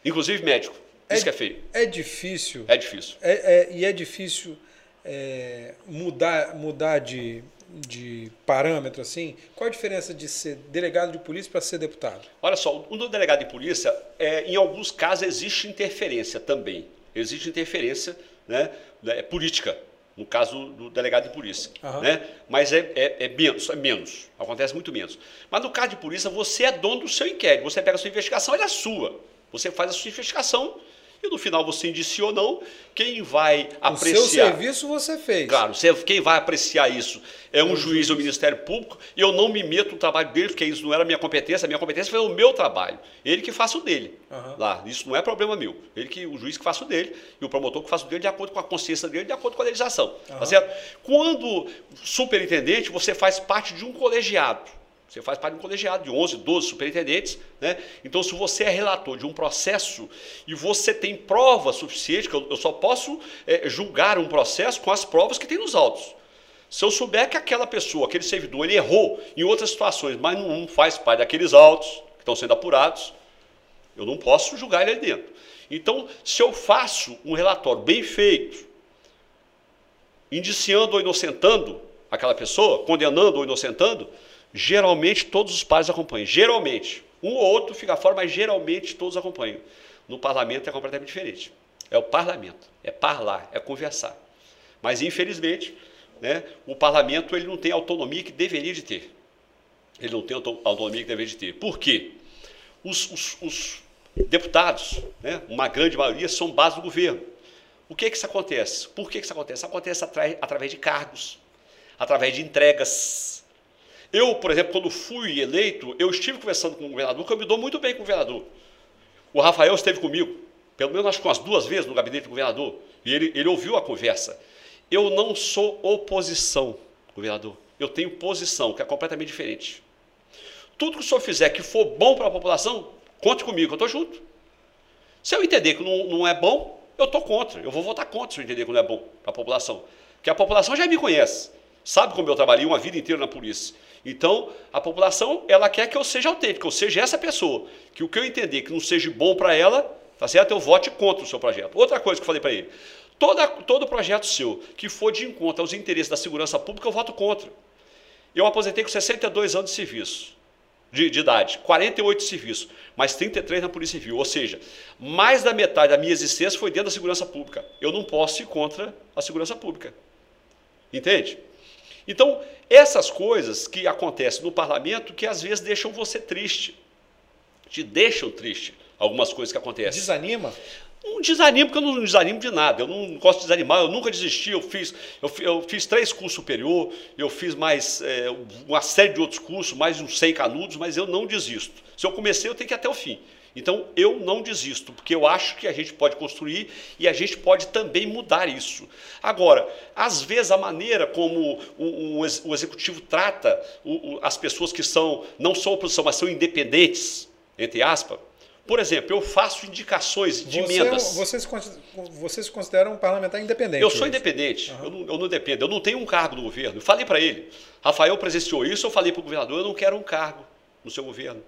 Inclusive médico. Isso é, que é feio. É difícil. É difícil. É, é, e é difícil é, mudar, mudar de, de parâmetro assim. Qual a diferença de ser delegado de polícia para ser deputado? Olha só, o delegado de polícia, é, em alguns casos, existe interferência também. Existe interferência né, né política no caso do delegado de polícia. Uhum. Né? Mas é, é, é, menos, é menos, acontece muito menos. Mas no caso de polícia, você é dono do seu inquérito, você pega a sua investigação, ela é sua. Você faz a sua investigação e no final você indiciou ou não, quem vai apreciar. O seu serviço você fez. Claro, quem vai apreciar isso é um juiz ou Ministério Público e eu não me meto no trabalho dele, porque isso não era minha competência, a minha competência foi o meu trabalho. Ele que faça o dele. Uhum. Lá, isso não é problema meu. Ele que o juiz que faça o dele e o promotor que faça o dele de acordo com a consciência dele, de acordo com a legislação. Uhum. Tá certo? Quando superintendente, você faz parte de um colegiado. Você faz parte de um colegiado de 11, 12 superintendentes. Né? Então, se você é relator de um processo e você tem prova suficiente, que eu, só posso é, julgar um processo com as provas que tem nos autos. Se eu souber que aquela pessoa, aquele servidor, ele errou em outras situações, mas não faz parte daqueles autos que estão sendo apurados, eu não posso julgar ele ali dentro. Então, se eu faço um relatório bem feito, indiciando ou inocentando aquela pessoa, condenando ou inocentando, geralmente todos os pares acompanham. Geralmente. Um ou outro fica fora, mas geralmente todos acompanham. No parlamento é completamente diferente. É o parlamento, é parlar, é conversar. Mas, infelizmente, né, o parlamento ele não tem a autonomia que deveria de ter. Ele não tem a autonomia que deveria de ter. Por quê? Os, os, os deputados, né, uma grande maioria, são base do governo. O que, que isso acontece? Por que, que isso acontece? Acontece através de cargos, através de entregas. Eu, por exemplo, quando fui eleito, eu estive conversando com o governador, que eu me dou muito bem com o governador. O Rafael esteve comigo, pelo menos acho que umas duas vezes no gabinete do governador, e ele, ele ouviu a conversa. Eu não sou oposição, governador. Eu tenho posição, que é completamente diferente. Tudo que o senhor fizer que for bom para a população, Conte comigo, eu estou junto. Se eu entender que não, não é bom, eu estou contra. Eu vou votar contra se eu entender que não é bom para a população. Porque a população já me conhece. Sabe como eu trabalhei uma vida inteira na polícia. Então, a população, ela quer que eu seja autêntico, eu seja essa pessoa. Que o que eu entender que não seja bom para ela, tá certo? Eu vote contra o seu projeto. Outra coisa que eu falei para ele. Toda, todo projeto seu que for de encontro aos interesses da segurança pública, eu voto contra. Eu aposentei com 62 anos de serviço de, de idade, 48 de serviço, mais 33 na Polícia Civil. Ou seja, mais da metade da minha existência foi dentro da segurança pública. Eu não posso ir contra a segurança pública. Entende? Então, essas coisas que acontecem no parlamento que às vezes deixam você triste. Te deixam triste algumas coisas que acontecem. Desanima? Não desanimo, porque eu não desanimo de nada. Eu não gosto de desanimar, eu nunca desisti. Eu fiz, eu, eu fiz três cursos superior, eu fiz mais é, uma série de outros cursos, mais uns 100 canudos, mas eu não desisto. Se eu comecei, eu tenho que ir até o fim. Então, eu não desisto, porque eu acho que a gente pode construir e a gente pode também mudar isso. Agora, às vezes, a maneira como o, o, o executivo trata o, as pessoas que são, não são oposição, mas são independentes, entre aspas, por exemplo, eu faço indicações de você, emendas. Vocês, vocês se consideram um parlamentar independente? Eu sou independente, uhum. eu, não, eu não dependo, eu não tenho um cargo no governo. Eu falei para ele, Rafael presenciou isso, eu falei para o governador, eu não quero um cargo no seu governo.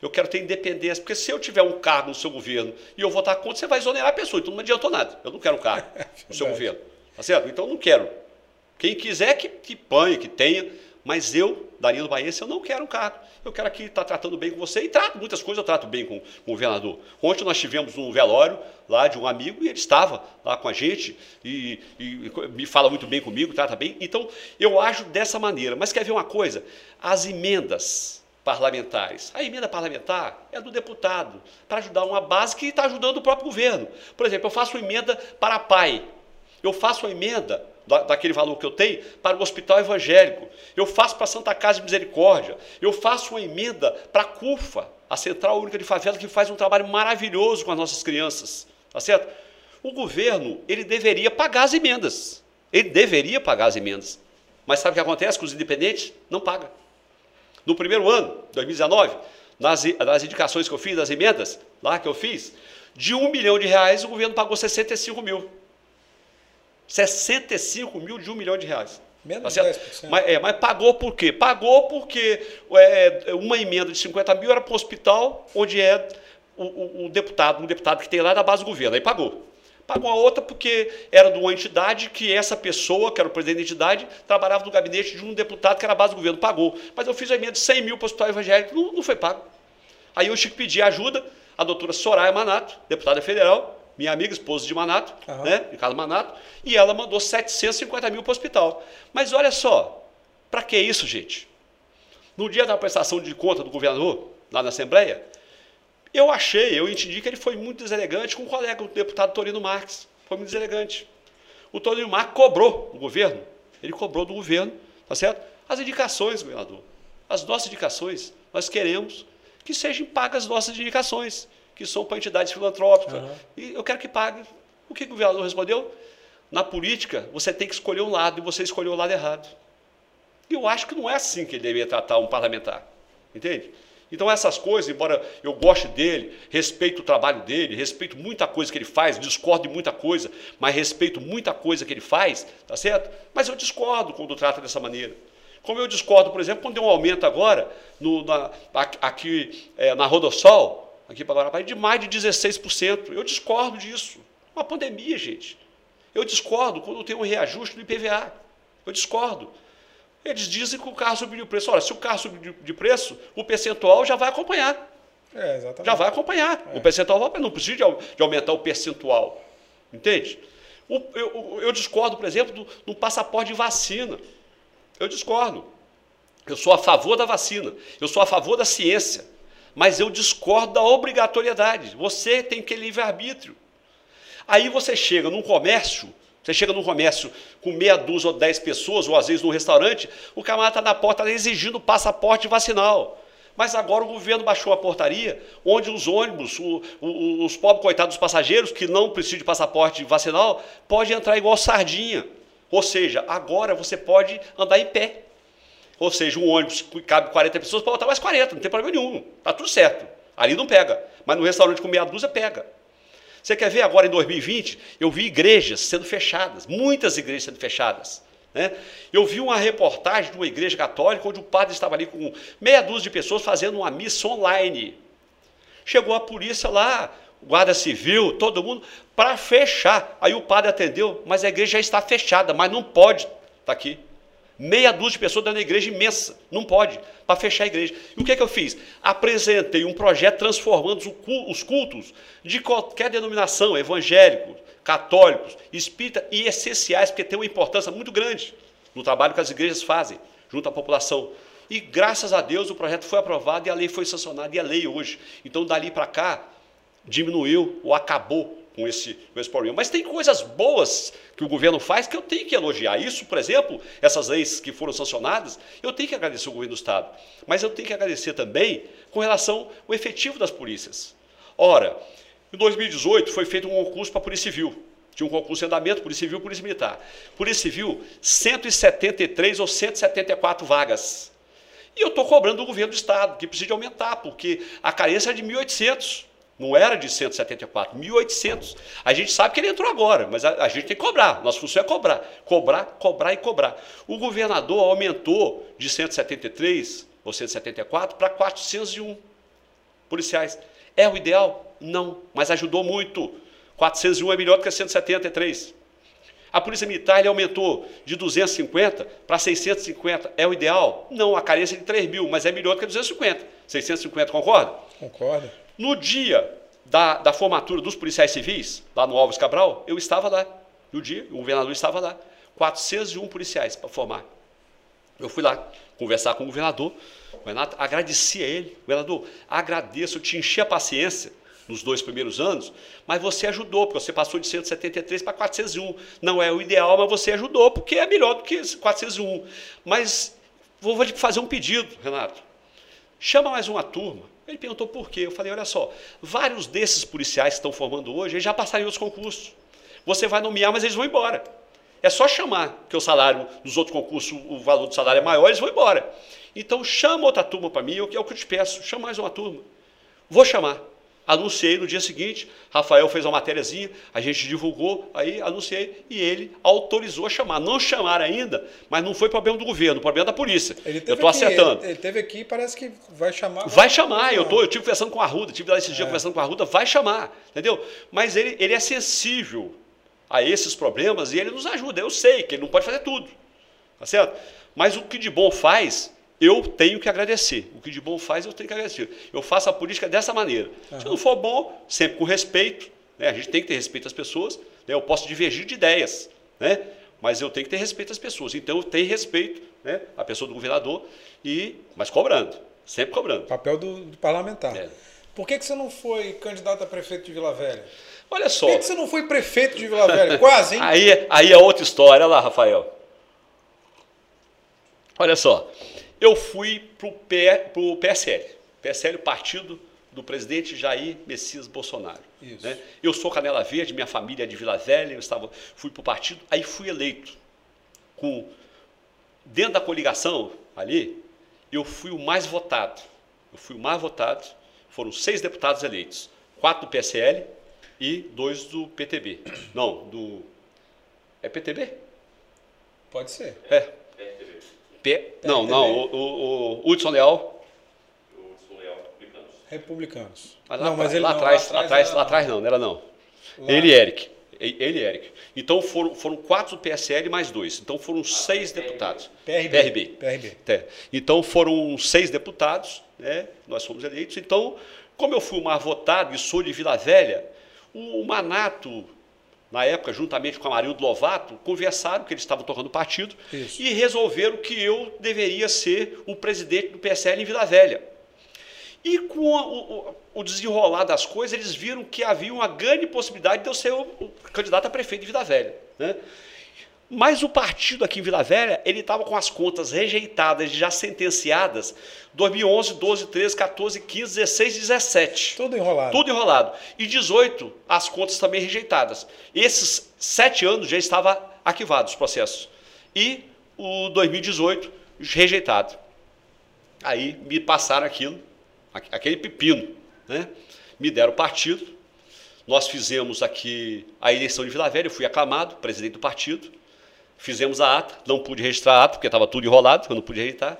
Eu quero ter independência, porque se eu tiver um cargo no seu governo e eu votar contra, você vai exonerar a pessoa, então não adiantou nada. Eu não quero um cargo no seu governo. Tá certo? Então eu não quero. Quem quiser que, que panhe, que tenha, mas eu, Danilo Baense, eu não quero um cargo. Eu quero aqui estar tratando bem com você. E trato muitas coisas, eu trato bem com, com, o governador. Ontem nós tivemos um velório lá de um amigo e ele estava lá com a gente e, e, me fala muito bem comigo, trata bem. Então, eu ajo dessa maneira. Mas quer ver uma coisa? As emendas parlamentares. A emenda parlamentar é do deputado, para ajudar uma base que está ajudando o próprio governo. Por exemplo, eu faço uma emenda para pai. Eu faço uma emenda daquele valor que eu tenho para o hospital evangélico. Eu faço para a Santa Casa de Misericórdia. Eu faço uma emenda para a CUFA, a Central Única de Favela, que faz um trabalho maravilhoso com as nossas crianças. Tá certo? O governo, ele deveria pagar as emendas. Ele deveria pagar as emendas. Mas sabe o que acontece com os independentes? Não paga. No primeiro ano, 2019, nas, nas indicações que eu fiz, das emendas, lá que eu fiz, de um milhão de reais, o governo pagou 65 mil. 65 mil de um milhão de reais. Menos tá 10%. Mas, é, mas pagou por quê? Pagou porque é, uma emenda de 50 mil era para o hospital, onde é o, o, o, deputado, um deputado que tem lá da base do governo. Aí pagou. Pagou a outra porque era de uma entidade que essa pessoa, que era o presidente da entidade, trabalhava no gabinete de um deputado que era a base do governo. Pagou. Mas eu fiz a emenda de 100 mil para o hospital evangélico, não, não foi pago. Aí eu tive que pedir ajuda à doutora Soraya Manato, deputada federal, minha amiga, esposa de Manato, uhum. né, de Carlos Manato, e ela mandou 750 mil para o hospital. Mas olha só, para que isso, gente? No dia da prestação de conta do governador, lá na Assembleia, eu achei, eu entendi que ele foi muito deselegante com o colega, o deputado Torino Marques. Foi muito deselegante. O Torino Marques cobrou do governo, ele cobrou do governo, tá certo? As indicações, governador, as nossas indicações, nós queremos que sejam pagas as nossas indicações que são para entidades filantrópicas. Uhum. E eu quero que pague. O que o governador respondeu? Na política, você tem que escolher um lado e você escolheu o lado errado. Eu acho que não é assim que ele deveria tratar um parlamentar. Entende? Então, essas coisas, embora eu goste dele, respeito o trabalho dele, respeito muita coisa que ele faz, discordo de muita coisa, mas respeito muita coisa que ele faz, tá certo? Mas eu discordo quando trata dessa maneira. Como eu discordo, por exemplo, quando deu um aumento agora no, na, aqui é, na Rodossol, aqui para Guarapari, de mais de 16%. Eu discordo disso. Uma pandemia, gente. Eu discordo quando tem um reajuste do IPVA. Eu discordo. Eles dizem que o carro subiu de preço. Olha, se o carro subir de preço, o percentual já vai acompanhar. É, exatamente. Já vai acompanhar. É. O percentual vai, não precisa de, aumentar o percentual. Entende? O, eu, eu, discordo, por exemplo, do, do passaporte de vacina. Eu discordo. Eu sou a favor da vacina. Eu sou a favor da ciência. Mas eu discordo da obrigatoriedade. Você tem que livre-arbítrio. Aí você chega num comércio você chega num comércio com meia dúzia ou dez pessoas, ou às vezes num restaurante, o camarada está na porta exigindo passaporte vacinal. Mas agora o governo baixou a portaria, onde os ônibus, o, o, os pobres coitados dos passageiros, que não precisam de passaporte vacinal, pode entrar igual sardinha. Ou seja, agora você pode andar em pé. Ou seja, um ônibus que cabe 40 pessoas pode botar mais 40, não tem problema nenhum. Está tudo certo. Ali não pega. Mas no restaurante com meia dúzia pega. Você quer ver agora em 2020? Eu vi igrejas sendo fechadas, muitas igrejas sendo fechadas. Né? Eu vi uma reportagem de uma igreja católica onde o padre estava ali com meia dúzia de pessoas fazendo uma missa online. Chegou a polícia lá, guarda civil, todo mundo, para fechar. Aí o padre atendeu, mas a igreja já está fechada, mas não pode estar tá aqui meia dúzia de pessoas dentro da igreja imensa. Não pode, para fechar a igreja. E o que, é que eu fiz? Apresentei um projeto transformando os cultos de qualquer denominação, evangélicos, católicos, espírita e essenciais, porque tem uma importância muito grande no trabalho que as igrejas fazem junto à população. E graças a Deus o projeto foi aprovado e a lei foi sancionada, e a lei hoje. Então, dali para cá, diminuiu ou acabou com esse, com esse problema. Mas tem coisas boas que o governo faz que eu tenho que elogiar. Isso, por exemplo, essas leis que foram sancionadas, eu tenho que agradecer o governo do Estado. Mas eu tenho que agradecer também com relação ao efetivo das polícias. Ora, em 2018 foi feito um concurso para a Polícia Civil. Tinha um concurso em andamento, Polícia Civil e Polícia Militar. Polícia Civil, 173 ou 174 vagas. E eu estou cobrando do governo do Estado, que precisa aumentar, porque a carência é de 1.800. Não era de 174, 1.800. A gente sabe que ele entrou agora, mas a, a, gente tem que cobrar. Nossa função é cobrar. Cobrar, cobrar e cobrar. O governador aumentou de 173 ou 174 para 401 policiais. É o ideal? Não, mas ajudou muito. 401 é melhor do que 173. A Polícia Militar ele aumentou de 250 para 650. É o ideal? Não, a carência é de 3 mil, mas é melhor do que 250. 650, concorda? Concordo. No dia da, da formatura dos policiais civis, lá no Alves Cabral, eu estava lá. No dia, o governador estava lá. 401 policiais para formar. Eu fui lá conversar com o governador. O Renato, agradeci a ele. Governador, agradeço, eu te enchi a paciência nos dois primeiros anos, mas você ajudou, porque você passou de 173 para 401. Não é o ideal, mas você ajudou, porque é melhor do que 401. Mas vou fazer um pedido, Renato. Chama mais uma turma. Ele perguntou por quê. Eu falei, olha só, vários desses policiais que estão formando hoje, eles já passaram em outros concursos. Você vai nomear, mas eles vão embora. É só chamar, que o salário dos outros concursos, o valor do salário é maior, eles vão embora. Então chama outra turma para mim, é o que eu te peço, chama mais uma turma. Vou chamar. Anunciei no dia seguinte, Rafael fez uma matériazinha, a gente divulgou, aí anunciei e ele autorizou a chamar. Não chamaram ainda, mas não foi problema do governo, problema da polícia. eu estou acertando. Ele, ele, teve aqui parece que vai chamar. Vai, vai chamar, eu, tô, eu tive conversando com a Ruda, tive lá esse dia é. conversando com a Ruda, vai chamar, entendeu? Mas ele, ele é sensível a esses problemas e ele nos ajuda. Eu sei que ele não pode fazer tudo, tá certo? Mas o que de bom faz, eu tenho que agradecer. O que de bom faz, eu tenho que agradecer. Eu faço a política dessa maneira. Uhum. Se não for bom, sempre com respeito. Né? A gente tem que ter respeito às pessoas. Né? Eu posso divergir de ideias, né? mas eu tenho que ter respeito às pessoas. Então, eu tenho respeito né? à pessoa do governador, e mas cobrando, sempre cobrando. Papel do, do parlamentar. É. Por que, que você não foi candidato a prefeito de Vila Velha? Olha só. Por que, que você não foi prefeito de Vila Velha? Quase, hein? aí, aí é outra história. Olha lá, Rafael. Olha só eu fui para o PSL. PSL, partido do presidente Jair Messias Bolsonaro. Né? Eu sou Canela Verde, minha família é de Vila Velha, eu estava, fui para o partido, aí fui eleito com dentro da coligação ali, eu fui o mais votado. Eu fui o mais votado. Foram seis deputados eleitos. Quatro do PSL e dois do PTB. Não, do... É PTB? Pode ser. É. PTB. P... Não, não, o, o, o Hudson Leal Republicanos. Mas lá, não, mas ele lá, não, atrás, lá atrás, lá atrás não, não era não. Lá. Ele e Eric. Ele e Eric. Então foram, foram quatro do PSL mais dois. Então foram seis deputados. PRB. PRB. PRB. É. Então foram seis deputados, né? nós fomos eleitos. Então, como eu fui o mais votado e sou de Vila Velha, o Manato, na época, juntamente com a Marildo Lovato, conversaram que eles estavam tocando partido Isso. e resolveram que eu deveria ser o presidente do PSL em Vila Velha. E com o, o, desenrolar das coisas, eles viram que havia uma grande possibilidade de eu ser o, o candidato a prefeito de Vila Velha. Né? Mas o partido aqui em Vila Velha, ele estava com as contas rejeitadas, já sentenciadas, 2011, 12, 13, 14, 15, 16, 17. Tudo enrolado. Tudo enrolado. E 18, as contas também rejeitadas. Esses sete anos já estavam arquivados os processos. E o 2018, rejeitado. Aí me passaram aquilo aquele pepino. Né? Me deram o partido, nós fizemos aqui a eleição de Vila Velha, eu fui aclamado, presidente do partido, fizemos a ata, não pude registrar a ata, porque estava tudo enrolado, eu não pude registrar.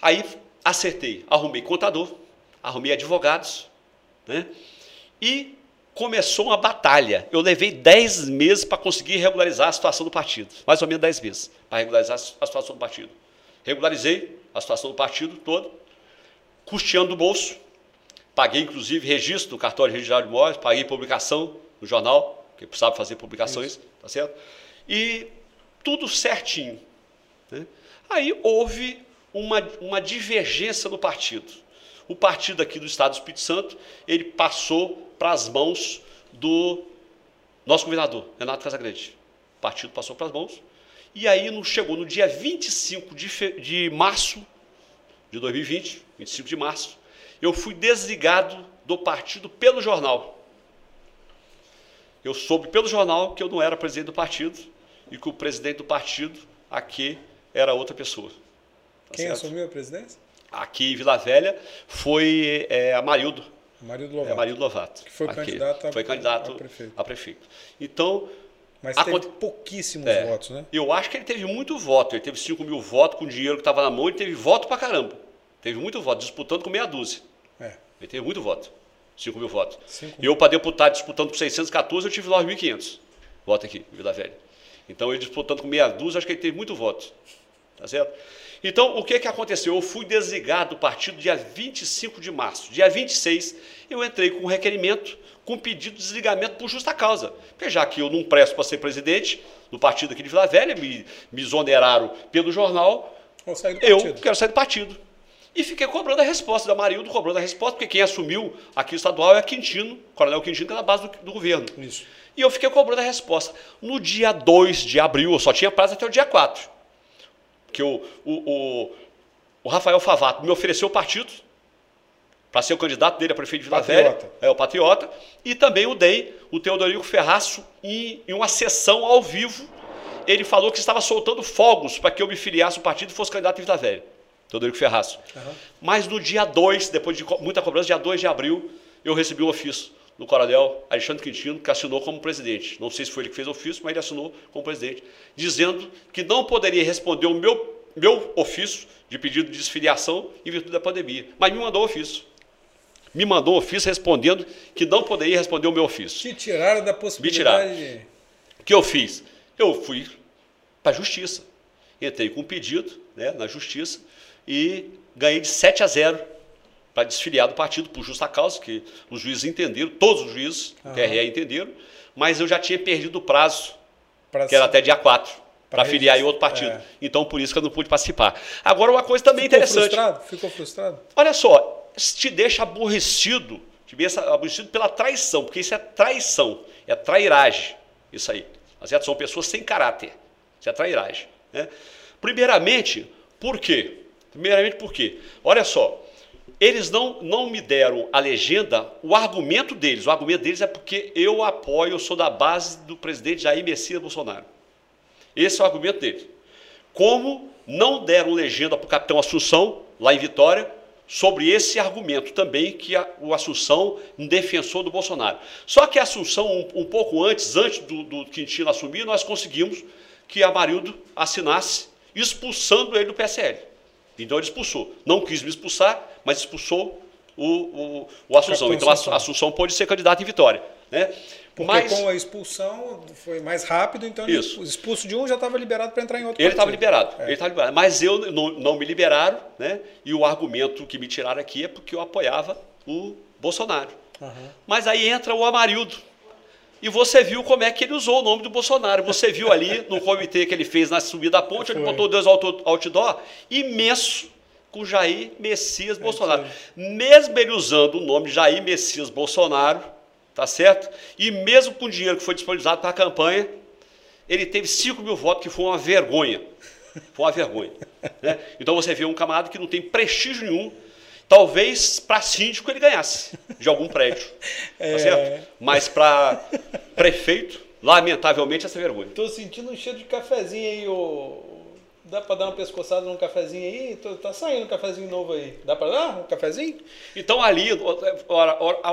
Aí acertei, arrumei contador, arrumei advogados, né? e começou uma batalha. Eu levei 10 meses para conseguir regularizar a situação do partido, mais ou menos 10 meses, para regularizar a situação do partido. Regularizei a situação do partido todo, custeando o bolso. Paguei, inclusive, registro do cartório registral de imóveis, paguei publicação no jornal, que precisava fazer publicações, Isso. tá certo? E tudo certinho. Né? Aí houve uma, uma divergência no partido. O partido aqui do Estado do Espírito Santo, ele passou para as mãos do nosso governador, Renato Casagrande. O partido passou para as mãos. E aí chegou no dia 25 de, fe... de março de 2020, 25 de março, eu fui desligado do partido pelo jornal. Eu soube pelo jornal que eu não era presidente do partido e que o presidente do partido aqui era outra pessoa. Tá Quem certo? assumiu a presidência? Aqui em Vila Velha foi é, a Marildo. Marildo Lovato. É, Marildo Lovato. Que foi aqui, candidato, a, foi candidato a, prefeito. a prefeito. Então. Mas teve pouquíssimos é, votos, né? Eu acho que ele teve muito voto. Ele teve 5 mil votos com o dinheiro que estava na mão, ele teve voto pra caramba. Teve muito voto, disputando com meia dúzia. É. Ele teve muito voto. 5 mil votos. Cinco eu, para deputado, disputando com 614, eu tive 9.500 votos aqui, em Vila Velha. Então, ele disputando com meia dúzia, acho que ele teve muito voto. Tá certo? Então, o que, que aconteceu? Eu fui desligado do partido dia 25 de março. Dia 26, eu entrei com um requerimento com pedido de desligamento por justa causa. Porque já que eu não presto para ser presidente do partido aqui de Vila Velha, me, me exoneraram pelo jornal, eu quero sair do partido. E fiquei cobrando a resposta da Marildo, cobrando a resposta, porque quem assumiu aqui o estadual é Quintino, Coronel Quintino, que é da base do, do governo. Isso. E eu fiquei cobrando a resposta. No dia 2 de abril, eu só tinha prazo até o dia 4. Que o, o, o, o Rafael Favato me ofereceu o partido para ser o candidato dele a prefeito de Vila. Velha, é o Patriota, e também o DEI, o Teodorico Ferraço, em, em uma sessão ao vivo, ele falou que estava soltando fogos para que eu me filiasse o partido e fosse candidato em Vila Velha. Teodorico Ferraz. Uhum. Mas no dia 2, depois de muita cobrança, dia 2 de abril, eu recebi um ofício do coronel Alexandre Quintino, que assinou como presidente. Não sei se foi ele que fez o ofício, mas ele assinou como presidente, dizendo que não poderia responder o meu, meu ofício de pedido de desfiliação em virtude da pandemia. Mas me mandou o ofício. Me mandou o ofício respondendo que não poderia responder o meu ofício. Te tiraram da possibilidade me tiraram. O que eu fiz? Eu fui para a justiça. Entrei com um pedido né, na justiça e ganhei de 7 a 0 para desfiliar do partido por justa causa, que os juízes entenderam, todos os juízes, uhum. TRE entenderam, mas eu já tinha perdido o prazo, pra que era até dia 4 para filiar em outro partido. É. Então, por isso que eu não pude participar. Agora, uma coisa também Ficou interessante. Frustrado? Ficou frustrado? Olha só, te deixa aborrecido, te deixa aborrecido pela traição, porque isso é traição, é trairagem, isso aí. Tá certo? São pessoas sem caráter, isso é trairagem. Né? Primeiramente, por quê? Primeiramente por quê? Olha só, eles não, não me deram a legenda, o argumento deles. O argumento deles é porque eu apoio, eu sou da base do presidente Jair Messias Bolsonaro. Esse é o argumento deles. Como não deram legenda para o capitão Assunção, lá em Vitória, sobre esse argumento também que a, o Assunção, defensor do Bolsonaro. Só que a Assunção, um, um pouco antes, antes do, do Quintino assumir, nós conseguimos que Amarildo assinasse expulsando ele do PSL. Então ele expulsou. Não quis me expulsar, mas expulsou o, o, o Assunção. Então a Assunção pode ser candidato em Vitória. Né? Porque mas, com a expulsão foi mais rápido, então isso. expulso de um já estava liberado para entrar em outro Ele estava liberado, é. ele estava liberado. Mas eu não, não me liberaram, né? E o argumento que me tiraram aqui é porque eu apoiava o Bolsonaro. Uhum. Mas aí entra o Amarildo. E você viu como é que ele usou o nome do Bolsonaro. Você viu ali no comitê que ele fez na subida da ponte, ele botou dois outdoor imenso com Jair Messias é Bolsonaro. Mesmo ele usando o nome Jair Messias Bolsonaro, tá certo? E mesmo com o dinheiro que foi disponibilizado para a campanha, ele teve 5 mil votos, que foi uma vergonha. Foi uma vergonha. Né? Então você vê um camarada que não tem prestígio nenhum, talvez para síndico ele ganhasse de algum prédio. Tá é... certo? Mas para prefeito, lamentavelmente, essa vergonha. Estou sentindo um cheiro de cafezinho aí, ô, Dá para dar uma pescoçada num cafezinho aí? Tá saindo um cafezinho novo aí. Dá para dar um cafezinho? Então ali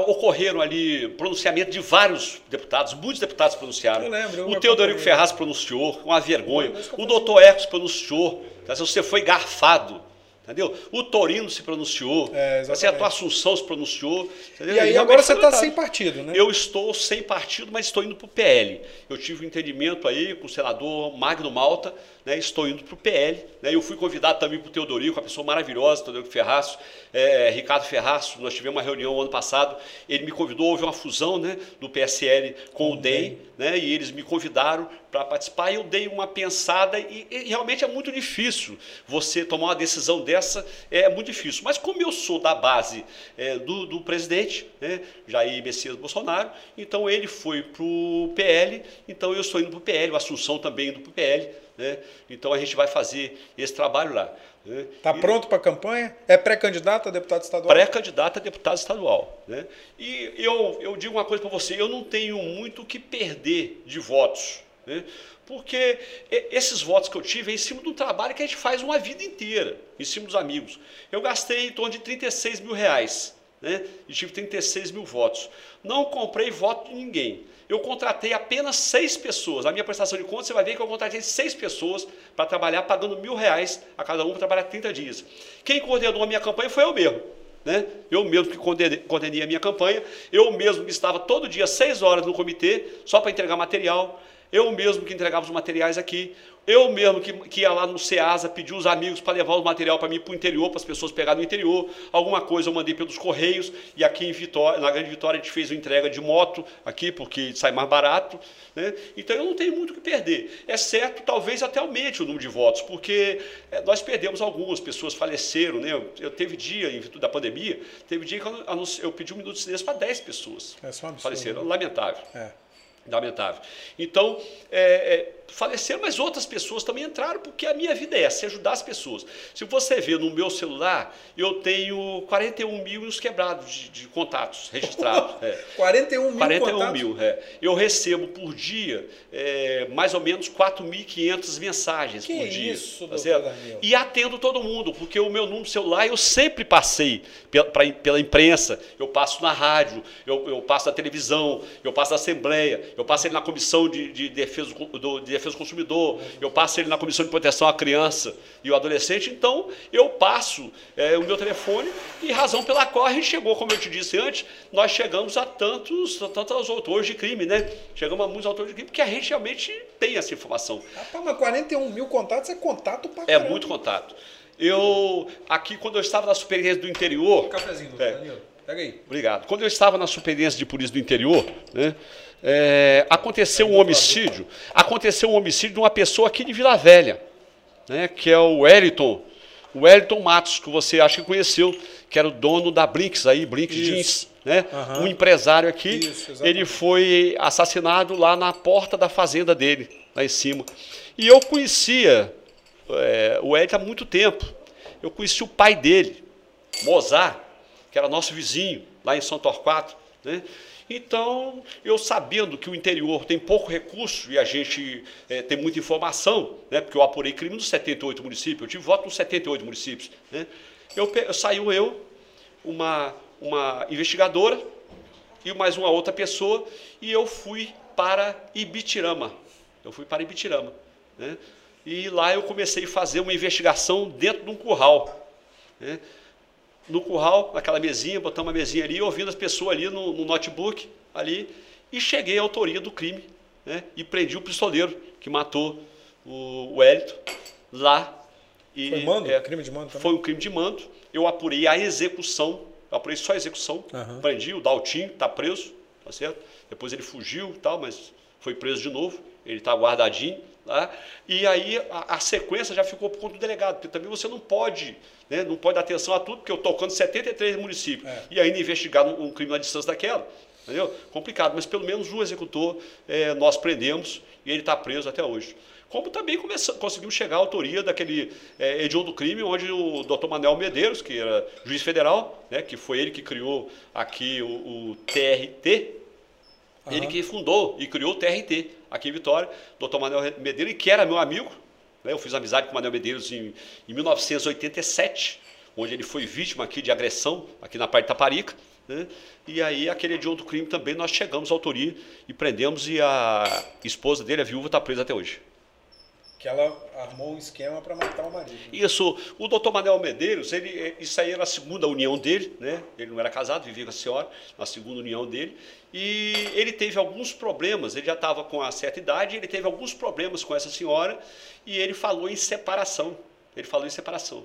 ocorreram ali pronunciamento de vários deputados, muitos deputados pronunciaram. Eu lembro. Eu o Teodorico Ferraz pronunciou, uma vergonha. O doutor Ecos pronunciou. Você foi garfado. Entendeu? O Torino se pronunciou, é, assim, a tua Assunção se pronunciou. Entendeu? E aí agora você está sem partido, né? Eu estou sem partido, mas estou indo para o PL. Eu tive um entendimento aí com o senador Magno Malta, né, estou indo para o PL. Né, eu fui convidado também para o Teodorico, uma pessoa maravilhosa, Teodorico Ferraço, é, Ricardo Ferraço. Nós tivemos uma reunião ano passado, ele me convidou, houve uma fusão né, do PSL com o DEM, né, e eles me convidaram para participar. E eu dei uma pensada, e, e, realmente é muito difícil você tomar uma decisão dessa, é muito difícil. Mas como eu sou da base é, do, do, presidente, né, Jair Messias Bolsonaro, então ele foi para o PL, então eu estou indo para o PL, o Assunção também indo para o PL. Né? Então a gente vai fazer esse trabalho lá. Está né? pronto para a campanha? É pré-candidato a deputado estadual? Pré-candidato a deputado estadual. Né? E eu, eu digo uma coisa para você: eu não tenho muito o que perder de votos. Né? Porque esses votos que eu tive é em cima de um trabalho que a gente faz uma vida inteira, em cima dos amigos. Eu gastei em torno de 36 mil reais né? e tive 36 mil votos. Não comprei voto de ninguém eu contratei apenas seis pessoas. Na minha prestação de contas, você vai ver que eu contratei seis pessoas para trabalhar, pagando mil reais a cada um para trabalhar 30 dias. Quem coordenou a minha campanha foi eu mesmo. Né? Eu mesmo que coordenei a minha campanha, eu mesmo que estava todo dia seis horas no comitê, só para entregar material, eu mesmo que entregava os materiais aqui, eu mesmo que, que ia lá no SEASA pedir os amigos para levar o material para mim para o interior, para as pessoas pegarem no interior. Alguma coisa eu mandei pelos Correios. E aqui em Vitória, na Grande Vitória, a gente fez uma entrega de moto aqui, porque sai mais barato. Né? Então eu não tenho muito o que perder. É certo, talvez até aumente o número de votos, porque é, nós perdemos algumas, pessoas faleceram. Né? Eu, eu teve dia, em virtude da pandemia, teve dia que eu, eu pedi um minuto de silêncio para 10 pessoas. É só absurdo, faleceram. Né? Lamentável. É. Lamentável. Então, é, é, faleceram, mas outras pessoas também entraram, porque a minha vida é essa, é ajudar as pessoas. Se você ver no meu celular, eu tenho 41 mil nos quebrados de, de contatos registrados. É. 41 mil 41 contatos? mil, é. Eu recebo por dia é, mais ou menos 4.500 mensagens que por dia. isso, tá E atendo todo mundo, porque o meu número celular eu sempre passei pela, pra, pela imprensa, eu passo na rádio, eu, eu passo na televisão, eu passo na Assembleia, eu passo na Comissão de, de defesa, do, de defesa do Consumidor, eu passo ele na Comissão de Proteção à Criança e o Adolescente, então eu passo é, o meu telefone e razão pela qual a gente chegou, como eu te disse antes, nós chegamos a tantos, a tantos autores de crime, né? Chegamos a muitos autores de crime, porque a gente realmente tem essa informação. Rapaz, mas 41 mil contatos é contato para É muito contato. Eu, aqui, quando eu estava na Superintendência do Interior... Um cafezinho, é, Danilo. Pega aí. Obrigado. Quando eu estava na Superintendência de Polícia do Interior, né? É, aconteceu um homicídio, aconteceu um homicídio de uma pessoa aqui de Vila Velha, né, que é o Wellington, o Wellington Matos, que você acha que conheceu, que era o dono da Brinks aí, Brinks Isso. Jeans, né? Uhum. Um empresário aqui, Isso, ele foi assassinado lá na porta da fazenda dele, lá em cima. E eu conhecia é, o Wellington há muito tempo. Eu conheci o pai dele, Mozart, que era nosso vizinho, lá em São Torquato, né? Então, eu sabendo que o interior tem pouco recurso e a gente é, tem muita informação, né, porque eu apurei crime nos 78 municípios, eu tive voto nos 78 municípios, né, eu, eu, saiu eu, uma, uma investigadora e mais uma outra pessoa, e eu fui para Ibitirama. Eu fui para Ibitirama. Né? E lá eu comecei a fazer uma investigação dentro de um curral. Né? No curral, naquela mesinha, botamos uma mesinha ali, ouvindo as pessoas ali no, no notebook, ali, e cheguei à autoria do crime. Né? E prendi o pistoleiro que matou o, Hélito lá. E, foi mando? É, crime de mando também? Foi um crime de mando. Eu apurei a execução, eu apurei só a execução, uhum. prendi o Daltinho, está preso, tá certo? Depois ele fugiu e tal, mas foi preso de novo, ele está guardadinho. Tá? E aí a, a, sequência já ficou por conta do delegado, porque também você não pode, né, não pode dar atenção a tudo, porque eu tocando 73 municípios é. e ainda investigar um, um, crime na distância daquela. Entendeu? Complicado, mas pelo menos um executor é, nós prendemos e ele está preso até hoje. Como também conseguimos chegar à autoria daquele é, hediondo crime, onde o doutor Manuel Medeiros, que era juiz federal, né, que foi ele que criou aqui o, o TRT, uhum. ele que fundou e criou o TRT aqui em Vitória, doutor Manuel Medeiros, que era meu amigo. Né? Eu fiz amizade com o Manuel Medeiros em, em 1987, onde ele foi vítima aqui de agressão, aqui na parte de Taparica. Né? E aí, aquele de outro crime também, nós chegamos à autoria e prendemos, e a esposa dele, a viúva, está presa até hoje que ela armou um esquema para matar o marido. Isso. O doutor Manuel Medeiros, ele, isso aí era a segunda união dele, né? Ele não era casado, vivia com a senhora, na segunda união dele. E ele teve alguns problemas, ele já estava com uma certa idade, ele teve alguns problemas com essa senhora e ele falou em separação. Ele falou em separação.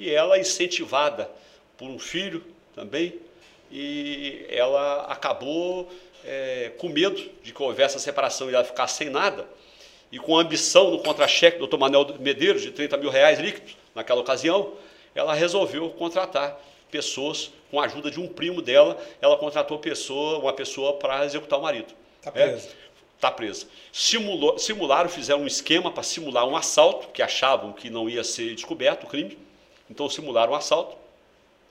E ela, incentivada por um filho também, e ela acabou é, com medo de que houvesse essa separação e ela ficar sem nada e com ambição no contra-cheque do Dr. Manuel Medeiros, de 30 mil reais líquidos, naquela ocasião, ela resolveu contratar pessoas, com a ajuda de um primo dela, ela contratou pessoa, uma pessoa para executar o marido. Está presa. Está é, presa. Simulou, simularam, fizeram um esquema para simular um assalto, que achavam que não ia ser descoberto o crime. Então simularam um assalto.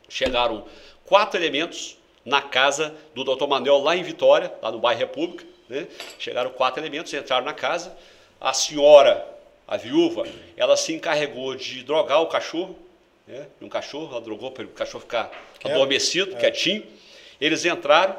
Chegaram quatro elementos na casa do Dr. Manuel, lá em Vitória, lá no bairro República. Né? Chegaram quatro elementos, entraram na casa, a senhora, a viúva, ela se encarregou de drogar o cachorro, né? um cachorro, ela drogou para o cachorro ficar Quieto. adormecido, é. quietinho. Eles entraram,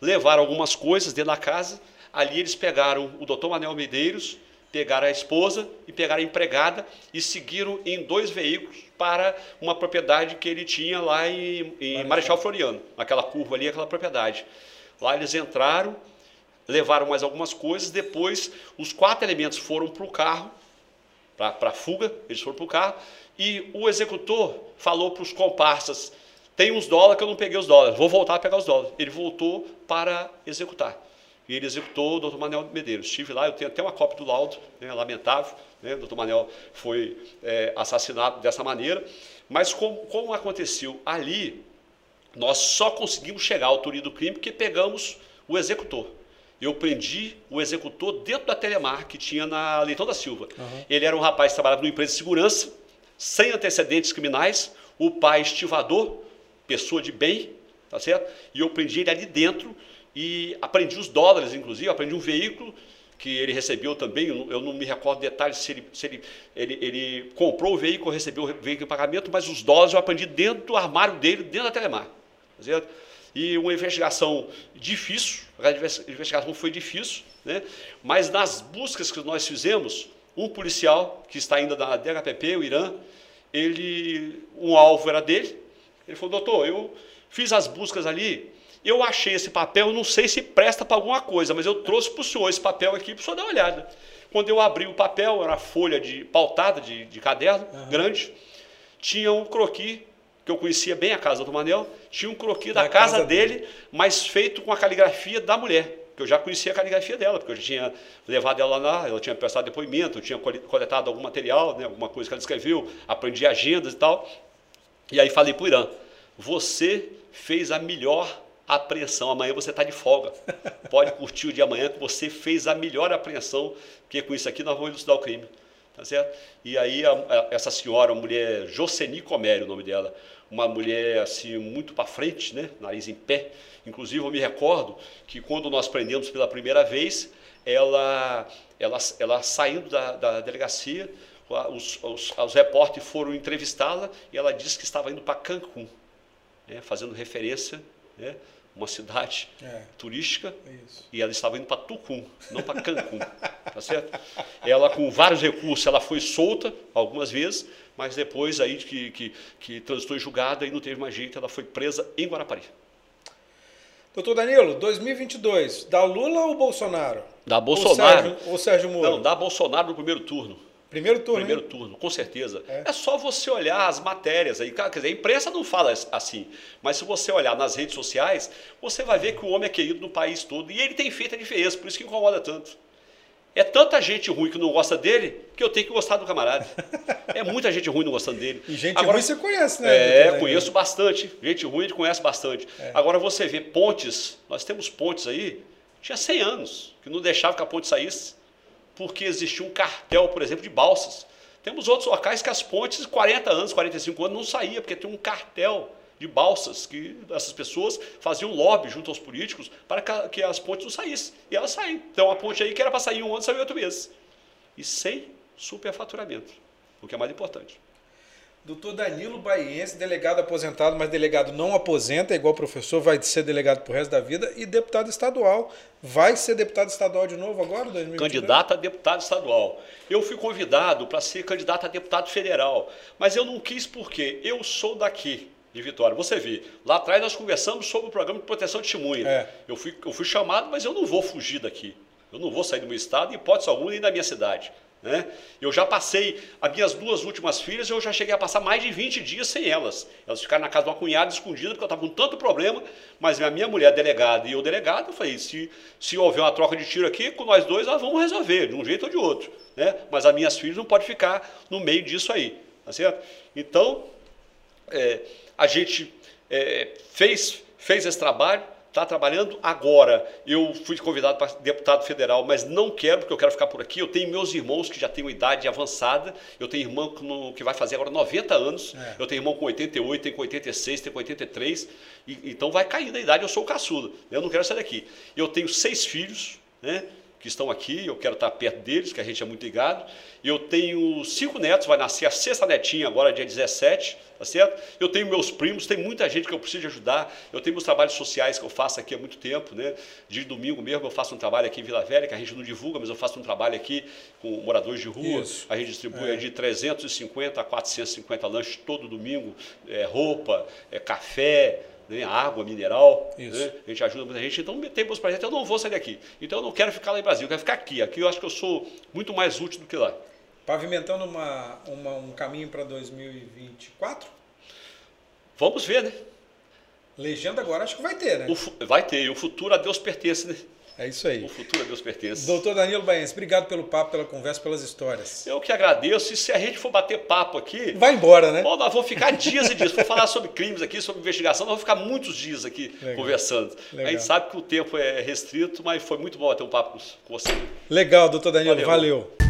levaram algumas coisas dentro da casa. Ali eles pegaram o doutor Manel Medeiros, pegaram a esposa e pegaram a empregada e seguiram em dois veículos para uma propriedade que ele tinha lá em, em Marechal Floriano, naquela curva ali, aquela propriedade. Lá eles entraram, levaram mais algumas coisas. Depois, os quatro elementos foram para o carro, para a fuga, eles foram para o carro. E o executor falou para os comparsas: tem uns dólares que eu não peguei os dólares, vou voltar a pegar os dólares. Ele voltou para executar. E ele executou o doutor Manel Medeiros. Estive lá, eu tenho até uma cópia do laudo, né, lamentável. Né, o doutor Manel foi é, assassinado dessa maneira. Mas como, como aconteceu ali, nós só conseguimos chegar à autoria do crime porque pegamos o executor eu prendi o executor dentro da Telemar que tinha na Leitão da Silva. Uhum. Ele era um rapaz que trabalhava numa empresa de segurança, sem antecedentes criminais, o pai estivador, pessoa de bem, tá certo? E eu prendi ele ali dentro e aprendi os dólares, inclusive, aprendi um veículo que ele recebeu também, eu não me recordo detalhes se, ele, se ele, ele, ele comprou o veículo, recebeu o veículo em pagamento, mas os dólares eu aprendi dentro do armário dele, dentro da Telemar. Tá certo? E uma investigação difícil, a investigação foi difícil, né? mas nas buscas que nós fizemos, um policial que está ainda na DHPP, o Irã, ele, um alvo era dele, ele falou, doutor, eu fiz as buscas ali, eu achei esse papel, não sei se presta para alguma coisa, mas eu trouxe para o senhor esse papel aqui para o senhor dar uma olhada. Quando eu abri o papel, era uma folha de pautada de, de caderno, uhum. grande, tinha um croquis que eu conhecia bem a casa do Manel, tinha um croquis da, da casa, casa dele, dele, mas feito com a caligrafia da mulher que eu já conhecia a caligrafia dela, porque eu já tinha levado ela lá, ela tinha prestado depoimento, eu tinha coletado algum material, né, alguma coisa que ela escreveu, aprendi agendas e tal. E aí falei para o Irã, você fez a melhor apreensão, amanhã você está de folga. Pode curtir o dia amanhã que você fez a melhor apreensão, porque com isso aqui nós vamos elucidar o crime. Tá certo? E aí a, a, essa senhora, a mulher Joceni Comério, o nome dela, uma mulher assim muito para frente, né? nariz em pé. Inclusive eu me recordo que quando nós prendemos pela primeira vez, ela, ela, ela saindo da, da delegacia, os, os, os repórteres foram entrevistá-la e ela disse que estava indo para Cancún, né? fazendo referência né? Uma cidade é. turística Isso. e ela estava indo para Tucum, não para Cancún, tá certo? Ela com vários recursos, ela foi solta algumas vezes, mas depois aí que, que, que transitou em julgada e não teve mais jeito, ela foi presa em Guarapari. Doutor Danilo, 2022, da Lula ou Bolsonaro? Da Bolsonaro. Ou Sérgio, ou Sérgio Moro? Não, da Bolsonaro no primeiro turno. Primeiro turno. Primeiro hein? turno, com certeza. É. é. só você olhar as matérias aí. Quer dizer, a imprensa não fala assim, mas se você olhar nas redes sociais, você vai ver que o homem é querido no país todo e ele tem feito a diferença, por isso que incomoda tanto. É tanta gente ruim que não gosta dele que eu tenho que gostar do camarada. É muita gente ruim não gostando dele. E gente Agora, ruim você conhece, né? É, conheço bastante. Gente ruim conhece bastante. É. Agora você vê pontes, nós temos pontes aí, tinha 100 anos, que não deixava que a ponte saísse porque existia um cartel, por exemplo, de balsas. Temos outros locais que as pontes, 40 anos, 45 anos, não saía, porque tem um cartel de balsas que essas pessoas faziam lobby junto aos políticos para que as pontes não saíssem. E elas saem. Então a ponte aí que era para sair um ano, saiu outro mês. E sem superfaturamento, o que é mais importante. Doutor Danilo Baiense, delegado aposentado, mas delegado não aposenta, igual professor, vai ser delegado pro resto da vida, e deputado estadual. Vai ser deputado estadual de novo agora, 2022? Candidato a deputado estadual. Eu fui convidado para ser candidato a deputado federal, mas eu não quis porque eu sou daqui, de Vitória. Você vê, lá atrás nós conversamos sobre o programa de proteção de testemunha. É. Eu, fui, eu fui chamado, mas eu não vou fugir daqui. Eu não vou sair do meu estado, em hipótese alguma, nem da minha cidade. Né? Eu já passei, as minhas duas últimas filhas, eu já cheguei a passar mais de 20 dias sem elas. Elas ficaram na casa de uma cunhada escondida, porque eu estava com tanto problema, mas a minha mulher delegada e eu delegado, eu falei, se, se houver uma troca de tiro aqui, com nós dois nós vamos resolver, de um jeito ou de outro. Né? Mas as minhas filhas não podem ficar no meio disso aí. Tá certo? Então, é, a gente é, fez, fez esse trabalho, está trabalhando agora. Eu fui convidado para deputado federal, mas não quero, porque eu quero ficar por aqui. Eu tenho meus irmãos que já têm uma idade avançada. Eu tenho irmão que, vai fazer agora 90 anos. É. Eu tenho irmão com 88, tem com 86, tem com 83. E, então vai caindo a idade, eu sou o caçudo. Eu não quero sair daqui. Eu tenho seis filhos, né? Que estão aqui, eu quero estar perto deles, que a gente é muito ligado. Eu tenho cinco netos, vai nascer a sexta netinha agora, dia 17, tá certo? Eu tenho meus primos, tem muita gente que eu preciso ajudar. Eu tenho meus trabalhos sociais que eu faço aqui há muito tempo, né? De domingo mesmo eu faço um trabalho aqui em Vila Velha, que a gente não divulga, mas eu faço um trabalho aqui com moradores de rua. Isso. A gente distribui é. de 350 a 450 lanches todo domingo, é, roupa, é, café, né, água mineral, né, a gente ajuda muita gente, então temos projetos, eu não vou sair daqui. Então eu não quero ficar lá em Brasil, eu quero ficar aqui. Aqui eu acho que eu sou muito mais útil do que lá. Pavimentando uma, uma um caminho para 2024? Vamos ver, né? Legenda agora acho que vai ter, né? O, vai ter, e o futuro a Deus pertence, né? É isso aí. O futuro a Deus pertence. Doutor Danilo Baense, obrigado pelo papo, pela conversa, pelas histórias. Eu que agradeço. E se a gente for bater papo aqui. Vai embora, né? Bom, nós vamos ficar dias e dias. Vou falar sobre crimes aqui, sobre investigação, nós vamos ficar muitos dias aqui Legal. conversando. Legal. A gente sabe que o tempo é restrito, mas foi muito bom ter um papo com você. Legal, doutor Danilo. Valeu. Valeu.